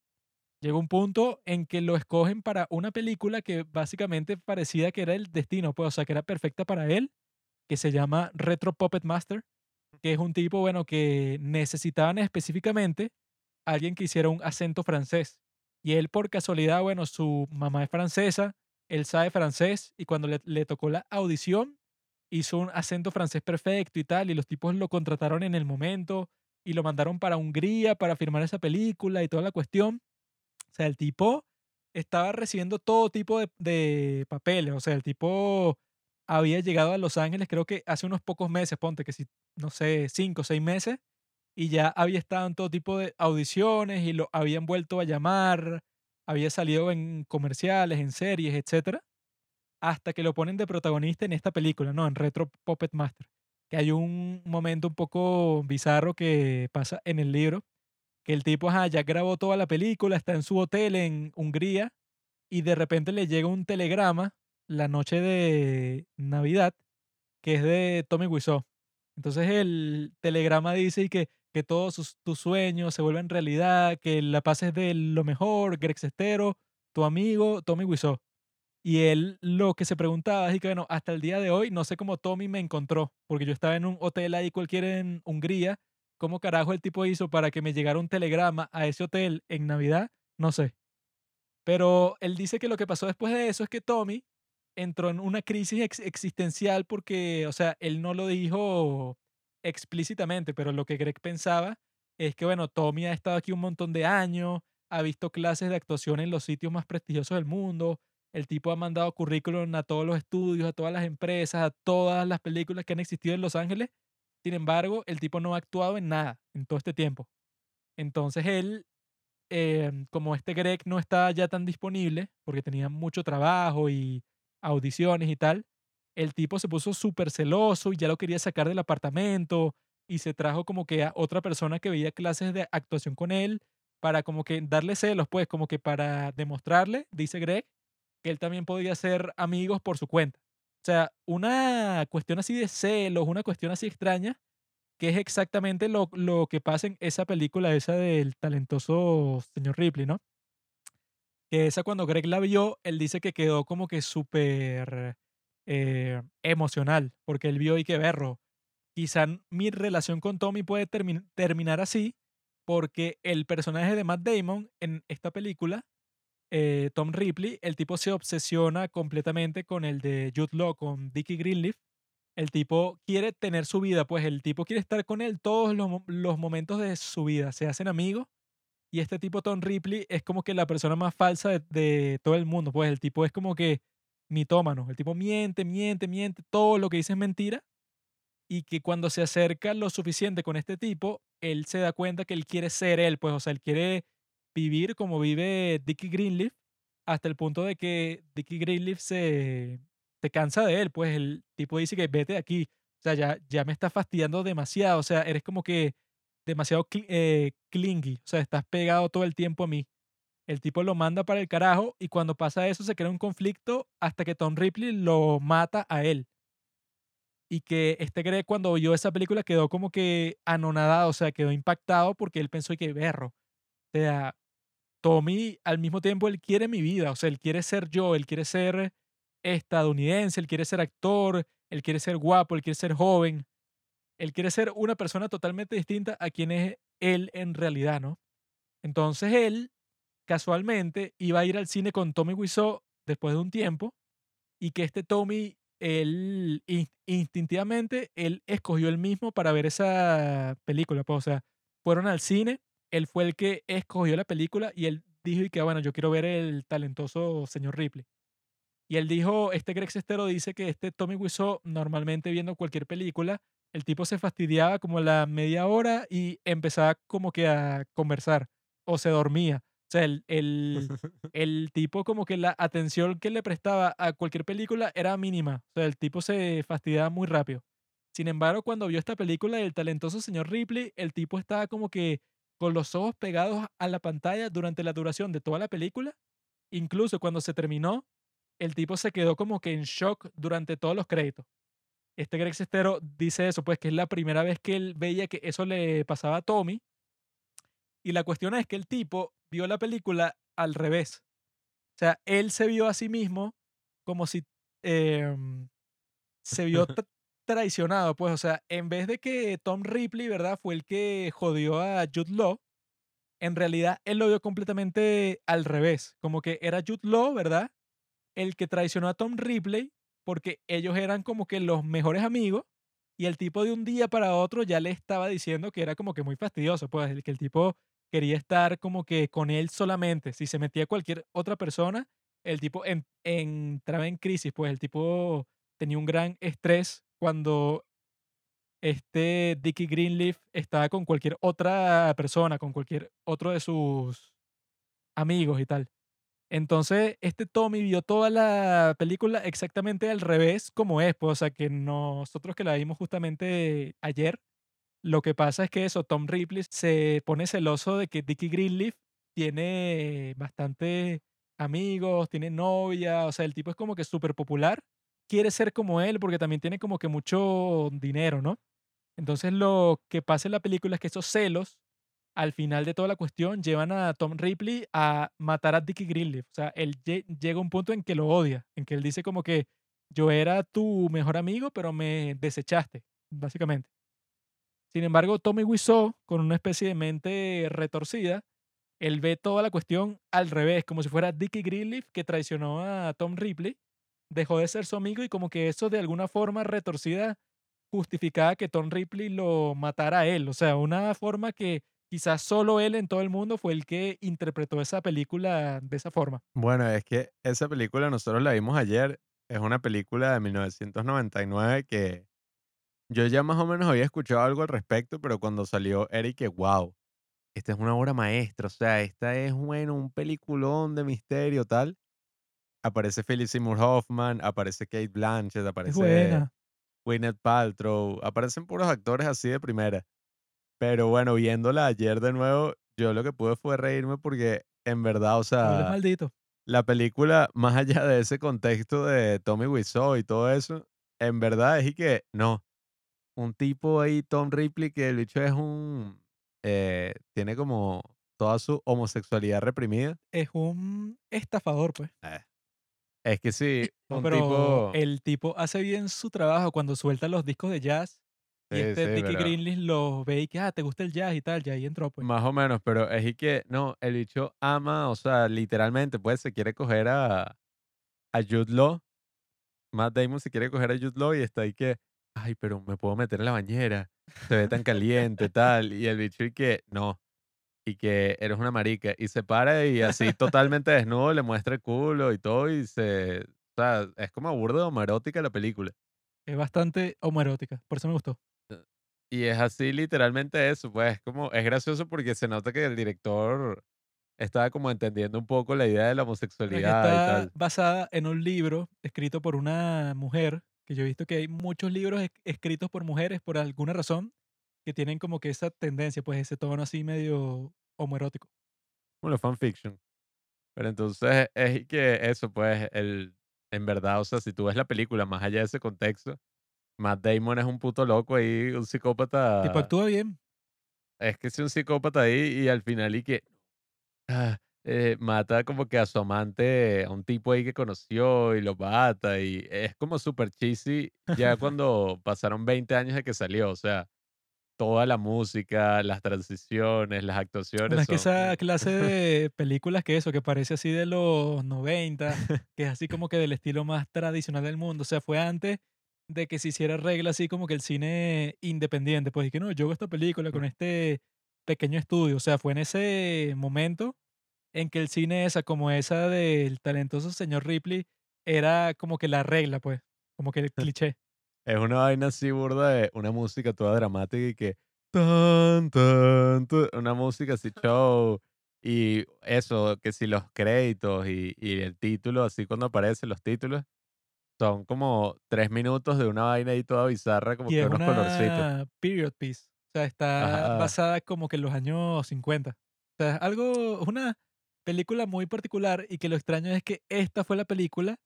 Llega un punto en que lo escogen para una película que básicamente parecía que era el destino, pues, o sea, que era perfecta para él, que se llama Retro Puppet Master, que es un tipo, bueno, que necesitaban específicamente alguien que hiciera un acento francés. Y él, por casualidad, bueno, su mamá es francesa, él sabe francés, y cuando le, le tocó la audición, hizo un acento francés perfecto y tal, y los tipos lo contrataron en el momento, y lo mandaron para Hungría para firmar esa película y toda la cuestión. O sea, el tipo estaba recibiendo todo tipo de, de papeles. O sea, el tipo había llegado a Los Ángeles creo que hace unos pocos meses, ponte que si, no sé, cinco o seis meses, y ya había estado en todo tipo de audiciones y lo habían vuelto a llamar, había salido en comerciales, en series, etcétera, hasta que lo ponen de protagonista en esta película, ¿no? En Retro Puppet Master. Que hay un momento un poco bizarro que pasa en el libro, que el tipo ajá, ya grabó toda la película, está en su hotel en Hungría y de repente le llega un telegrama la noche de Navidad que es de Tommy Wiseau. Entonces el telegrama dice que, que todos tus sueños se vuelven realidad, que la pases de lo mejor, Greg Sestero, tu amigo Tommy Wiseau. Y él lo que se preguntaba es que, bueno, hasta el día de hoy no sé cómo Tommy me encontró, porque yo estaba en un hotel ahí cualquiera en Hungría. ¿Cómo carajo el tipo hizo para que me llegara un telegrama a ese hotel en Navidad? No sé. Pero él dice que lo que pasó después de eso es que Tommy entró en una crisis ex- existencial porque, o sea, él no lo dijo explícitamente, pero lo que Greg pensaba es que, bueno, Tommy ha estado aquí un montón de años, ha visto clases de actuación en los sitios más prestigiosos del mundo, el tipo ha mandado currículum a todos los estudios, a todas las empresas, a todas las películas que han existido en Los Ángeles. Sin embargo, el tipo no ha actuado en nada en todo este tiempo. Entonces él, em, como este Greg no está ya tan disponible, porque tenía mucho trabajo y audiciones y tal, el tipo se puso súper celoso y ya lo quería sacar del apartamento y se trajo como que a otra persona que veía clases de actuación con él para como que darle celos, pues como que para demostrarle, dice Greg, que él también podía ser amigos por su cuenta. O sea, una cuestión así de celos, una cuestión así extraña, que es exactamente lo, lo que pasa en esa película, esa del talentoso señor Ripley, ¿no? Que esa cuando Greg la vio, él dice que quedó como que súper eh, emocional, porque él vio y que berro. Quizá mi relación con Tommy puede termi- terminar así, porque el personaje de Matt Damon en esta película, eh, Tom Ripley, el tipo se obsesiona completamente con el de Jude Law, con Dickie Greenleaf. El tipo quiere tener su vida, pues el tipo quiere estar con él todos los, mo- los momentos de su vida, se hacen amigos. Y este tipo, Tom Ripley, es como que la persona más falsa de, de todo el mundo. Pues el tipo es como que mitómano. El tipo miente, miente, miente. Todo lo que dice es mentira. Y que cuando se acerca lo suficiente con este tipo, él se da cuenta que él quiere ser él. Pues, o sea, él quiere vivir como vive Dickie Greenleaf. Hasta el punto de que Dickie Greenleaf se, se cansa de él. Pues el tipo dice que vete de aquí. O sea, ya, ya me está fastidiando demasiado. O sea, eres como que demasiado eh, clingy, o sea, estás pegado todo el tiempo a mí. El tipo lo manda para el carajo y cuando pasa eso se crea un conflicto hasta que Tom Ripley lo mata a él. Y que este Greg cuando vio esa película quedó como que anonadado, o sea, quedó impactado porque él pensó que berro. O sea, Tommy al mismo tiempo él quiere mi vida, o sea, él quiere ser yo, él quiere ser estadounidense, él quiere ser actor, él quiere ser guapo, él quiere ser joven, él quiere ser una persona totalmente distinta a quien es él en realidad, ¿no? Entonces él, casualmente, iba a ir al cine con Tommy Wiseau después de un tiempo y que este Tommy, él in- instintivamente, él escogió el mismo para ver esa película, pues, o sea, fueron al cine, él fue el que escogió la película y él dijo y que, bueno, yo quiero ver el talentoso señor Ripley. Y él dijo, este Greg Sestero dice que este Tommy Wiseau, normalmente viendo cualquier película, el tipo se fastidiaba como a la media hora y empezaba como que a conversar o se dormía. O sea, el, el, el tipo como que la atención que le prestaba a cualquier película era mínima. O sea, el tipo se fastidiaba muy rápido. Sin embargo, cuando vio esta película del talentoso señor Ripley, el tipo estaba como que con los ojos pegados a la pantalla durante la duración de toda la película. Incluso cuando se terminó, el tipo se quedó como que en shock durante todos los créditos. Este Greg Sestero dice eso, pues que es la primera vez que él veía que eso le pasaba a Tommy. Y la cuestión es que el tipo vio la película al revés. O sea, él se vio a sí mismo como si em, se vio traicionado, pues, o sea, en vez de que Tom Ripley, ¿verdad? Fue el que jodió a Jude Law, en realidad él lo vio completamente al revés, como que era Jude Law, ¿verdad? El que traicionó a Tom Ripley porque ellos eran como que los mejores amigos Y el tipo de un día para otro ya le estaba diciendo que era como que muy fastidioso, pues el que el tipo quería estar como que con él solamente. Si se metía cualquier otra persona, el tipo en- entraba en crisis, pues el tipo tenía un gran estrés cuando este Dickie Greenleaf estaba con cualquier otra persona, con cualquier otro de sus amigos y tal. Entonces, este Tommy vio toda la película exactamente al revés como es, pues, o sea, que nosotros que la vimos justamente ayer, lo que pasa es que eso, Tom Ripley se pone celoso de que Dickie Greenleaf tiene bastante amigos, tiene novia, o sea, el tipo es como que súper popular, quiere ser como él porque también tiene como que mucho dinero, ¿no? Entonces lo que pasa en la película es que esos celos, al final de toda la cuestión, llevan a Tom Ripley a matar a Dickie Greenleaf. O sea, él lle- llega a un punto en que lo odia, en que él dice como que yo era tu mejor amigo, pero me desechaste, básicamente. Sin embargo, Tommy Wiseau, con una especie de mente retorcida, él ve toda la cuestión al revés, como si fuera Dickie Greenleaf que traicionó a Tom Ripley, dejó de ser su amigo y como que eso de alguna forma retorcida justificaba que Tom Ripley lo matara a él. O sea, una forma que quizás solo él en todo el mundo fue el que interpretó esa película de esa forma. Bueno, es que esa película nosotros la vimos ayer. Es una película de 1999 que yo ya más o menos había escuchado algo al respecto, pero cuando salió Eric, que wow, esta es una obra maestra. O sea, esta es, bueno, un peliculón de misterio, tal. Aparece Philip Seymour Hoffman, aparece Kate Blanchett, aparece buena. Gwyneth Paltrow, aparecen puros actores así de primera. Pero bueno, viéndola ayer de nuevo, yo lo que pude fue reírme porque en verdad, o sea, maldito. la película, más allá de ese contexto de Tommy Wiseau y todo eso, en verdad es y que no, un tipo ahí, Tom Ripley, que el bicho es un, eh, tiene como toda su homosexualidad reprimida. Es un estafador, pues. Eh, Es que sí, un pero tipo, el tipo hace bien su trabajo cuando suelta los discos de jazz y este sí, Dickie pero Greenleaf los ve y que, ah, te gusta el jazz y tal, ya ahí entró, pues. más o menos, pero es y que no, el bicho ama, o sea, literalmente, pues se quiere coger a, a Jude Law, Matt Damon se quiere coger a Jude Law y está ahí que, ay, pero me puedo meter en la bañera, se ve tan caliente, tal, y el bicho y que, no, y que eres una marica, y se para y así totalmente desnudo le muestra el culo y todo, y se, o sea, es como burdo homoerótica la película. Es bastante homoerótica, por eso me gustó. Y es así literalmente eso, pues como, es gracioso porque se nota que el director estaba como entendiendo un poco la idea de la es homosexualidad y está tal. basada en un libro escrito por una mujer, que yo he visto que hay muchos libros es- escritos por mujeres por alguna razón que tienen como que esa tendencia, pues ese tono así medio homoerótico. Bueno, fanfiction. Pero entonces es que eso, pues, el, en verdad, o sea, si tú ves la película más allá de ese contexto, Matt Damon es un puto loco ahí, un Tipo, psicópata. actúa bien. Es que es un psicópata ahí y al final y que ah, eh, mata como que a su amante, a un tipo ahí que conoció y lo mata y es como súper cheesy ya cuando pasaron 20 años de que salió, o sea, toda la música, las transiciones, las Bueno, actuaciones es que son... esa clase de películas que eso, que parece así de los 90, que es así como que del estilo más tradicional del mundo. O sea, fue antes de que se hiciera regla así como que el cine independiente. Pues y que no, yo hago esta película con este pequeño estudio. O sea, fue en ese momento en que el cine esa, como esa del talentoso señor Ripley, era como que la regla, pues, como que el cliché. Es una vaina así burda de una música toda dramática y que tan, tan, tan, una música así show y eso, que si los créditos y, y el título, así cuando aparecen los títulos, son como tres minutos de una vaina ahí toda bizarra, como Y que es unos colorcitos. una period piece. O sea, está Ajá. basada como que en los años 50. O sea, algo, una película muy particular y que lo extraño es que esta fue la película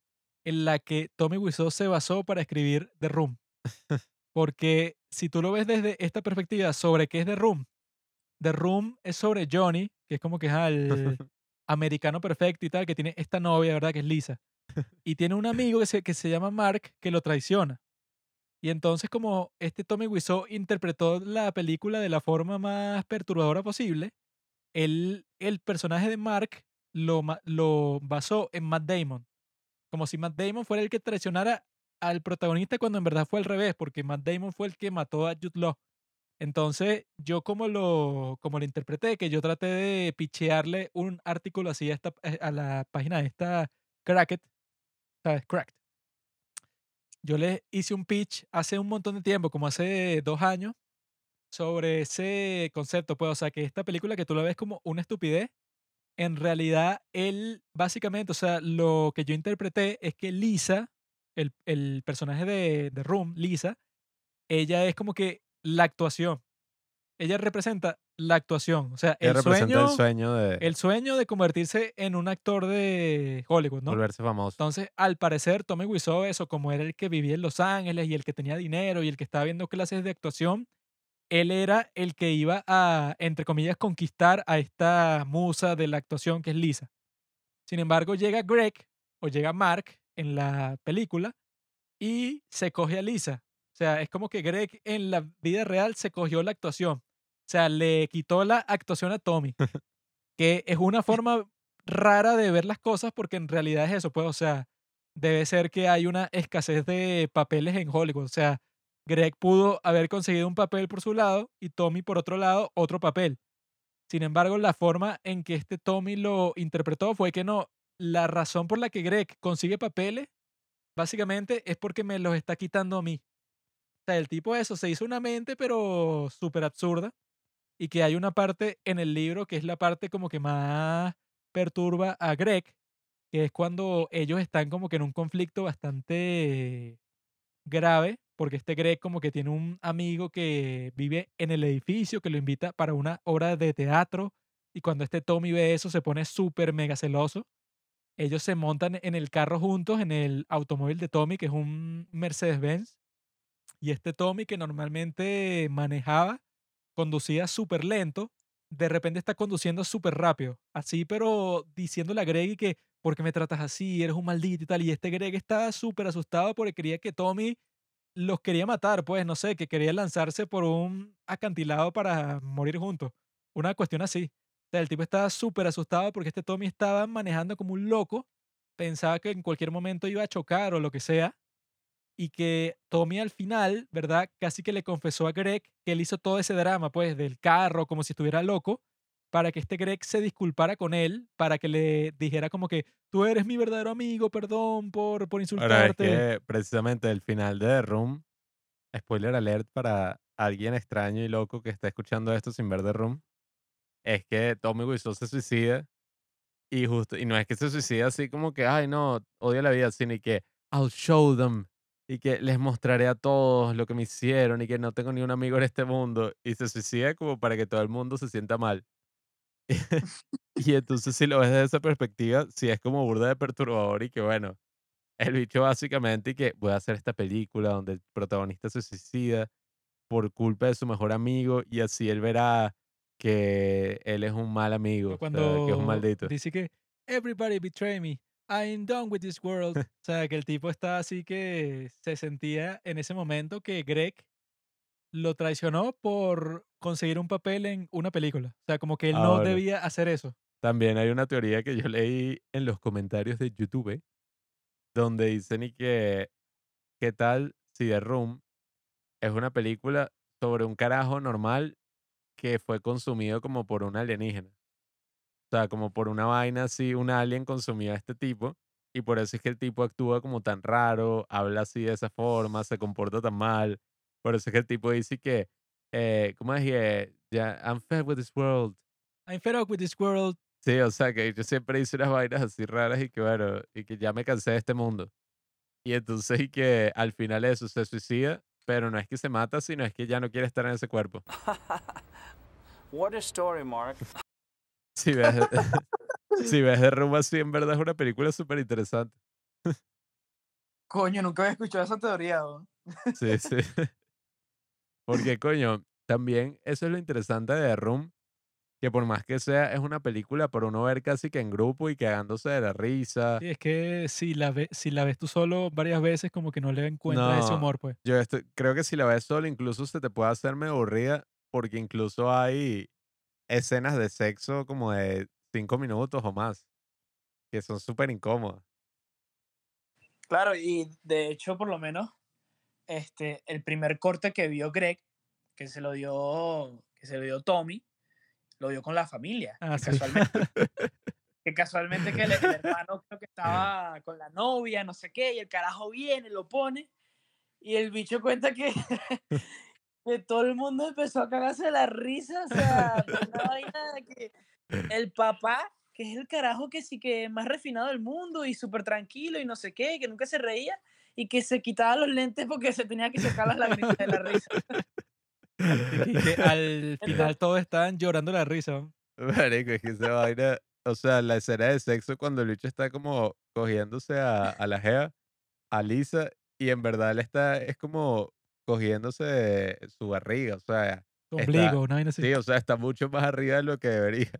en la que Tommy Wiseau se basó para escribir The Room. Porque si tú lo ves desde esta perspectiva sobre qué es The Room, The Room es sobre Johnny, que es como que es el americano perfecto y tal, que tiene esta novia, ¿verdad? Que es Lisa. Y tiene un amigo que se, que se llama Mark que lo traiciona. Y entonces como este Tommy Wiseau interpretó la película de la forma más perturbadora posible, él, el personaje de Mark lo, lo basó en Matt Damon. Como si Matt Damon fuera el que traicionara al protagonista cuando en verdad fue al revés, porque Matt Damon fue el que mató a Jude Law. Entonces, yo como lo, como lo interpreté, que yo traté de pichearle un artículo así a, esta, eh, a la página de esta Cracket, ¿sabes? Cracked. Yo le hice un pitch hace un montón de tiempo, como hace dos años, sobre ese concepto, pues, o sea, que esta película que tú la ves como una estupidez, en realidad él, básicamente, o sea, lo que yo interpreté es que Lisa, el, el personaje de, de Room, Lisa, ella es como que la actuación. Ella representa la actuación, o sea, el sueño, el sueño de el sueño de convertirse en un actor de Hollywood, ¿no? volverse famoso. Entonces, al parecer, Tommy Wiseau, eso, como era el que vivía en Los Ángeles y el que tenía dinero y el que estaba viendo clases de actuación, él era el que iba a, entre comillas, conquistar a esta musa de la actuación que es Lisa. Sin embargo, llega Greg o llega Mark en la película y se coge a Lisa. O sea, es como que Greg en la vida real se cogió la actuación. O sea, le quitó la actuación a Tommy. que es una forma rara de ver las cosas porque en realidad es eso, pues, o sea, debe ser que hay una escasez de papeles en Hollywood. O sea, Greg pudo haber conseguido un papel por su lado y Tommy por otro lado otro papel. Sin embargo, la forma en que este Tommy lo interpretó fue que no, la razón por la que Greg consigue papeles, básicamente es porque me los está quitando a mí. O sea, el tipo eso se hizo una mente, pero súper absurda. Y que hay una parte en el libro que es la parte como que más perturba a Greg, que es cuando ellos están como que en un conflicto bastante grave, porque este Greg como que tiene un amigo que vive en el edificio, que lo invita para una obra de teatro, y cuando este Tommy ve eso se pone súper mega celoso. Ellos se montan en el carro juntos, en el automóvil de Tommy, que es un Mercedes-Benz, y este Tommy que normalmente manejaba, conducía súper lento, de repente está conduciendo súper rápido, así pero diciéndole a Greg que, ¿por qué me tratas así? Eres un maldito y tal. Y este Greg estaba súper asustado porque creía que Tommy los quería matar, pues, no sé, que quería lanzarse por un acantilado para morir juntos. Una cuestión así. O sea, el tipo estaba súper asustado porque este Tommy estaba manejando como un loco, pensaba que en cualquier momento iba a chocar o lo que sea, y que Tommy al final, ¿verdad? Casi que le confesó a Greg que él hizo todo ese drama, pues, del carro, como si estuviera loco, para que este Greg se disculpara con él, para que le dijera como que tú eres mi verdadero amigo, perdón por, por Ahora es insultarte. que precisamente el final de The Room, spoiler alert para alguien extraño y loco que está escuchando esto sin ver The Room, es que Tommy Wiseau se suicida y justo y no es que se suicida así como que ay no odio la vida sino que I'll show them y que les mostraré a todos lo que me hicieron y que no tengo ni un amigo en este mundo y se suicida como para que todo el mundo se sienta mal y entonces si lo ves desde esa perspectiva sí es como burda de perturbador y que bueno el bicho básicamente y que voy a hacer esta película donde el protagonista se suicida por culpa de su mejor amigo y así él verá que él es un mal amigo, Pero o sea, que es un cuando maldito. dice que everybody betray me, I'm done with this world. O sea, que el tipo está así que se sentía en ese momento que Greg lo traicionó por conseguir un papel en una película. O sea, como que él no Ahora, debía hacer eso. también hay una teoría que yo leí en los comentarios de YouTube donde dicen y que qué tal si The Room es una película sobre un carajo normal que fue consumido como por un alienígena. O sea, como por una vaina así, un alien consumió a este tipo y por eso es que el tipo actúa como tan raro, habla así de esa forma, se comporta tan mal. Por eso es que el tipo dice que, eh, ¿cómo es que? Ya, I'm fed with this world. I'm fed up with this world. Sí, o sea, que yo siempre hice unas vainas así raras y que bueno, y que ya me cansé de este mundo. Y entonces y que al final eso se suicida, pero no es que se mata, sino es que ya no quiere estar en ese cuerpo. What a story, Mark. Si ves, si ves de Room así, en verdad es una película súper interesante. Coño, nunca había escuchado esa teoría. ¿no? Sí, sí. Porque, coño, también eso es lo interesante de The Room, que por más que sea, es una película por uno ver casi que en grupo y cagándose de la risa. Sí, es que si la, ve, si la ves tú solo varias veces, como que no le encuentras ese No, humor, pues. Yo estoy- creo que si la ves solo, incluso se te puede hacer medio aburrida, porque incluso hay escenas de sexo como de cinco minutos o más, que son súper incómodas. Claro, y de hecho, por lo menos, este, el primer corte que vio Greg, que se lo dio, que se lo dio Tommy, lo dio con la familia. Ah, sí. casualmente, que casualmente que el, el hermano creo que estaba con la novia, no sé qué, y el carajo viene, lo pone, y el bicho cuenta que, que todo el mundo empezó a cagarse la risa, o sea, una vaina que el papá, que es el carajo que sí que es más refinado del mundo y súper tranquilo y no sé qué, que nunca se reía, y que se quitaba los lentes porque se tenía que sacar las lágrimas de la risa. Y que al final todos estaban llorando la risa. Marico, es que esa vaina, o sea, la escena de sexo cuando el bicho está como cogiéndose a, a la Gea, a Lisa, y en verdad él está, es como cogiéndose su barriga, o sea, ombligo, una vaina así. sí, o sea, está mucho más arriba de lo que debería.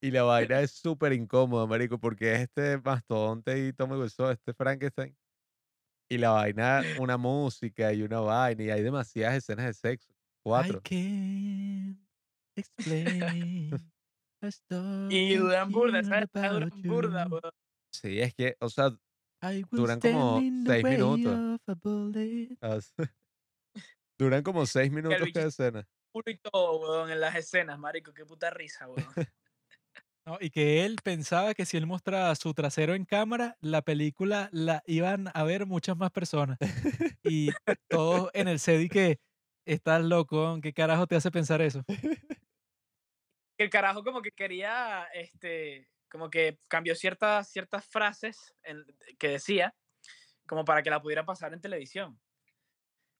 Y la vaina es súper incómoda, marico, porque es este mastodonte y Tommy Wiseau, este Frankenstein. Y la vaina, una música y una vaina, y hay demasiadas escenas de sexo. Cuatro. Y duran burda, ¿sabes? Duran burda, weón. Sí, es que, o sea, duran como seis minutos. duran como seis minutos cada escena. Puro y todo, weón, en las escenas, marico, qué puta risa, weón. No, y que él pensaba que si él mostraba su trasero en cámara, la película la iban a ver muchas más personas. Y todos en el set y que estás loco, ¿qué carajo te hace pensar eso? el carajo como que quería, este, como que cambió ciertas, ciertas frases en- que decía, como para que la pudiera pasar en televisión.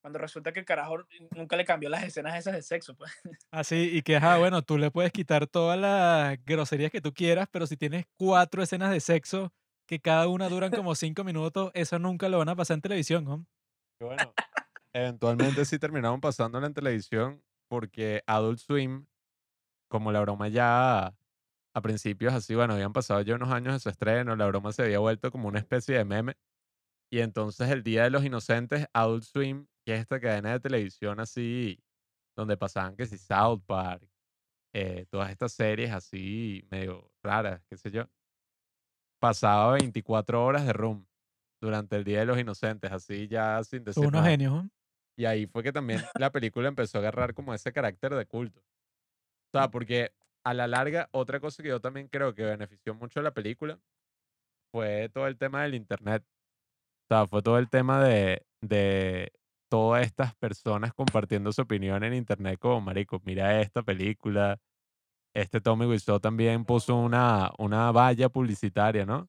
Cuando resulta que el carajo nunca le cambió las escenas esas de sexo, pues. Así, y que, ajá, bueno, tú le puedes quitar todas las groserías que tú quieras, pero si tienes cuatro escenas de sexo que cada una duran como cinco minutos, eso nunca lo van a pasar en televisión, ¿no? Bueno, eventualmente sí terminaron pasándola en televisión porque Adult Swim, como la broma ya a principios así, bueno, habían pasado ya unos años de su estreno, la broma se había vuelto como una especie de meme. Y entonces el Día de los Inocentes, Adult Swim, que es esta cadena de televisión así, donde pasaban que si South Park, eh, todas estas series así medio raras, qué sé yo, pasaba 24 horas de room durante el Día de los Inocentes, así ya sin decir unos nada. genios, ¿no? Y ahí fue que también la película empezó a agarrar como ese carácter de culto. O sea, porque a la larga, otra cosa que yo también creo que benefició mucho a la película fue todo el tema del internet. O sea, fue todo el tema de, de todas estas personas compartiendo su opinión en internet como, marico, mira esta película. Este Tommy Wiseau también puso una, una valla publicitaria, ¿no?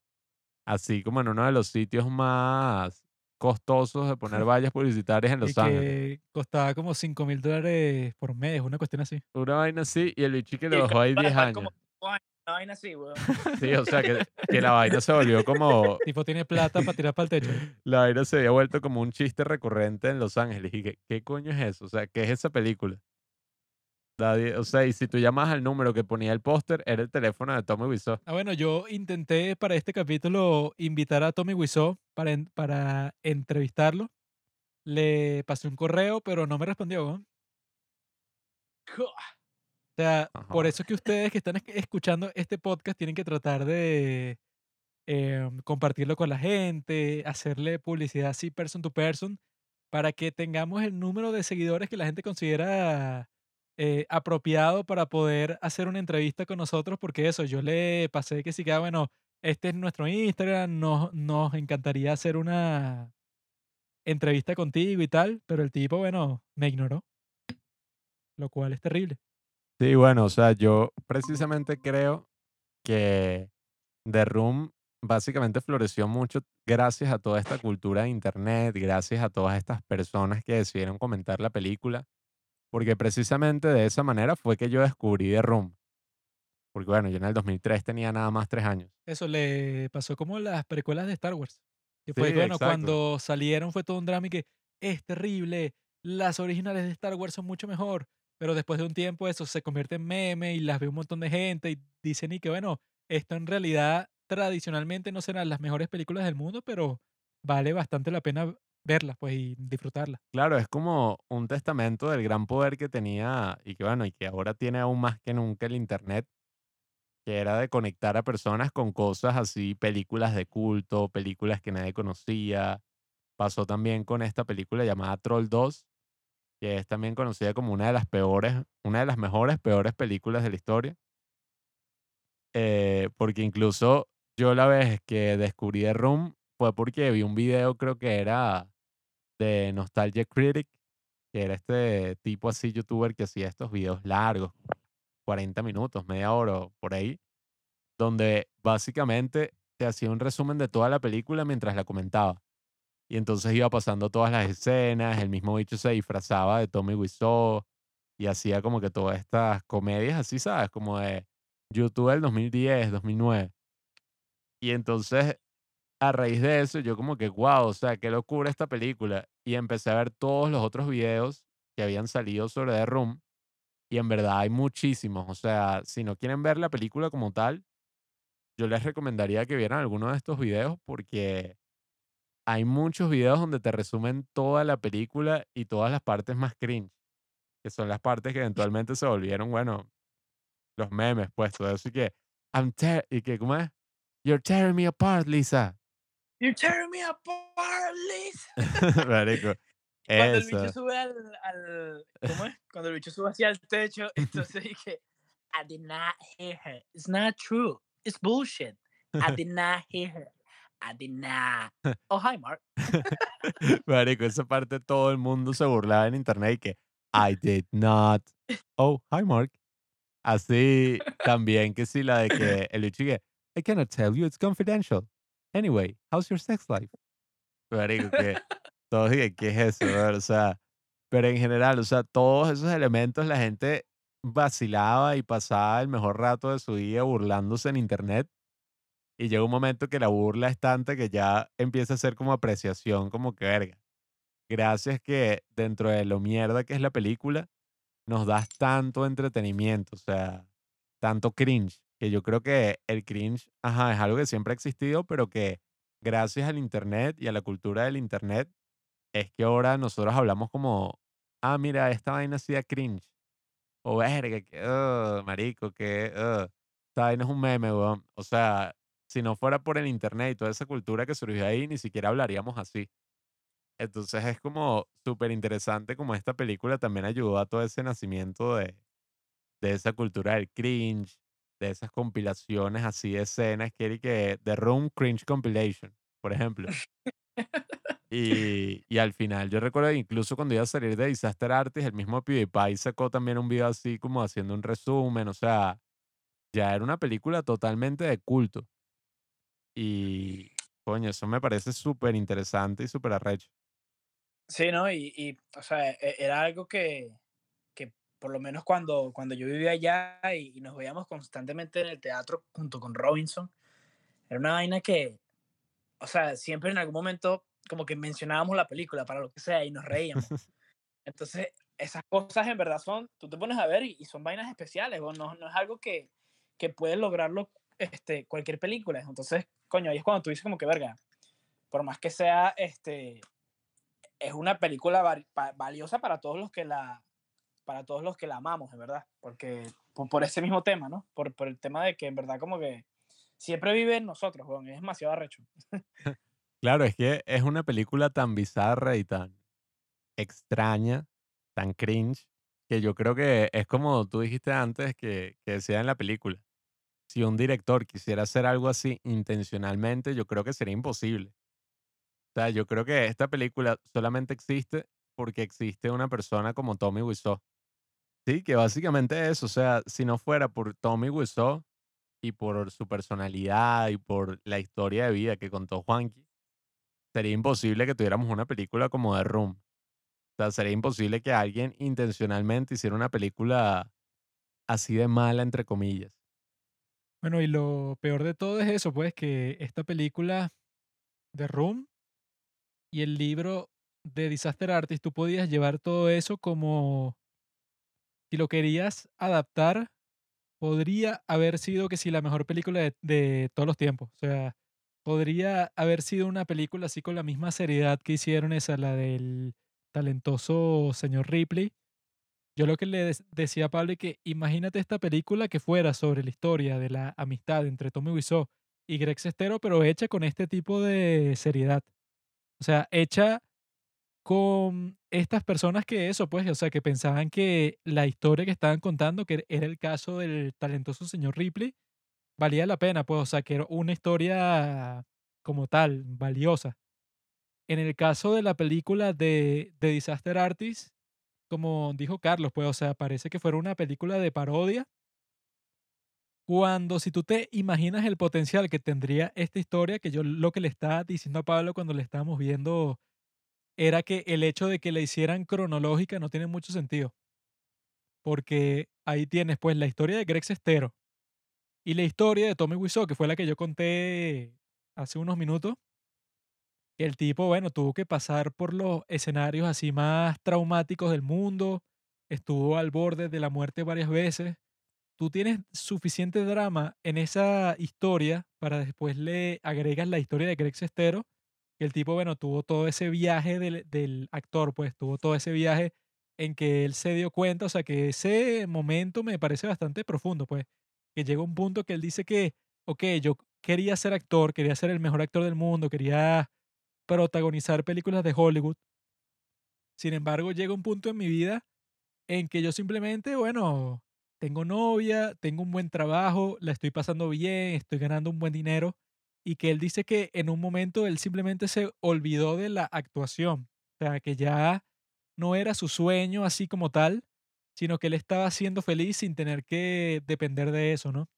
Así como en uno de los sitios más costosos de poner vallas publicitarias en Y Los Ángeles. que costaba como 5 mil dólares por mes, una cuestión así. Una vaina así y el bicho que Y lo dejó ahí carajo 10 para años. como cinco años, Una vaina así, weón. Sí, o sea, que, que la vaina se volvió como... Tipo, tiene plata para tirar para el techo. La vaina se había vuelto como un chiste recurrente en Los Ángeles. Y que, ¿qué coño es eso? O sea, ¿qué es esa película? Nadie- o sea, y si tú llamas al número que ponía el póster, era el teléfono de Tommy Wiseau. Ah, bueno, yo intenté para este capítulo invitar a Tommy Wiseau para, en- para entrevistarlo. Le pasé un correo, pero no me respondió. ¿no? O sea, por eso es que ustedes que están esc- escuchando este podcast tienen que tratar de em, compartirlo con la gente, hacerle publicidad así person to person, para que tengamos el número de seguidores que la gente considera eh, apropiado para poder hacer una entrevista con nosotros, porque eso, yo le pasé que sí que, ah, bueno, este es nuestro Instagram, nos, nos encantaría hacer una entrevista contigo y tal, pero el tipo, bueno, me ignoró, lo cual es terrible. Sí, bueno, o sea, yo precisamente creo que The Room básicamente floreció mucho gracias a toda esta cultura de internet, gracias a todas estas personas que decidieron comentar la película, porque precisamente de esa manera fue que yo descubrí The Room. Porque bueno, yo en el 2003 tenía nada más tres años. Eso le pasó como las precuelas de Star Wars. Que fue, Sí, bueno, exacto. cuando salieron fue todo un drama y que es terrible, las originales de Star Wars son mucho mejor, pero después de un tiempo eso se convierte en meme y las ve un montón de gente y dicen y que bueno, esto en realidad tradicionalmente no serán las mejores películas del mundo, pero vale bastante la pena verlas pues y disfrutarlas. Claro, es como un testamento del gran poder que tenía y que bueno, y que ahora tiene aún más que nunca el internet, que era de conectar a personas con cosas así, películas de culto, películas que nadie conocía. Pasó también con esta película llamada Troll 2, que es también conocida como una de las peores, una de las mejores, peores películas de la historia. Eh, porque incluso yo la vez que descubrí The Room fue porque vi un video, creo que era de Nostalgia Critic, que era este tipo así, youtuber, que hacía estos videos largos, 40 minutos, media hora, por ahí, donde básicamente te hacía un resumen de toda la película mientras la comentaba. Y entonces iba pasando todas las escenas, el mismo bicho se disfrazaba de Tommy Wiseau y hacía como que todas estas comedias así, ¿sabes? Como de YouTube del 2010, 2009. Y entonces, a raíz de eso, yo como que, wow, o sea, qué locura esta película. Y empecé a ver todos los otros videos que habían salido sobre The Room. Y en verdad hay muchísimos. O sea, si no quieren ver la película como tal, yo les recomendaría que vieran alguno de estos videos porque hay muchos videos donde te resumen toda la película y todas las partes más cringe, que son las partes que eventualmente se volvieron, bueno, los memes, pues, todo eso y que, I'm tear y que, ¿cómo es? You're tearing me apart, Lisa. You're tearing me apart, Liz. Marico, Cuando el bicho sube al, al- ¿Cómo es? Cuando el bicho sube hacia el techo, entonces dije, I did not hear her. It's not true. It's bullshit. I did not hear her. I did not. Oh, hi, Mark. Marico, esa parte todo el mundo se burlaba en internet y que I did not. Oh, hi Mark. Así también que sí, la de que el que I cannot tell you, it's confidential. Anyway, how's your sex life? Marico, que todos dije, ¿qué es eso? O sea, pero en general, o sea, todos esos elementos la gente vacilaba y pasaba el mejor rato de su día burlándose en internet. Y llega un momento que la burla es tanta que ya empieza a ser como apreciación, como que verga. Gracias que dentro de lo mierda que es la película, nos das tanto entretenimiento, o sea, tanto cringe, que yo creo que el cringe, ajá, es algo que siempre ha existido, pero que gracias al internet y a la cultura del internet, es que ahora nosotros hablamos como, ah, mira, esta vaina hacía cringe. O verga, que, ugh, marico, que, ugh, esta vaina es un meme, weón. O sea, si no fuera por el internet y toda esa cultura que surgió ahí, ni siquiera hablaríamos así. Entonces es como súper interesante como esta película también ayudó a todo ese nacimiento de, de esa cultura del cringe, de esas compilaciones así de escenas que que The Room Cringe Compilation, por ejemplo. Y, y al final yo recuerdo incluso cuando iba a salir de Disaster Artist, el mismo PewDiePie sacó también un video así como haciendo un resumen, o sea, ya era una película totalmente de culto. Y, coño, eso me parece súper interesante y súper arrecho. Sí, ¿no? Y, y, o sea, e- era algo que, que por lo menos cuando, cuando yo vivía allá y, y nos veíamos constantemente en el teatro junto con Robinson, era una vaina que, o sea, siempre en algún momento como que mencionábamos la película para lo que sea y nos reíamos. Entonces, esas cosas en verdad son, tú te pones a ver y, y son vainas especiales, o no, no es algo que, que puede lograrlo este, cualquier película. Entonces, coño, ahí es cuando tú dices como que, verga, por más que sea, este, es una película valiosa para todos los que la para todos los que la amamos, en verdad, porque por, por ese mismo tema, ¿no? Por, por el tema de que en verdad como que siempre vive en nosotros, weón, es demasiado arrecho. Claro, es que es una película tan bizarra y tan extraña, tan cringe, que yo creo que es como tú dijiste antes que, que decía en la película. Si un director quisiera hacer algo así intencionalmente, yo creo que sería imposible. O sea, yo creo que esta película solamente existe porque existe una persona como Tommy Wiseau. Sí, que básicamente es, o sea, si no fuera por Tommy Wiseau y por su personalidad y por la historia de vida que contó Juanqui, sería imposible que tuviéramos una película como The Room. O sea, sería imposible que alguien intencionalmente hiciera una película así de mala, entre comillas. Bueno, y lo peor de todo es eso, pues, que esta película de Room y el libro de Disaster Artist, tú podías llevar todo eso como, si lo querías adaptar, podría haber sido que si la mejor película de, de todos los tiempos. O sea, podría haber sido una película así con la misma seriedad que hicieron esa, la del talentoso señor Ripley. Yo lo que le decía a Pablo es que imagínate esta película que fuera sobre la historia de la amistad entre Tommy Wiseau y Greg Sestero, pero hecha con este tipo de seriedad. O sea, hecha con estas personas que eso, pues, o sea, que pensaban que la historia que estaban contando, que era el caso del talentoso señor Ripley, valía la pena, pues, o sea, que era una historia como tal, valiosa. En el caso de la película de, de Disaster Artist, como dijo Carlos, pues, o sea, parece que fuera una película de parodia. Cuando si tú te imaginas el potencial que tendría esta historia, que yo lo que le estaba diciendo a Pablo cuando le estábamos viendo era que el hecho de que la hicieran cronológica no tiene mucho sentido. Porque ahí tienes pues la historia de Greg Sestero y la historia de Tommy Wiseau, que fue la que yo conté hace unos minutos. El tipo, bueno, tuvo que pasar por los escenarios así más traumáticos del mundo, estuvo al borde de la muerte varias veces. Tú tienes suficiente drama en esa historia para después le agregas la historia de Greg Sestero, que el tipo, bueno, tuvo todo ese viaje del, del actor, pues tuvo todo ese viaje en que él se dio cuenta, o sea, que ese momento me parece bastante profundo, pues, que llega un punto que él dice que, ok, yo quería ser actor, quería ser el mejor actor del mundo, quería protagonizar películas de Hollywood. Sin embargo, llega un punto en mi vida en que yo simplemente, bueno, tengo novia, tengo un buen trabajo, la estoy pasando bien, estoy ganando un buen dinero, y que él dice que en un momento él simplemente se olvidó de la actuación, o sea, que ya no era su sueño así como tal, sino que él estaba siendo feliz sin tener que depender de eso, ¿no?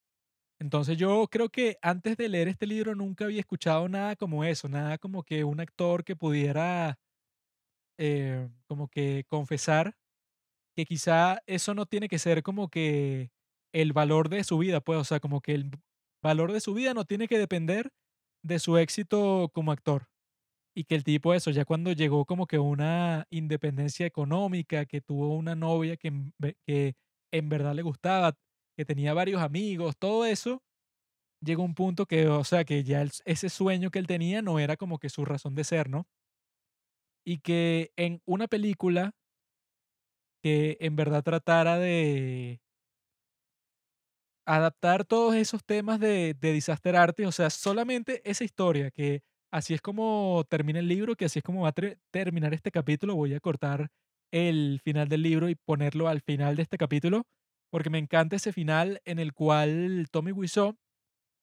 Entonces yo creo que antes de leer este libro nunca había escuchado nada como eso, nada como que un actor que pudiera eh, como que confesar que quizá eso no tiene que ser como que el valor de su vida, pues, o sea, como que el valor de su vida no tiene que depender de su éxito como actor. Y que el tipo eso, ya cuando llegó como que una independencia económica, que tuvo una novia que, que en verdad le gustaba, que tenía varios amigos, todo eso, llegó un punto que, o sea, que ya ese sueño que él tenía no era como que su razón de ser, ¿no? Y que en una película que en verdad tratara de adaptar todos esos temas de, de Disaster Artist, o sea, solamente esa historia, que así es como termina el libro, que así es como va a terminar este capítulo, voy a cortar el final del libro y ponerlo al final de este capítulo, porque me encanta ese final en el cual Tommy Wiseau,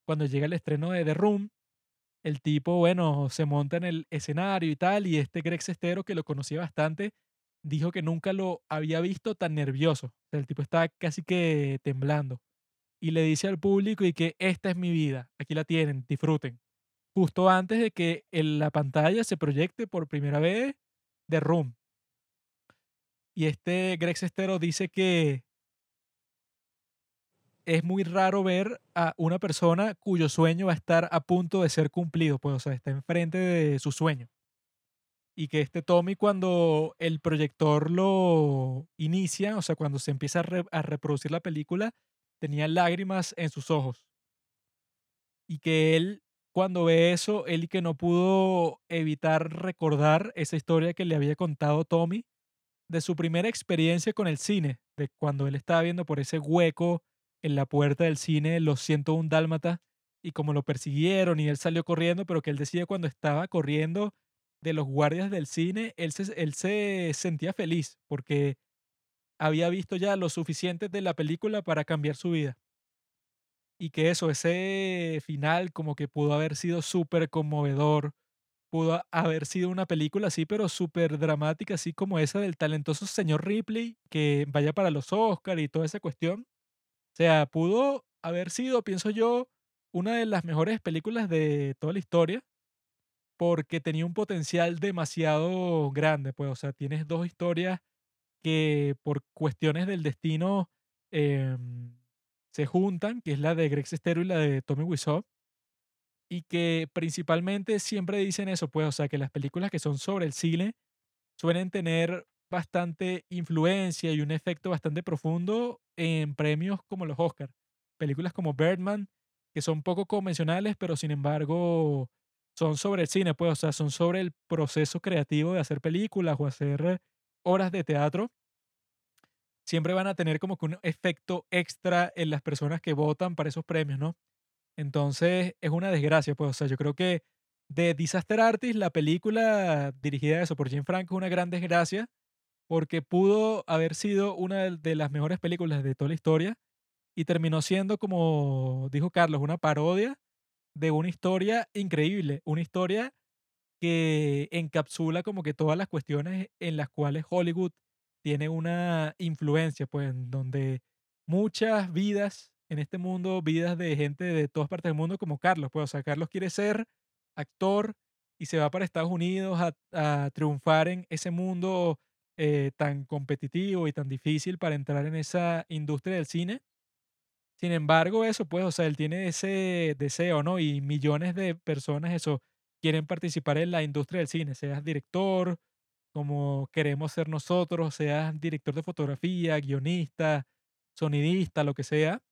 cuando llega el estreno de The Room, el tipo, bueno, se monta en el escenario y tal, y este Greg Sestero, que lo conocía bastante, dijo que nunca lo había visto tan nervioso. El tipo estaba casi que temblando. Y le dice al público y que esta es mi vida, aquí la tienen, disfruten. Justo antes de que en la pantalla se proyecte por primera vez The Room. Y este Greg Sestero dice que es muy raro ver a una persona cuyo sueño va a estar a punto de ser cumplido, pues, o sea, está enfrente de su sueño. Y que este Tommy, cuando el proyector lo inicia, o sea, cuando se empieza a, re- a reproducir la película, tenía lágrimas en sus ojos. Y que él, cuando ve eso, él que no pudo evitar recordar esa historia que le había contado Tommy de su primera experiencia con el cine, de cuando él estaba viendo por ese hueco en la puerta del cine los 101 dálmatas y como lo persiguieron y él salió corriendo, pero que él decía cuando estaba corriendo de los guardias del cine, él se, él se sentía feliz porque había visto ya lo suficiente de la película para cambiar su vida. Y que eso, ese final como que pudo haber sido súper conmovedor, pudo haber sido una película así, pero súper dramática, así como esa del talentoso señor Ripley, que vaya para los Oscars y toda esa cuestión. Sea, pudo haber sido, pienso yo, una de las mejores películas de toda la historia, porque tenía un potencial demasiado grande, pues, o sea, tienes dos historias que por cuestiones del destino em, se juntan, que es la de Greg Sestero y la de Tommy Wiseau, y que principalmente siempre dicen eso, pues, o sea, que las películas que son sobre el cine suelen tener bastante influencia y un efecto bastante profundo en premios como los Oscars. Películas como Birdman, que son poco convencionales, pero sin embargo son sobre el cine, pues, o sea, son sobre el proceso creativo de hacer películas o hacer obras de teatro. siempre van a tener como que un efecto extra en las personas que votan para esos premios, ¿no? Entonces es una desgracia, pues, o sea, yo creo que de Disaster Artist, la película dirigida eso por Jim Franco, es una gran desgracia porque pudo haber sido una de- las mejores películas de toda la historia y terminó siendo, como dijo Carlos, una parodia de una historia increíble, una historia que encapsula como que todas las cuestiones en las cuales Hollywood tiene una influencia, pues, en donde muchas vidas en este mundo, vidas de gente de todas partes del mundo, como Carlos, pues, o sea, Carlos quiere ser actor y se va para Estados Unidos a, a triunfar en ese mundo eh, tan competitivo y tan difícil para entrar en esa industria del cine. Sin embargo, eso, pues, o sea, él tiene ese deseo, ¿no? Y millones de personas, eso, quieren participar en la industria del cine, seas director, como queremos ser nosotros, seas director de fotografía, guionista, sonidista, lo que sea.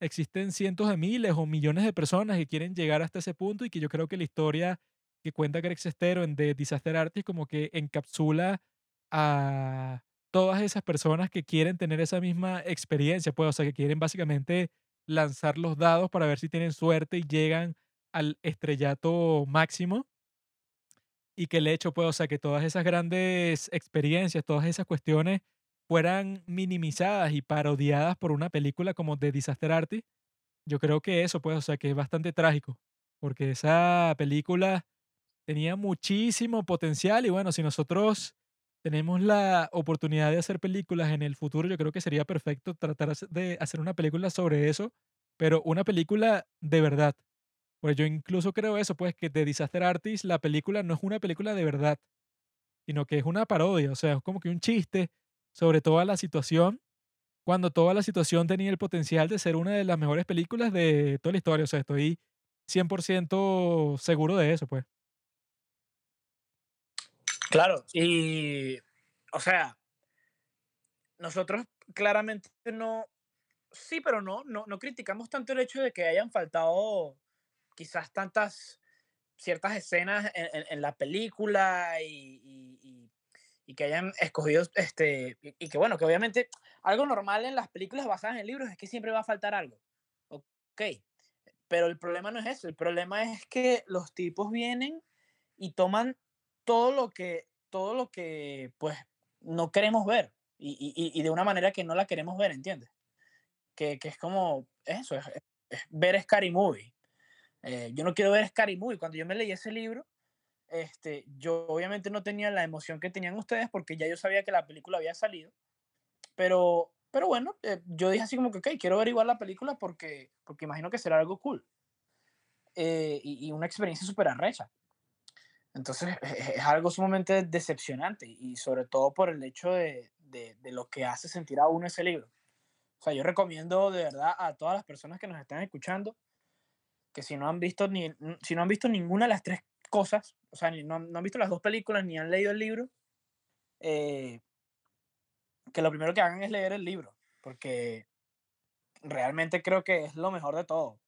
Existen cientos de miles o millones de personas que quieren llegar hasta ese punto y que yo creo que la historia que cuenta Greg Sestero en The Disaster Artist como que encapsula a todas esas personas que quieren tener esa misma experiencia, pues, o sea, que quieren básicamente lanzar los dados para ver si tienen suerte y llegan al estrellato máximo. Y que el hecho, pues, o sea, que todas esas grandes experiencias, todas esas cuestiones fueran minimizadas y parodiadas por una película como The Disaster Artist, yo creo que eso, pues, o sea, que es bastante trágico, porque esa película tenía muchísimo potencial y bueno, si nosotros tenemos la oportunidad de hacer películas en el futuro, yo creo que sería perfecto tratar de hacer una película sobre eso, pero una película de verdad. Pues yo incluso creo eso, pues que The Disaster Artist, la película no es una película de verdad, sino que es una parodia, o sea, es como que un chiste sobre toda la situación, cuando toda la situación tenía el potencial de ser una de las mejores películas de toda la historia, o sea, estoy 100% seguro de eso, pues. Claro, y, o sea, nosotros claramente no, sí, pero no, no, no criticamos tanto el hecho de que hayan faltado quizás tantas ciertas escenas en, la película y, y- que hayan escogido, este, y, y que bueno, que obviamente algo normal en las películas basadas en libros es que siempre va a faltar algo. Ok, pero el problema no es eso, el problema es que los tipos vienen y toman todo lo que, todo lo que, pues, no queremos ver y, y- y- de una manera que no la queremos ver, ¿entiendes? Que, que es como eso, es, es- ver Scary Movie. Eh, yo no quiero ver Scary Movie. Cuando yo me leí ese libro, este, yo obviamente no tenía la emoción que tenían ustedes porque ya yo sabía que la película había salido. Pero, pero bueno, eh, yo dije así como que, ok, quiero ver igual la película porque, porque imagino que será algo cool. Eh, y, y una experiencia súper arrecha. Entonces es, es algo sumamente decepcionante y sobre todo por el hecho de, de, de lo que hace sentir a uno ese libro. O sea, yo recomiendo de verdad a todas las personas que nos están escuchando que si no han visto ni si no han visto ninguna de las tres cosas, o sea, ni- no, no han visto las dos películas ni han leído el libro, eh, que lo primero que hagan es leer el libro, porque realmente creo que es lo mejor de todo.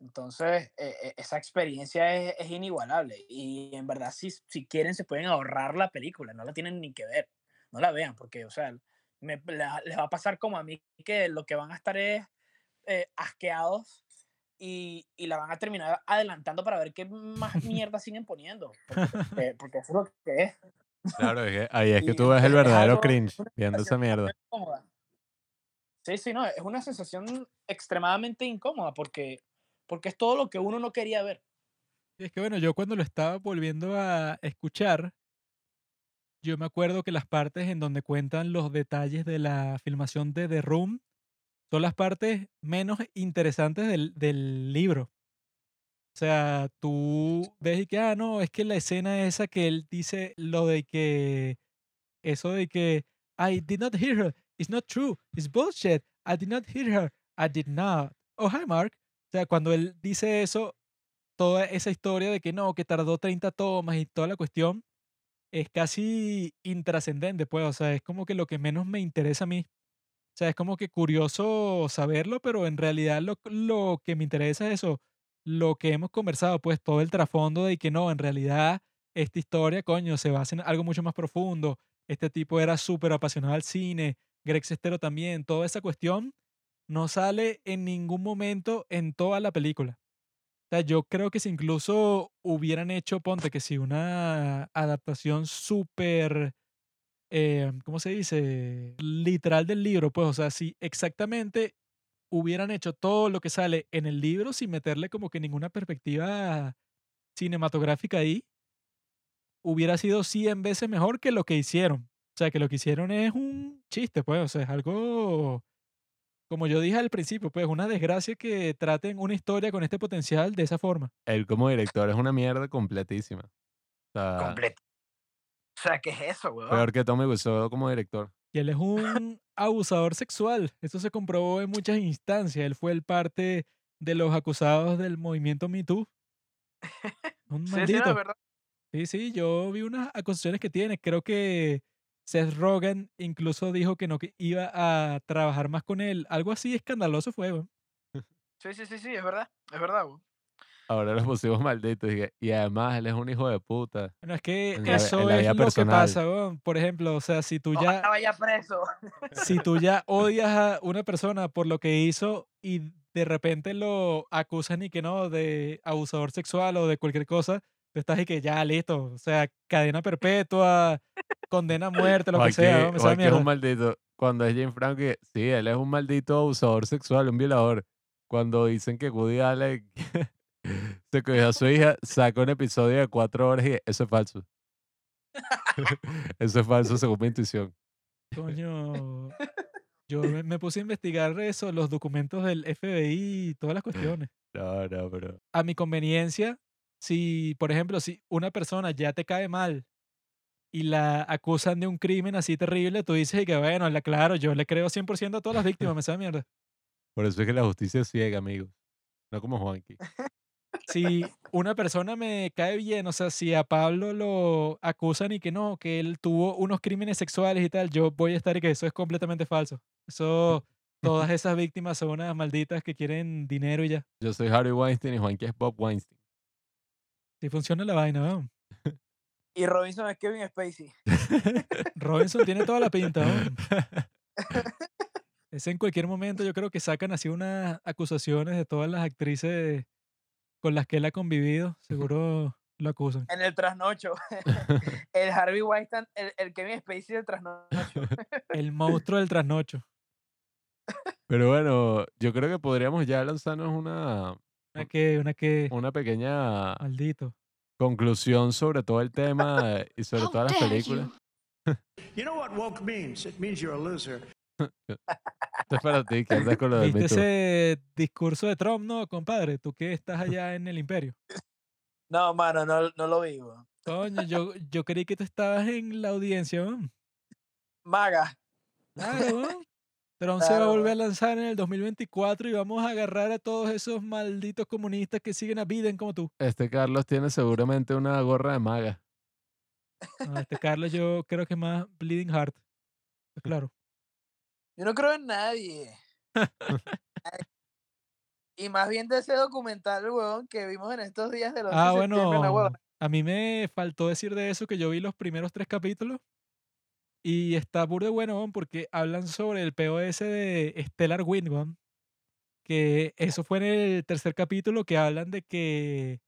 Entonces, eh, eh, esa experiencia es, es inigualable y en verdad si, si quieren se pueden ahorrar la película, no la tienen ni que ver, no la vean, porque, o sea, me- la- les va a pasar como a mí, que lo que van a estar es eh, asqueados y, y la van a terminar adelantando para ver qué más mierda siguen poniendo, porque, porque- eso es lo que es. Claro, es que ahí es que tú ves el es verdadero cringe viendo esa mierda. Sí, sí, no, es una sensación extremadamente incómoda porque, porque es todo lo que uno no quería ver. Es que bueno, yo cuando lo estaba volviendo a escuchar, yo me acuerdo que las partes en donde cuentan los detalles de la filmación de The Room son las partes menos interesantes del, del libro. O sea, tú ves y que, ah, no, es que la escena esa que él dice lo de que, eso de que, I did not hear her, it's not true, it's bullshit, I did not hear her, I did not. Oh, hi, Mark. O sea, cuando él dice eso, toda esa historia de que no, que tardó 30 tomas y toda la cuestión, es casi intrascendente, pues, o sea, es como que lo que menos me interesa a mí. O sea, es como que curioso saberlo, pero en realidad lo, lo que me interesa es eso, lo que hemos conversado, pues todo el trasfondo de que no, en realidad esta historia, coño, se basa en algo mucho más profundo. Este tipo era súper apasionado al cine, Greg Sestero también, toda esa cuestión no sale en ningún momento en toda la película. O sea, yo creo que si incluso hubieran hecho, ponte que si una adaptación súper, eh, ¿cómo se dice? Literal del libro, pues, o sea, si exactamente hubieran hecho todo lo que sale en el libro sin meterle como que ninguna perspectiva cinematográfica ahí, hubiera sido 100 veces mejor que lo que hicieron. O sea, que lo que hicieron es un chiste, pues, o sea, es algo, como yo dije al principio, pues, una desgracia que traten una historia con este potencial de esa forma. Él como director es una mierda completísima. O sea. O sea, ¿qué es eso, weón? peor que Tommy Wiseau como director. Y él es un abusador sexual. Eso se comprobó en muchas instancias. Él fue el parte de los acusados del movimiento Me Too. Un Sí, sí, no, maldito. es verdad. Sí, sí, yo vi unas acusaciones que tiene. Creo que Seth Rogen incluso dijo que no que iba a trabajar más con él. Algo así escandaloso fue, weón. Sí, sí, sí, sí, es verdad. Es verdad, weón. Ahora los pusimos malditos. Y, y además él es un hijo de puta. Bueno, es que En eso la es lo que pasa, weón. Por ejemplo, o sea, si tú ya, Ojalá vaya preso. si tú ya odias a una persona por lo que hizo y de repente lo acusan y que no de abusador sexual o de cualquier cosa, tú estás y que ya listo, o sea, cadena perpetua, condena a muerte, lo que sea, Joaquín es un maldito. Cuando es Jane Franco, que sí, él es un maldito abusador sexual, un violador. Cuando dicen que Woody Allen se cogió a su hija, saca un episodio de cuatro horas y eso es falso. eso es falso según mi intuición. Coño, yo me, me puse a investigar eso, los documentos del FBI y todas las cuestiones. No, no, pero. a mi conveniencia, si, por ejemplo, si una persona ya te cae mal y la acusan de un crimen así terrible, tú dices y que bueno, la, claro, yo le creo 100% a todas las víctimas, me sabe mierda. Por eso es que la justicia es ciega, amigos. No como Juanqui. Si una persona me cae bien, o sea, si a Pablo lo acusan y que no, que él tuvo unos crímenes sexuales y tal, yo voy a estar y que eso es completamente falso. Eso, todas esas víctimas son unas malditas que quieren dinero y ya. Yo soy Harry Weinstein y Juanqui es Bob Weinstein. Si funciona la vaina, ¿no? Y Robinson es Kevin Spacey. Robinson tiene toda la pinta, ¿no? Es en cualquier momento, yo creo que sacan así unas acusaciones de todas las actrices con las que él ha convivido. Seguro lo acusan. En el trasnocho. el Harvey Weinstein, el, el Kevin Spacey del trasnocho. El monstruo del trasnocho. Pero bueno, yo creo que podríamos ya lanzarnos una, Una que, una que, una pequeña maldito. conclusión sobre todo el tema y sobre How todas las películas. you? Know what woke means? It means you're a loser. Esto es para ti, que andas con lo del ¿Viste ese discurso de Trump, no, compadre? Tú que estás allá en el imperio. No, mano, no, no lo vi, weón. Coño, yo, yo creí que tú estabas en la audiencia, weón. Maga. Claro, Trump se va a Claro, volver a lanzar en el 2024 y vamos a agarrar a todos esos malditos comunistas que siguen a Biden como tú. Este Carlos tiene seguramente una gorra de maga. No, este Carlos yo creo que es más Bleeding Heart. Claro. Yo no creo en nadie. Y más bien de ese documental, weón, que vimos en estos días de los Ah, 11 de septiembre, bueno, a mí me faltó decir de eso que yo vi los primeros tres capítulos y está burda de bueno porque hablan sobre el POS de Stellar Wind, weón, que eso fue en el tercer capítulo que hablan de que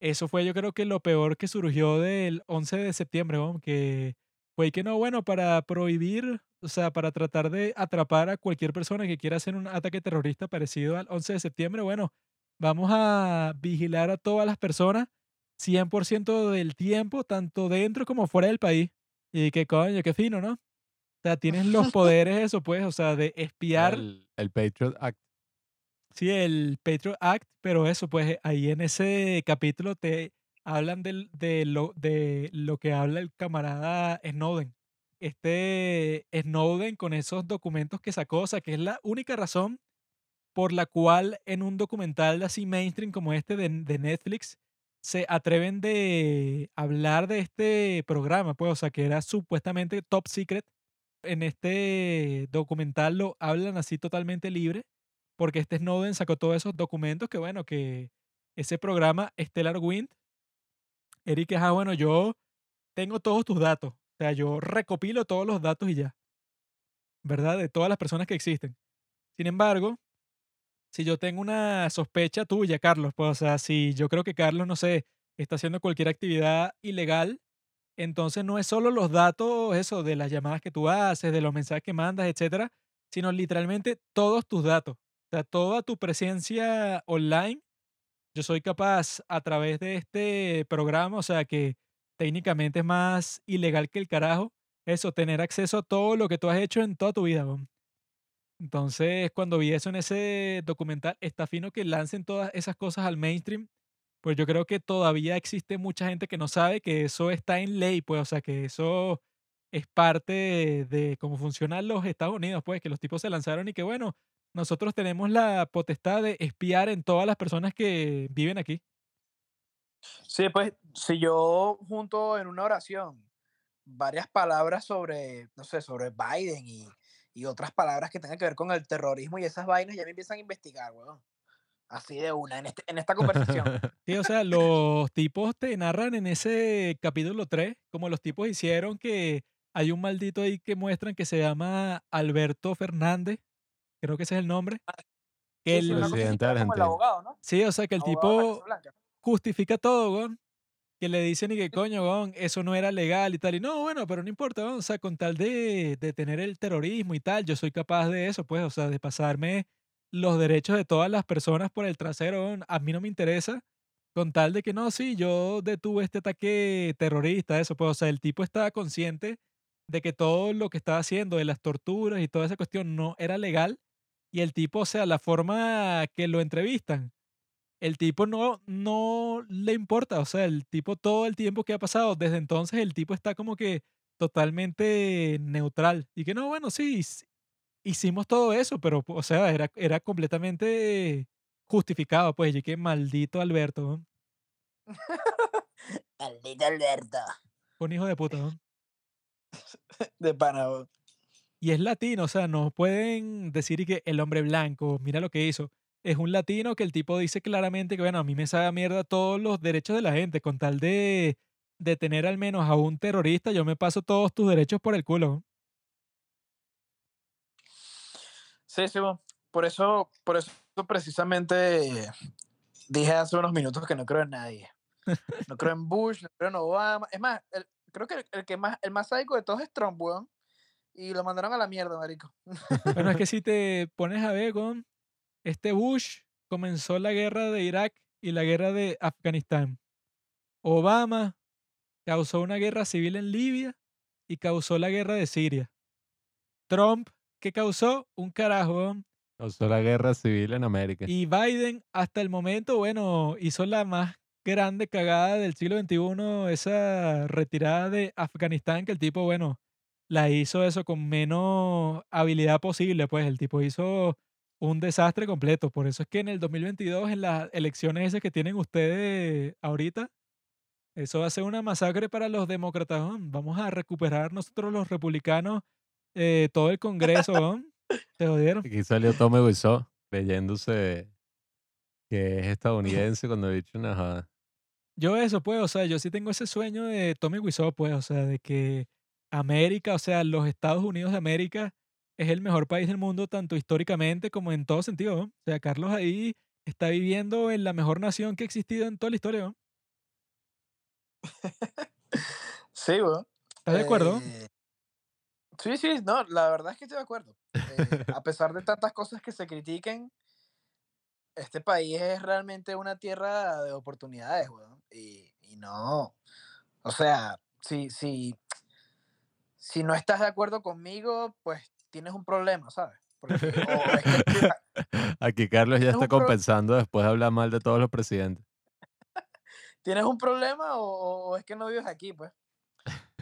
eso fue yo creo que lo peor que surgió del 11 de septiembre, que fue que no, bueno, para prohibir, o sea, para tratar de atrapar a cualquier persona que quiera hacer un ataque terrorista parecido al 11 de septiembre, bueno, vamos a vigilar a todas las personas 100% del tiempo, tanto dentro como fuera del país. Y qué coño, qué fino, ¿no? O sea, tienes los poderes, eso pues, o sea, de espiar, El, el Patriot Act. sí, el Patriot Act, pero eso, pues, ahí en ese capítulo te hablan del- de, lo, de lo que habla el camarada Snowden. Este Snowden con esos documentos que sacó, o sea, que es la única razón por la cual en un documental así mainstream como este de, de Netflix se atreven de hablar de este programa, pues, o sea, que era supuestamente top secret. En este documental lo hablan así totalmente libre, porque este Snowden sacó todos esos documentos que, bueno, que ese programa Stellar Wind, Eric, ah, bueno, yo tengo todos tus datos, o sea, yo recopilo todos los datos y ya. ¿verdad? De todas las personas que existen. Sin embargo, si yo tengo una sospecha tuya, Carlos, pues, o sea, si yo creo que Carlos, no sé, está haciendo cualquier actividad ilegal, entonces no es solo los datos, eso, de las llamadas que tú haces, de los mensajes que mandas, etcétera, sino literalmente todos tus datos. O sea, toda tu presencia online, yo soy capaz a través de este programa, o sea, que técnicamente es más ilegal que el carajo, eso, tener acceso a todo lo que tú has hecho en toda tu vida. weón. Entonces, cuando vi eso en ese documental, está fino que lancen todas esas cosas al mainstream, pues yo creo que todavía existe mucha gente que no sabe que eso está en ley, pues, o sea, que eso es parte de, de cómo funcionan los Estados Unidos, pues, que los tipos se lanzaron y que, bueno, nosotros tenemos la potestad de espiar en todas las personas que viven aquí. Sí, pues si yo junto en una oración varias palabras sobre, no sé, sobre Biden y, y otras palabras que tengan que ver con el terrorismo y esas vainas, ya me empiezan a investigar, weón. Así de una, en, este- en esta conversación. Sí, o sea, los tipos te narran en ese capítulo 3, como los tipos hicieron que hay un maldito ahí que muestran que se llama Alberto Fernández, creo que ese es el nombre. que Sí, sí, el- presidente el argentino. abogado, ¿no? sí, o sea, que el Abogado tipo justifica todo, weón. Que le dicen y que coño, eso no era legal y tal. Y no, bueno, pero no importa, weón. O sea, con tal de, de tener el terrorismo y tal, yo soy capaz de eso, pues, o sea, de pasarme los derechos de todas las personas por el trasero. A mí no me interesa. Con tal de que no, sí, yo detuve este ataque terrorista, eso, pues, o sea, el tipo estaba consciente de que todo lo que estaba haciendo, de las torturas y toda esa cuestión, no era legal. Y el tipo, o sea, la forma que lo entrevistan, el tipo no, no le importa, o sea, el tipo todo el tiempo que ha pasado, desde entonces el tipo está como que totalmente neutral. Y que no, bueno, sí, hic- hicimos todo eso, pero, o sea, era, era completamente justificado, pues, y que maldito Alberto, ¿no? Maldito Alberto. un hijo de puta, ¿no? De pana, weón. Y es latino, o sea, no pueden decir y que el hombre blanco, mira lo que hizo. Es un latino que el tipo dice claramente que, bueno, a mí me sabe a mierda todos los derechos de la gente, con tal de, de tener al menos a un terrorista, yo me paso todos tus derechos por el culo. Sí, sí. Por eso, por eso precisamente dije hace unos minutos que no creo en nadie. No creo en Bush, no creo en Obama. Es más, el- creo que el, el que más, el más sádico de todos es Trump, weón. Y lo mandaron a la mierda, marico. Bueno, es que si te pones a ver con este Bush comenzó la guerra de Irak y la guerra de Afganistán. Obama causó una guerra civil en Libia y causó la guerra de Siria. Trump, ¿qué causó? Un carajo. Causó la guerra civil en América. Y Biden, hasta el momento, bueno, hizo la más grande cagada del siglo XXI, esa retirada de Afganistán, que el tipo, bueno, la hizo eso con menos habilidad posible, pues el tipo hizo un desastre completo. Por eso es que en el 2022, en las elecciones esas que tienen ustedes ahorita, eso va a ser una masacre para los demócratas. Vamos a recuperar nosotros los republicanos eh, todo el Congreso. weón. Se jodieron. Aquí salió Tommy Wiseau creyéndose que es estadounidense cuando he dicho una joda. Yo eso, pues, o sea, yo sí tengo ese sueño de Tommy Wiseau, pues, o sea, de que América, o sea, los Estados Unidos de América es el mejor país del mundo, tanto históricamente como en todo sentido. ¿no? O sea, Carlos ahí está viviendo en la mejor nación que ha existido en toda la historia. ¿no? Sí, weón. ¿Estás de acuerdo? Eh, sí, sí, no, la verdad es que estoy de acuerdo. Eh, a pesar de tantas cosas que se critiquen, este país es realmente una tierra de oportunidades, weón. Y, y no, o sea, si, si, si no estás de acuerdo conmigo, pues tienes un problema, ¿sabes? Porque, es que Aquí Carlos ya Es está compensando después de hablar mal de todos los presidentes. ¿Tienes un problema o, o es que no vives aquí, pues?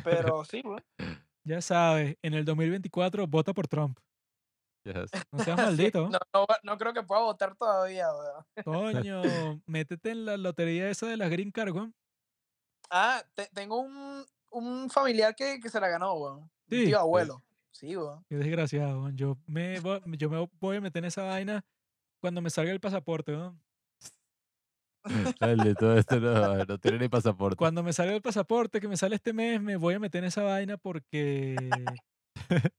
Pero sí, weón. Ya sabes, en el 2024 vota por Trump. Yes. No seas Sí, maldito. no, no, creo que pueda votar todavía, weón. Coño, métete en la lotería esa de las Green Card, weón. Ah, te- tengo un, un familiar que, que se la ganó, weón. Un Sí. tío abuelo. Sí, weón. Qué desgraciado, weón. Yo me, voy, yo me voy a meter en esa vaina cuando me salga el pasaporte, weón. Dale, todo esto no, no tiene ni pasaporte. Cuando me salga el pasaporte que me sale este mes, me voy a meter en esa vaina porque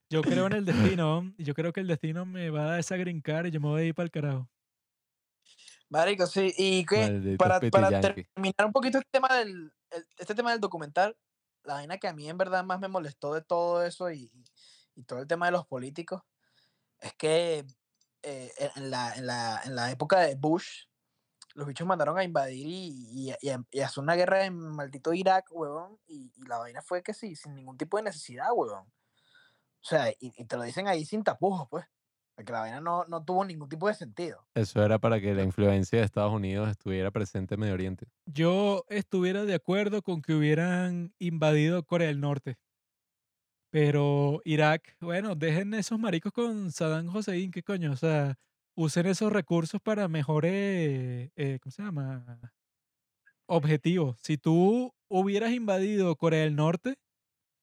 Yo creo en el destino, y yo creo que el destino me va a dar esa green card y yo me voy a ir para el carajo. Marico, sí. Y que para, terminar un poquito este tema del, el- este tema del documental, la vaina que a mí en verdad más me molestó de todo eso y, y- y todo el tema de los políticos, es que eh, en, en la, en, la, en la época de Bush, los bichos mandaron a invadir y, y, y y a hacer una guerra en maldito Irak, huevón, y, y la vaina fue que sí, sin ningún tipo de necesidad, huevón. O sea, y, y te lo dicen ahí sin tapujos, pues. Porque la vaina no, no tuvo ningún tipo de sentido. Eso era para que la influencia de Estados Unidos estuviera presente en Medio Oriente. Yo estuviera de acuerdo con que hubieran invadido Corea del Norte. Pero Irak, bueno, dejen esos maricos con Saddam Hussein, ¿qué coño? O sea, usen esos recursos para mejores, eh, ¿cómo se llama? Objetivos. Si tú hubieras invadido Corea del Norte,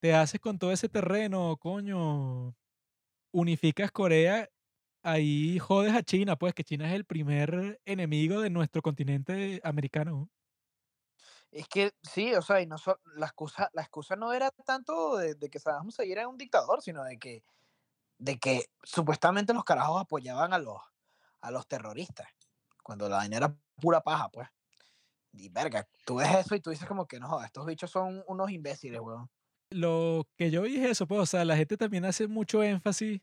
te haces con todo ese terreno, coño, unificas Corea, ahí jodes a China, pues que China es el primer enemigo de nuestro continente americano. Es que sí, o sea, y no so- la, excusa, la excusa no era tanto de, que Saddam Hussein era un dictador, sino de que, de que supuestamente los carajos apoyaban a los, a los terroristas, cuando la vaina era pura paja, pues. Y verga, tú ves eso y tú dices como que no, estos bichos son unos imbéciles, weón. Lo que yo vi es eso, pues, o sea, la gente también hace mucho énfasis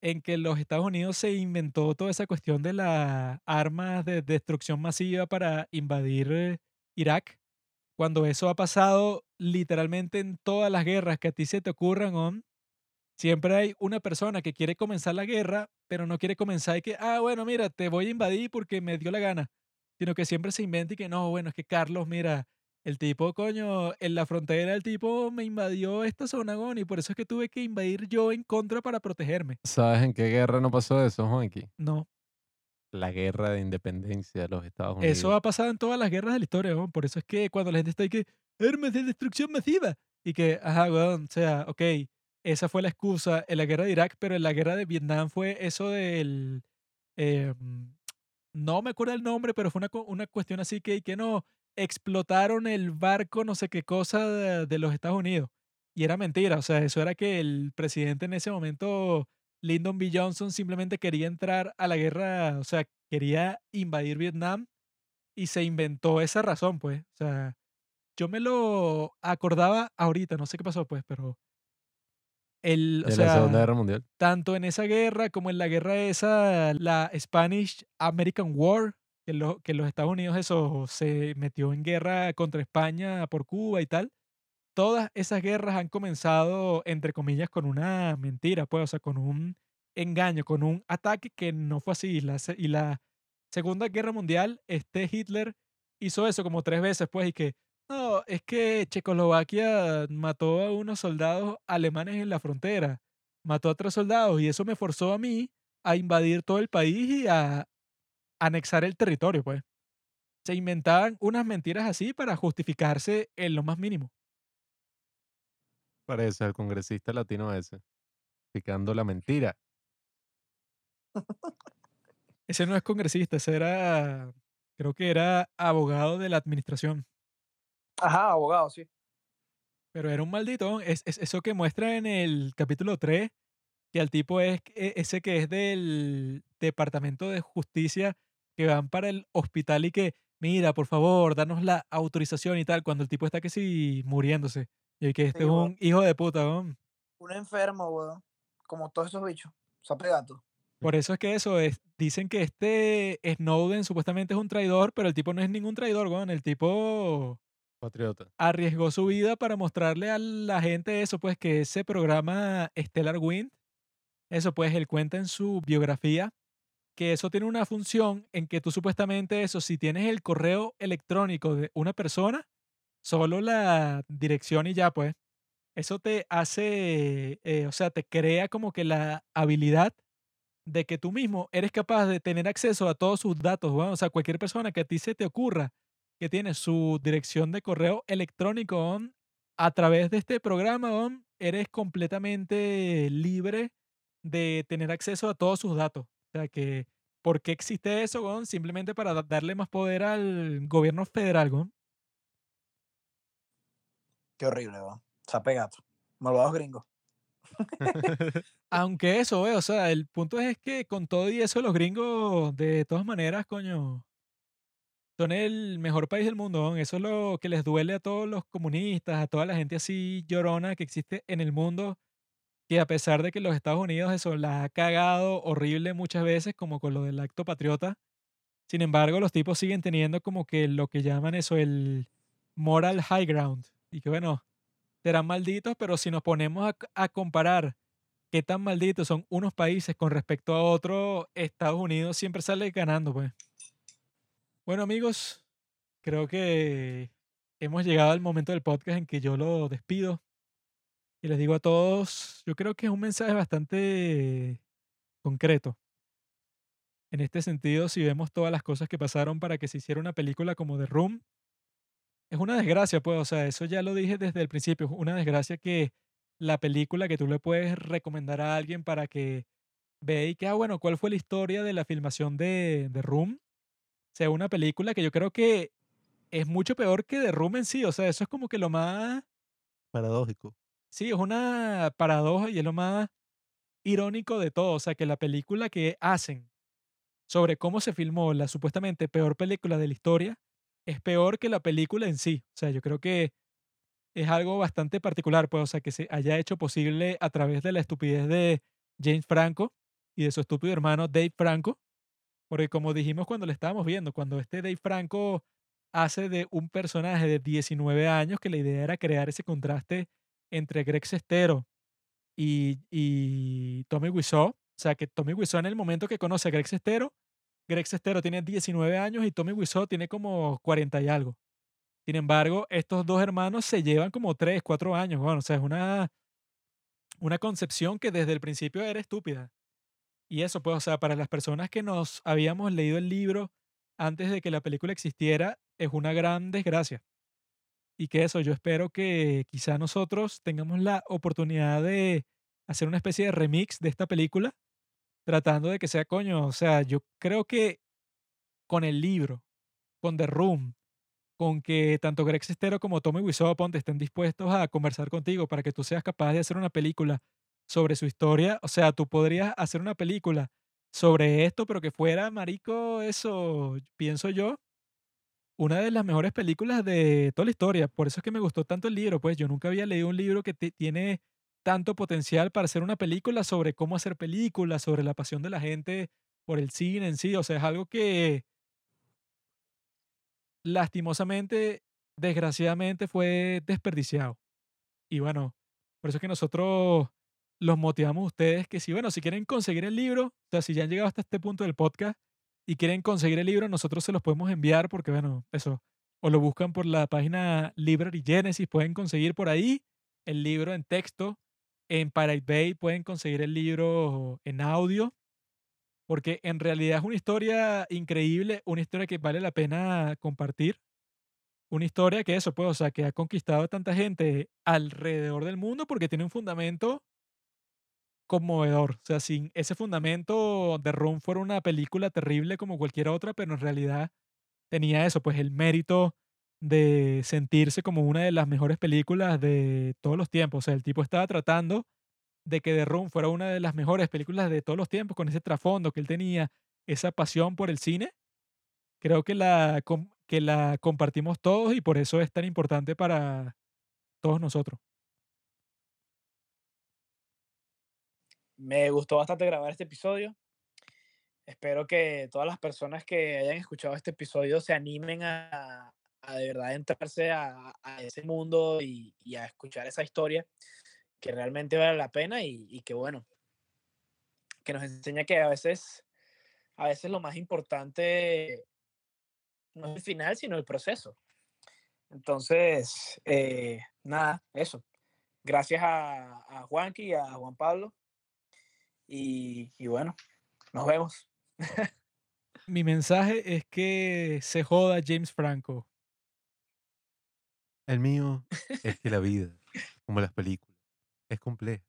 en que los Estados Unidos se inventó toda esa cuestión de las armas de destrucción masiva para invadir eh, Irak, cuando eso ha pasado literalmente en todas las guerras que a ti se te ocurran, ¿on? siempre hay una persona que quiere comenzar la guerra, pero no quiere comenzar y que, ah, bueno, mira, te voy a invadir porque me dio la gana, sino que siempre se inventa y que no, bueno, es que Carlos, mira, el tipo, coño, en la frontera el tipo me invadió esta zona, gon, y por eso es que tuve que invadir yo en contra para protegerme. ¿Sabes en qué guerra no pasó eso, Juanqui? No, La guerra de independencia de los Estados Unidos. eso ha pasado en todas las guerras de la historia, gon, por eso es que cuando la gente está ahí que, armas de destrucción masiva, y que, ajá, weón, o sea, ok, esa fue la excusa en la guerra de Irak, pero en la guerra de Vietnam fue eso del, em, no me acuerdo el nombre, pero fue una, una cuestión así que, que no, explotaron el barco, no sé qué cosa de, de los Estados Unidos. Y era mentira, o sea, eso era que el presidente en ese momento, Lyndon B. Johnson, simplemente quería entrar a la guerra, o sea, quería invadir Vietnam y se inventó esa razón, pues. O sea, yo me lo acordaba ahorita, no sé qué pasó, pues, pero el, o de la Segunda Guerra Mundial. tanto en esa guerra como en la guerra esa, la Spanish American War, que, lo- que los Estados Unidos eso se metió en guerra contra España por Cuba y tal. Todas esas guerras han comenzado, entre comillas, con una mentira, pues, o sea, con un engaño, con un ataque que no fue así. Y la, Segunda Guerra Mundial, este Hitler hizo eso como tres veces, pues, y que, no, es que Checoslovaquia mató a unos soldados alemanes en la frontera, mató a tres soldados, y eso me forzó a mí a invadir todo el país y a anexar el territorio, pues. Se inventaban unas mentiras así para justificarse en lo más mínimo. Parece el congresista latino ese. Picando la mentira. Ese no es congresista, ese era, creo que era abogado de la administración, Ajá, abogado, sí. pero era un maldito. Es, es eso que muestra en el capítulo 3, que al tipo es e- ese que es del Departamento de Justicia, que van para el hospital y que, mira, por favor, danos la autorización y tal, cuando el tipo está que sí muriéndose. Y que este Sí, es un hijo de puta, weón. Un enfermo, weón. Como todos esos bichos. Sape gato. Por eso es que eso es, dicen que este Snowden supuestamente es un traidor, pero el tipo no es ningún traidor, weón. El tipo Patriota. arriesgó su vida para mostrarle a la gente eso, pues que ese programa Stellar Wind, eso pues él cuenta en su biografía que eso tiene una función en que tú supuestamente eso, si tienes el correo electrónico de una persona, solo la dirección y ya pues, eso te hace, eh, o sea, te crea como que la habilidad de que tú mismo eres capaz de tener acceso a todos sus datos, weón. o sea, cualquier persona que a ti se te ocurra que tiene su dirección de correo electrónico weón, a través de este programa, eres completamente libre de tener acceso a todos sus datos. O sea que, ¿por qué existe eso, weón? Simplemente para da- darle más poder al gobierno federal. Qué horrible, weón. Sape gato. Malvados gringos. Aunque eso, eh, o sea, el punto es que con todo y eso los gringos, de todas maneras, coño, son el mejor país del mundo. ¿no? Eso es lo que les duele a todos los comunistas, a toda la gente así llorona que existe en el mundo, que a pesar de que los Estados Unidos eso la ha cagado horrible muchas veces, como con lo del acto patriota, sin embargo, los tipos siguen teniendo como que lo que llaman eso el moral high ground. Y que bueno, serán malditos, pero si nos ponemos a, comparar qué tan malditos son unos países con respecto a otros, Estados Unidos siempre sale ganando, pues. Bueno, amigos, creo que hemos llegado al momento del podcast en que yo lo despido. Y les digo a todos, yo creo que es un mensaje bastante concreto. En este sentido, si vemos todas las cosas que pasaron para que se hiciera una película como The Room, es una desgracia, pues, o sea, eso ya lo dije desde el principio, es una desgracia que la película que tú le puedes recomendar a alguien para que vea y que, ah, bueno, ¿cuál fue la historia de la filmación de The Room? Sea una película que yo creo que es mucho peor que The Room en sí, o sea, eso es como que lo más Paradójico. Sí, es una paradoja y es lo más irónico de todo. O sea, que la película que hacen sobre cómo se filmó la supuestamente peor película de la historia es peor que la película en sí. O sea, yo creo que es algo bastante particular, pues, o sea, que se haya hecho posible a través de la estupidez de James Franco y de su estúpido hermano Dave Franco. Porque como dijimos cuando le estábamos viendo, cuando este Dave Franco hace de un personaje de 19 años, que la idea era crear ese contraste entre Greg Sestero y, y Tommy Wiseau. O sea, que Tommy Wiseau en el momento que conoce a Greg Sestero, Greg Sestero tiene 19 años y Tommy Wiseau tiene como 40 y algo. Sin embargo, estos dos hermanos se llevan como 3, 4 años. Bueno, o sea, es una, una concepción que desde el principio era estúpida. Y eso, pues, o sea, para las personas que nos habíamos leído el libro antes de que la película existiera, es una gran desgracia. Y que eso, yo espero que quizá nosotros tengamos la oportunidad de hacer una especie de remix de esta película, tratando de que sea coño, o sea, yo creo que con el libro, con The Room, con que tanto Greg Sestero como Tommy Wiseau Ponte estén dispuestos a conversar contigo para que tú seas capaz de hacer una película sobre su historia, o sea, tú podrías hacer una película sobre esto, pero que fuera, marico, eso, pienso yo, una de las mejores películas de toda la historia. Por eso es que me gustó tanto el libro, pues yo nunca había leído un libro que tiene tanto potencial para hacer una película sobre cómo hacer películas, sobre la pasión de la gente por el cine en sí. O sea, es algo que lastimosamente, desgraciadamente, fue desperdiciado. Y bueno, por eso es que nosotros los motivamos a ustedes que si, bueno, si quieren conseguir el libro, o sea, si ya han llegado hasta este punto del podcast y quieren conseguir el libro, nosotros se los podemos enviar porque, bueno, eso, o lo buscan por la página Library Genesis, pueden conseguir por ahí el libro en texto. En Pirate Bay pueden conseguir el libro en audio, porque en realidad es una historia increíble, una historia que vale la pena compartir. Una historia que eso, pues, o sea, que ha conquistado a tanta gente alrededor del mundo porque tiene un fundamento conmovedor. O sea, sin ese fundamento, The Room fuera una película terrible como cualquier otra, pero en realidad tenía eso, pues el mérito de sentirse como una de las mejores películas de todos los tiempos. O sea, el tipo estaba tratando de que The Room fuera una de las mejores películas de todos los tiempos, con ese trasfondo que él tenía, esa pasión por el cine. Creo que la, que la compartimos todos y por eso es tan importante para todos nosotros. Me gustó bastante grabar este episodio. Espero que todas las personas que hayan escuchado este episodio se animen a, a de verdad entrarse a, ese mundo y, a escuchar esa historia que realmente vale la pena y, que bueno, que nos enseña que a veces, a veces lo más importante no es el final, sino el proceso. Entonces, eh, nada, eso. Gracias a, a Juanqui y a Juan Pablo. Y, y bueno, nos vemos. Mi mensaje es que se joda James Franco. El mío es que la vida, como las películas, es compleja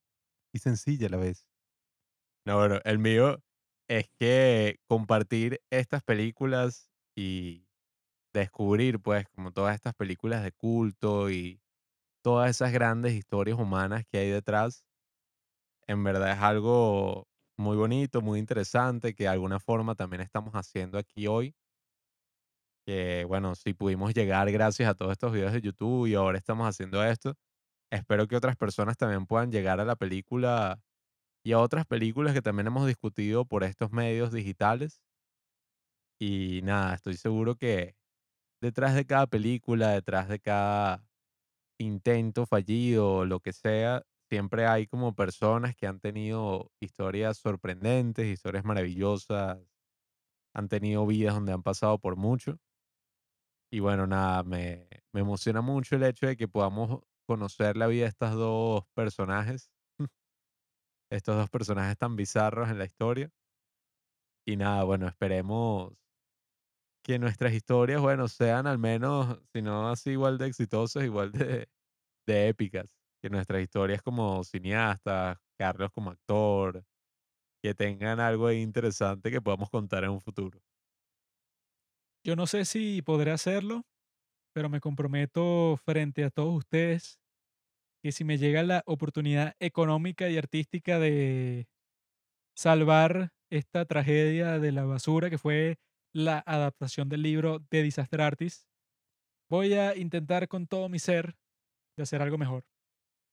y sencilla a la vez. No, bueno, el mío es que compartir estas películas y descubrir, pues, como todas estas películas de culto y todas esas grandes historias humanas que hay detrás, en verdad es algo muy bonito, muy interesante, que de alguna forma también estamos haciendo aquí hoy. Que bueno, si pudimos llegar gracias a todos estos videos de YouTube y ahora estamos haciendo esto, espero que otras personas también puedan llegar a la película y a otras películas que también hemos discutido por estos medios digitales. Y nada, estoy seguro que detrás de cada película, detrás de cada intento fallido, lo que sea, siempre hay como personas que han tenido historias sorprendentes, historias maravillosas, han tenido vidas donde han pasado por mucho. Y bueno, nada, me, me emociona mucho el hecho de que podamos conocer la vida de estos dos personajes, estos dos personajes tan bizarros en la historia. Y nada, bueno, esperemos que nuestras historias, bueno, sean al menos, si no así igual de exitosas, igual de, de épicas. Que nuestras historias como cineastas, Carlos como actor, que tengan algo interesante que podamos contar en un futuro. Yo no sé si podré hacerlo, pero me comprometo frente a todos ustedes que si me llega la oportunidad económica y artística de salvar esta tragedia de la basura que fue la adaptación del libro de Disaster Artist, voy a intentar con todo mi ser de hacer algo mejor.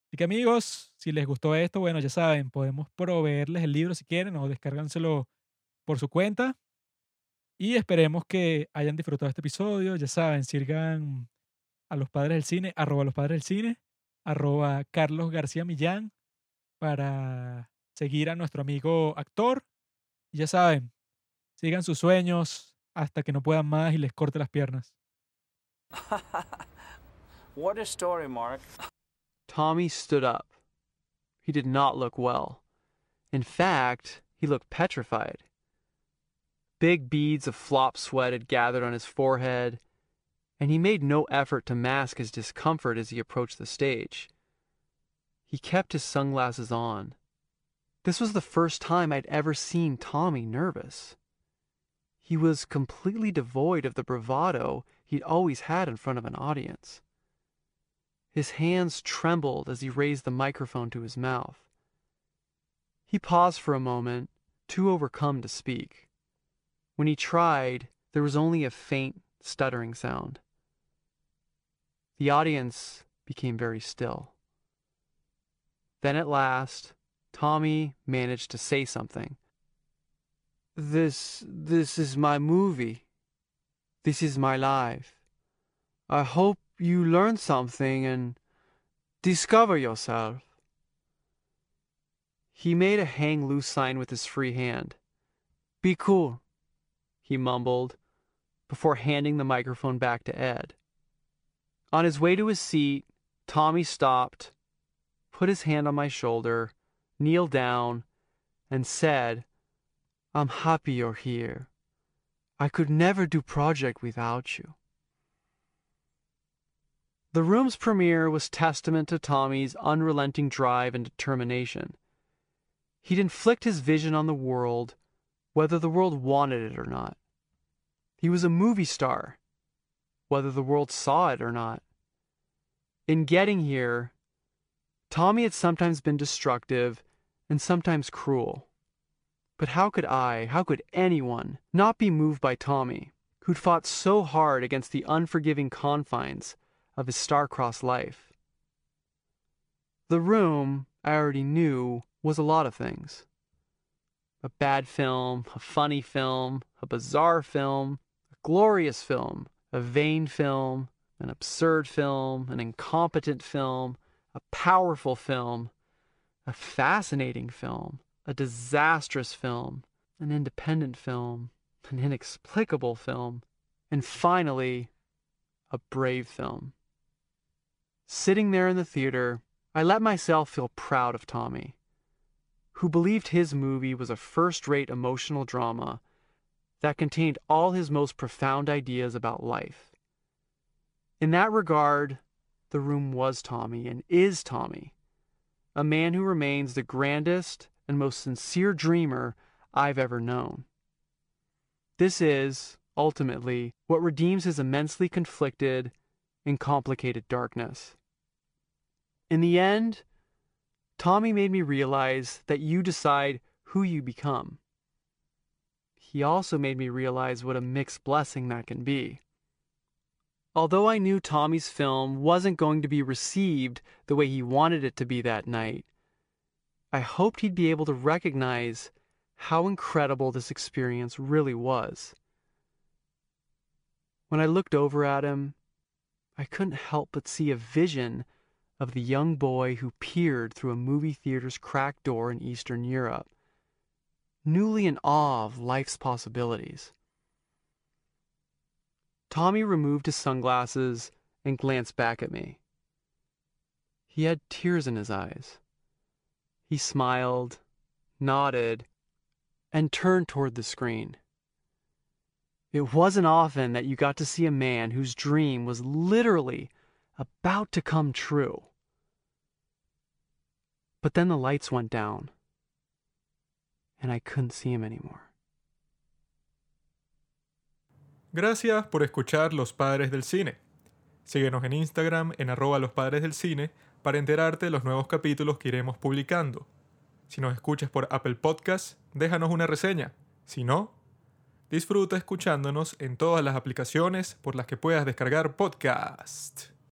Así que amigos, si les gustó esto, bueno, ya saben, podemos proveerles el libro si quieren o descárganselo por su cuenta. Y esperemos que hayan disfrutado este episodio. Ya saben, sigan a los padres del cine, arroba los padres del cine, arroba Carlos García Millán para seguir a nuestro amigo actor. Y ya saben, sigan sus sueños hasta que no puedan más y les corte las piernas. what a story, Mark. Tommy stood up. He did not look well. In fact, he looked petrified. Big beads of flop sweat had gathered on his forehead, and he made no effort to mask his discomfort as he approached the stage. He kept his sunglasses on. This was the first time I'd ever seen Tommy nervous. He was completely devoid of the bravado he'd always had in front of an audience. His hands trembled as he raised the microphone to his mouth. He paused for a moment, too overcome to speak. When he tried, there was only a faint, stuttering sound. The audience became very still. Then at last, Tommy managed to say something. This this is my movie. This is my life. I hope you learn something and discover yourself. He made a hang loose sign with his free hand. Be cool, he mumbled, before handing the microphone back to Ed. On his way to his seat, Tommy stopped, put his hand on my shoulder, kneeled down, and said, I'm happy you're here. I could never do project without you. The room's premiere was testament to Tommy's unrelenting drive and determination. He'd inflict his vision on the world, whether the world wanted it or not. He was a movie star, whether the world saw it or not. In getting here, Tommy had sometimes been destructive and sometimes cruel. But how could I, how could anyone, not be moved by Tommy, who'd fought so hard against the unforgiving confines of his star-crossed life? The room, I already knew, was a lot of things. A bad film, a funny film, a bizarre film, glorious film, a vain film, an absurd film, an incompetent film, a powerful film, a fascinating film, a disastrous film, an independent film, an inexplicable film, and finally, a brave film. Sitting there in the theater, I let myself feel proud of Tommy, who believed his movie was a first rate emotional drama that contained all his most profound ideas about life. In that regard, the room was Tommy and is Tommy, a man who remains the grandest and most sincere dreamer I've ever known. This is, ultimately, what redeems his immensely conflicted and complicated darkness. In the end, Tommy made me realize that you decide who you become. He also made me realize what a mixed blessing that can be. Although I knew Tommy's film wasn't going to be received the way he wanted it to be that night, I hoped he'd be able to recognize how incredible this experience really was. When I looked over at him, I couldn't help but see a vision of the young boy who peered through a movie theater's cracked door in Eastern Europe, newly in awe of life's possibilities. Tommy removed his sunglasses and glanced back at me. He had tears in his eyes. He smiled, nodded, and turned toward the screen. It wasn't often that you got to see a man whose dream was literally about to come true. But then the lights went down, and I couldn't see him anymore. Gracias por escuchar Los Padres del Cine. Síguenos en Instagram en arroba los padres del cine para enterarte de los nuevos capítulos que iremos publicando. Si nos escuchas por Apple Podcast, déjanos una reseña. Si no, disfruta escuchándonos en todas las aplicaciones por las que puedas descargar podcast.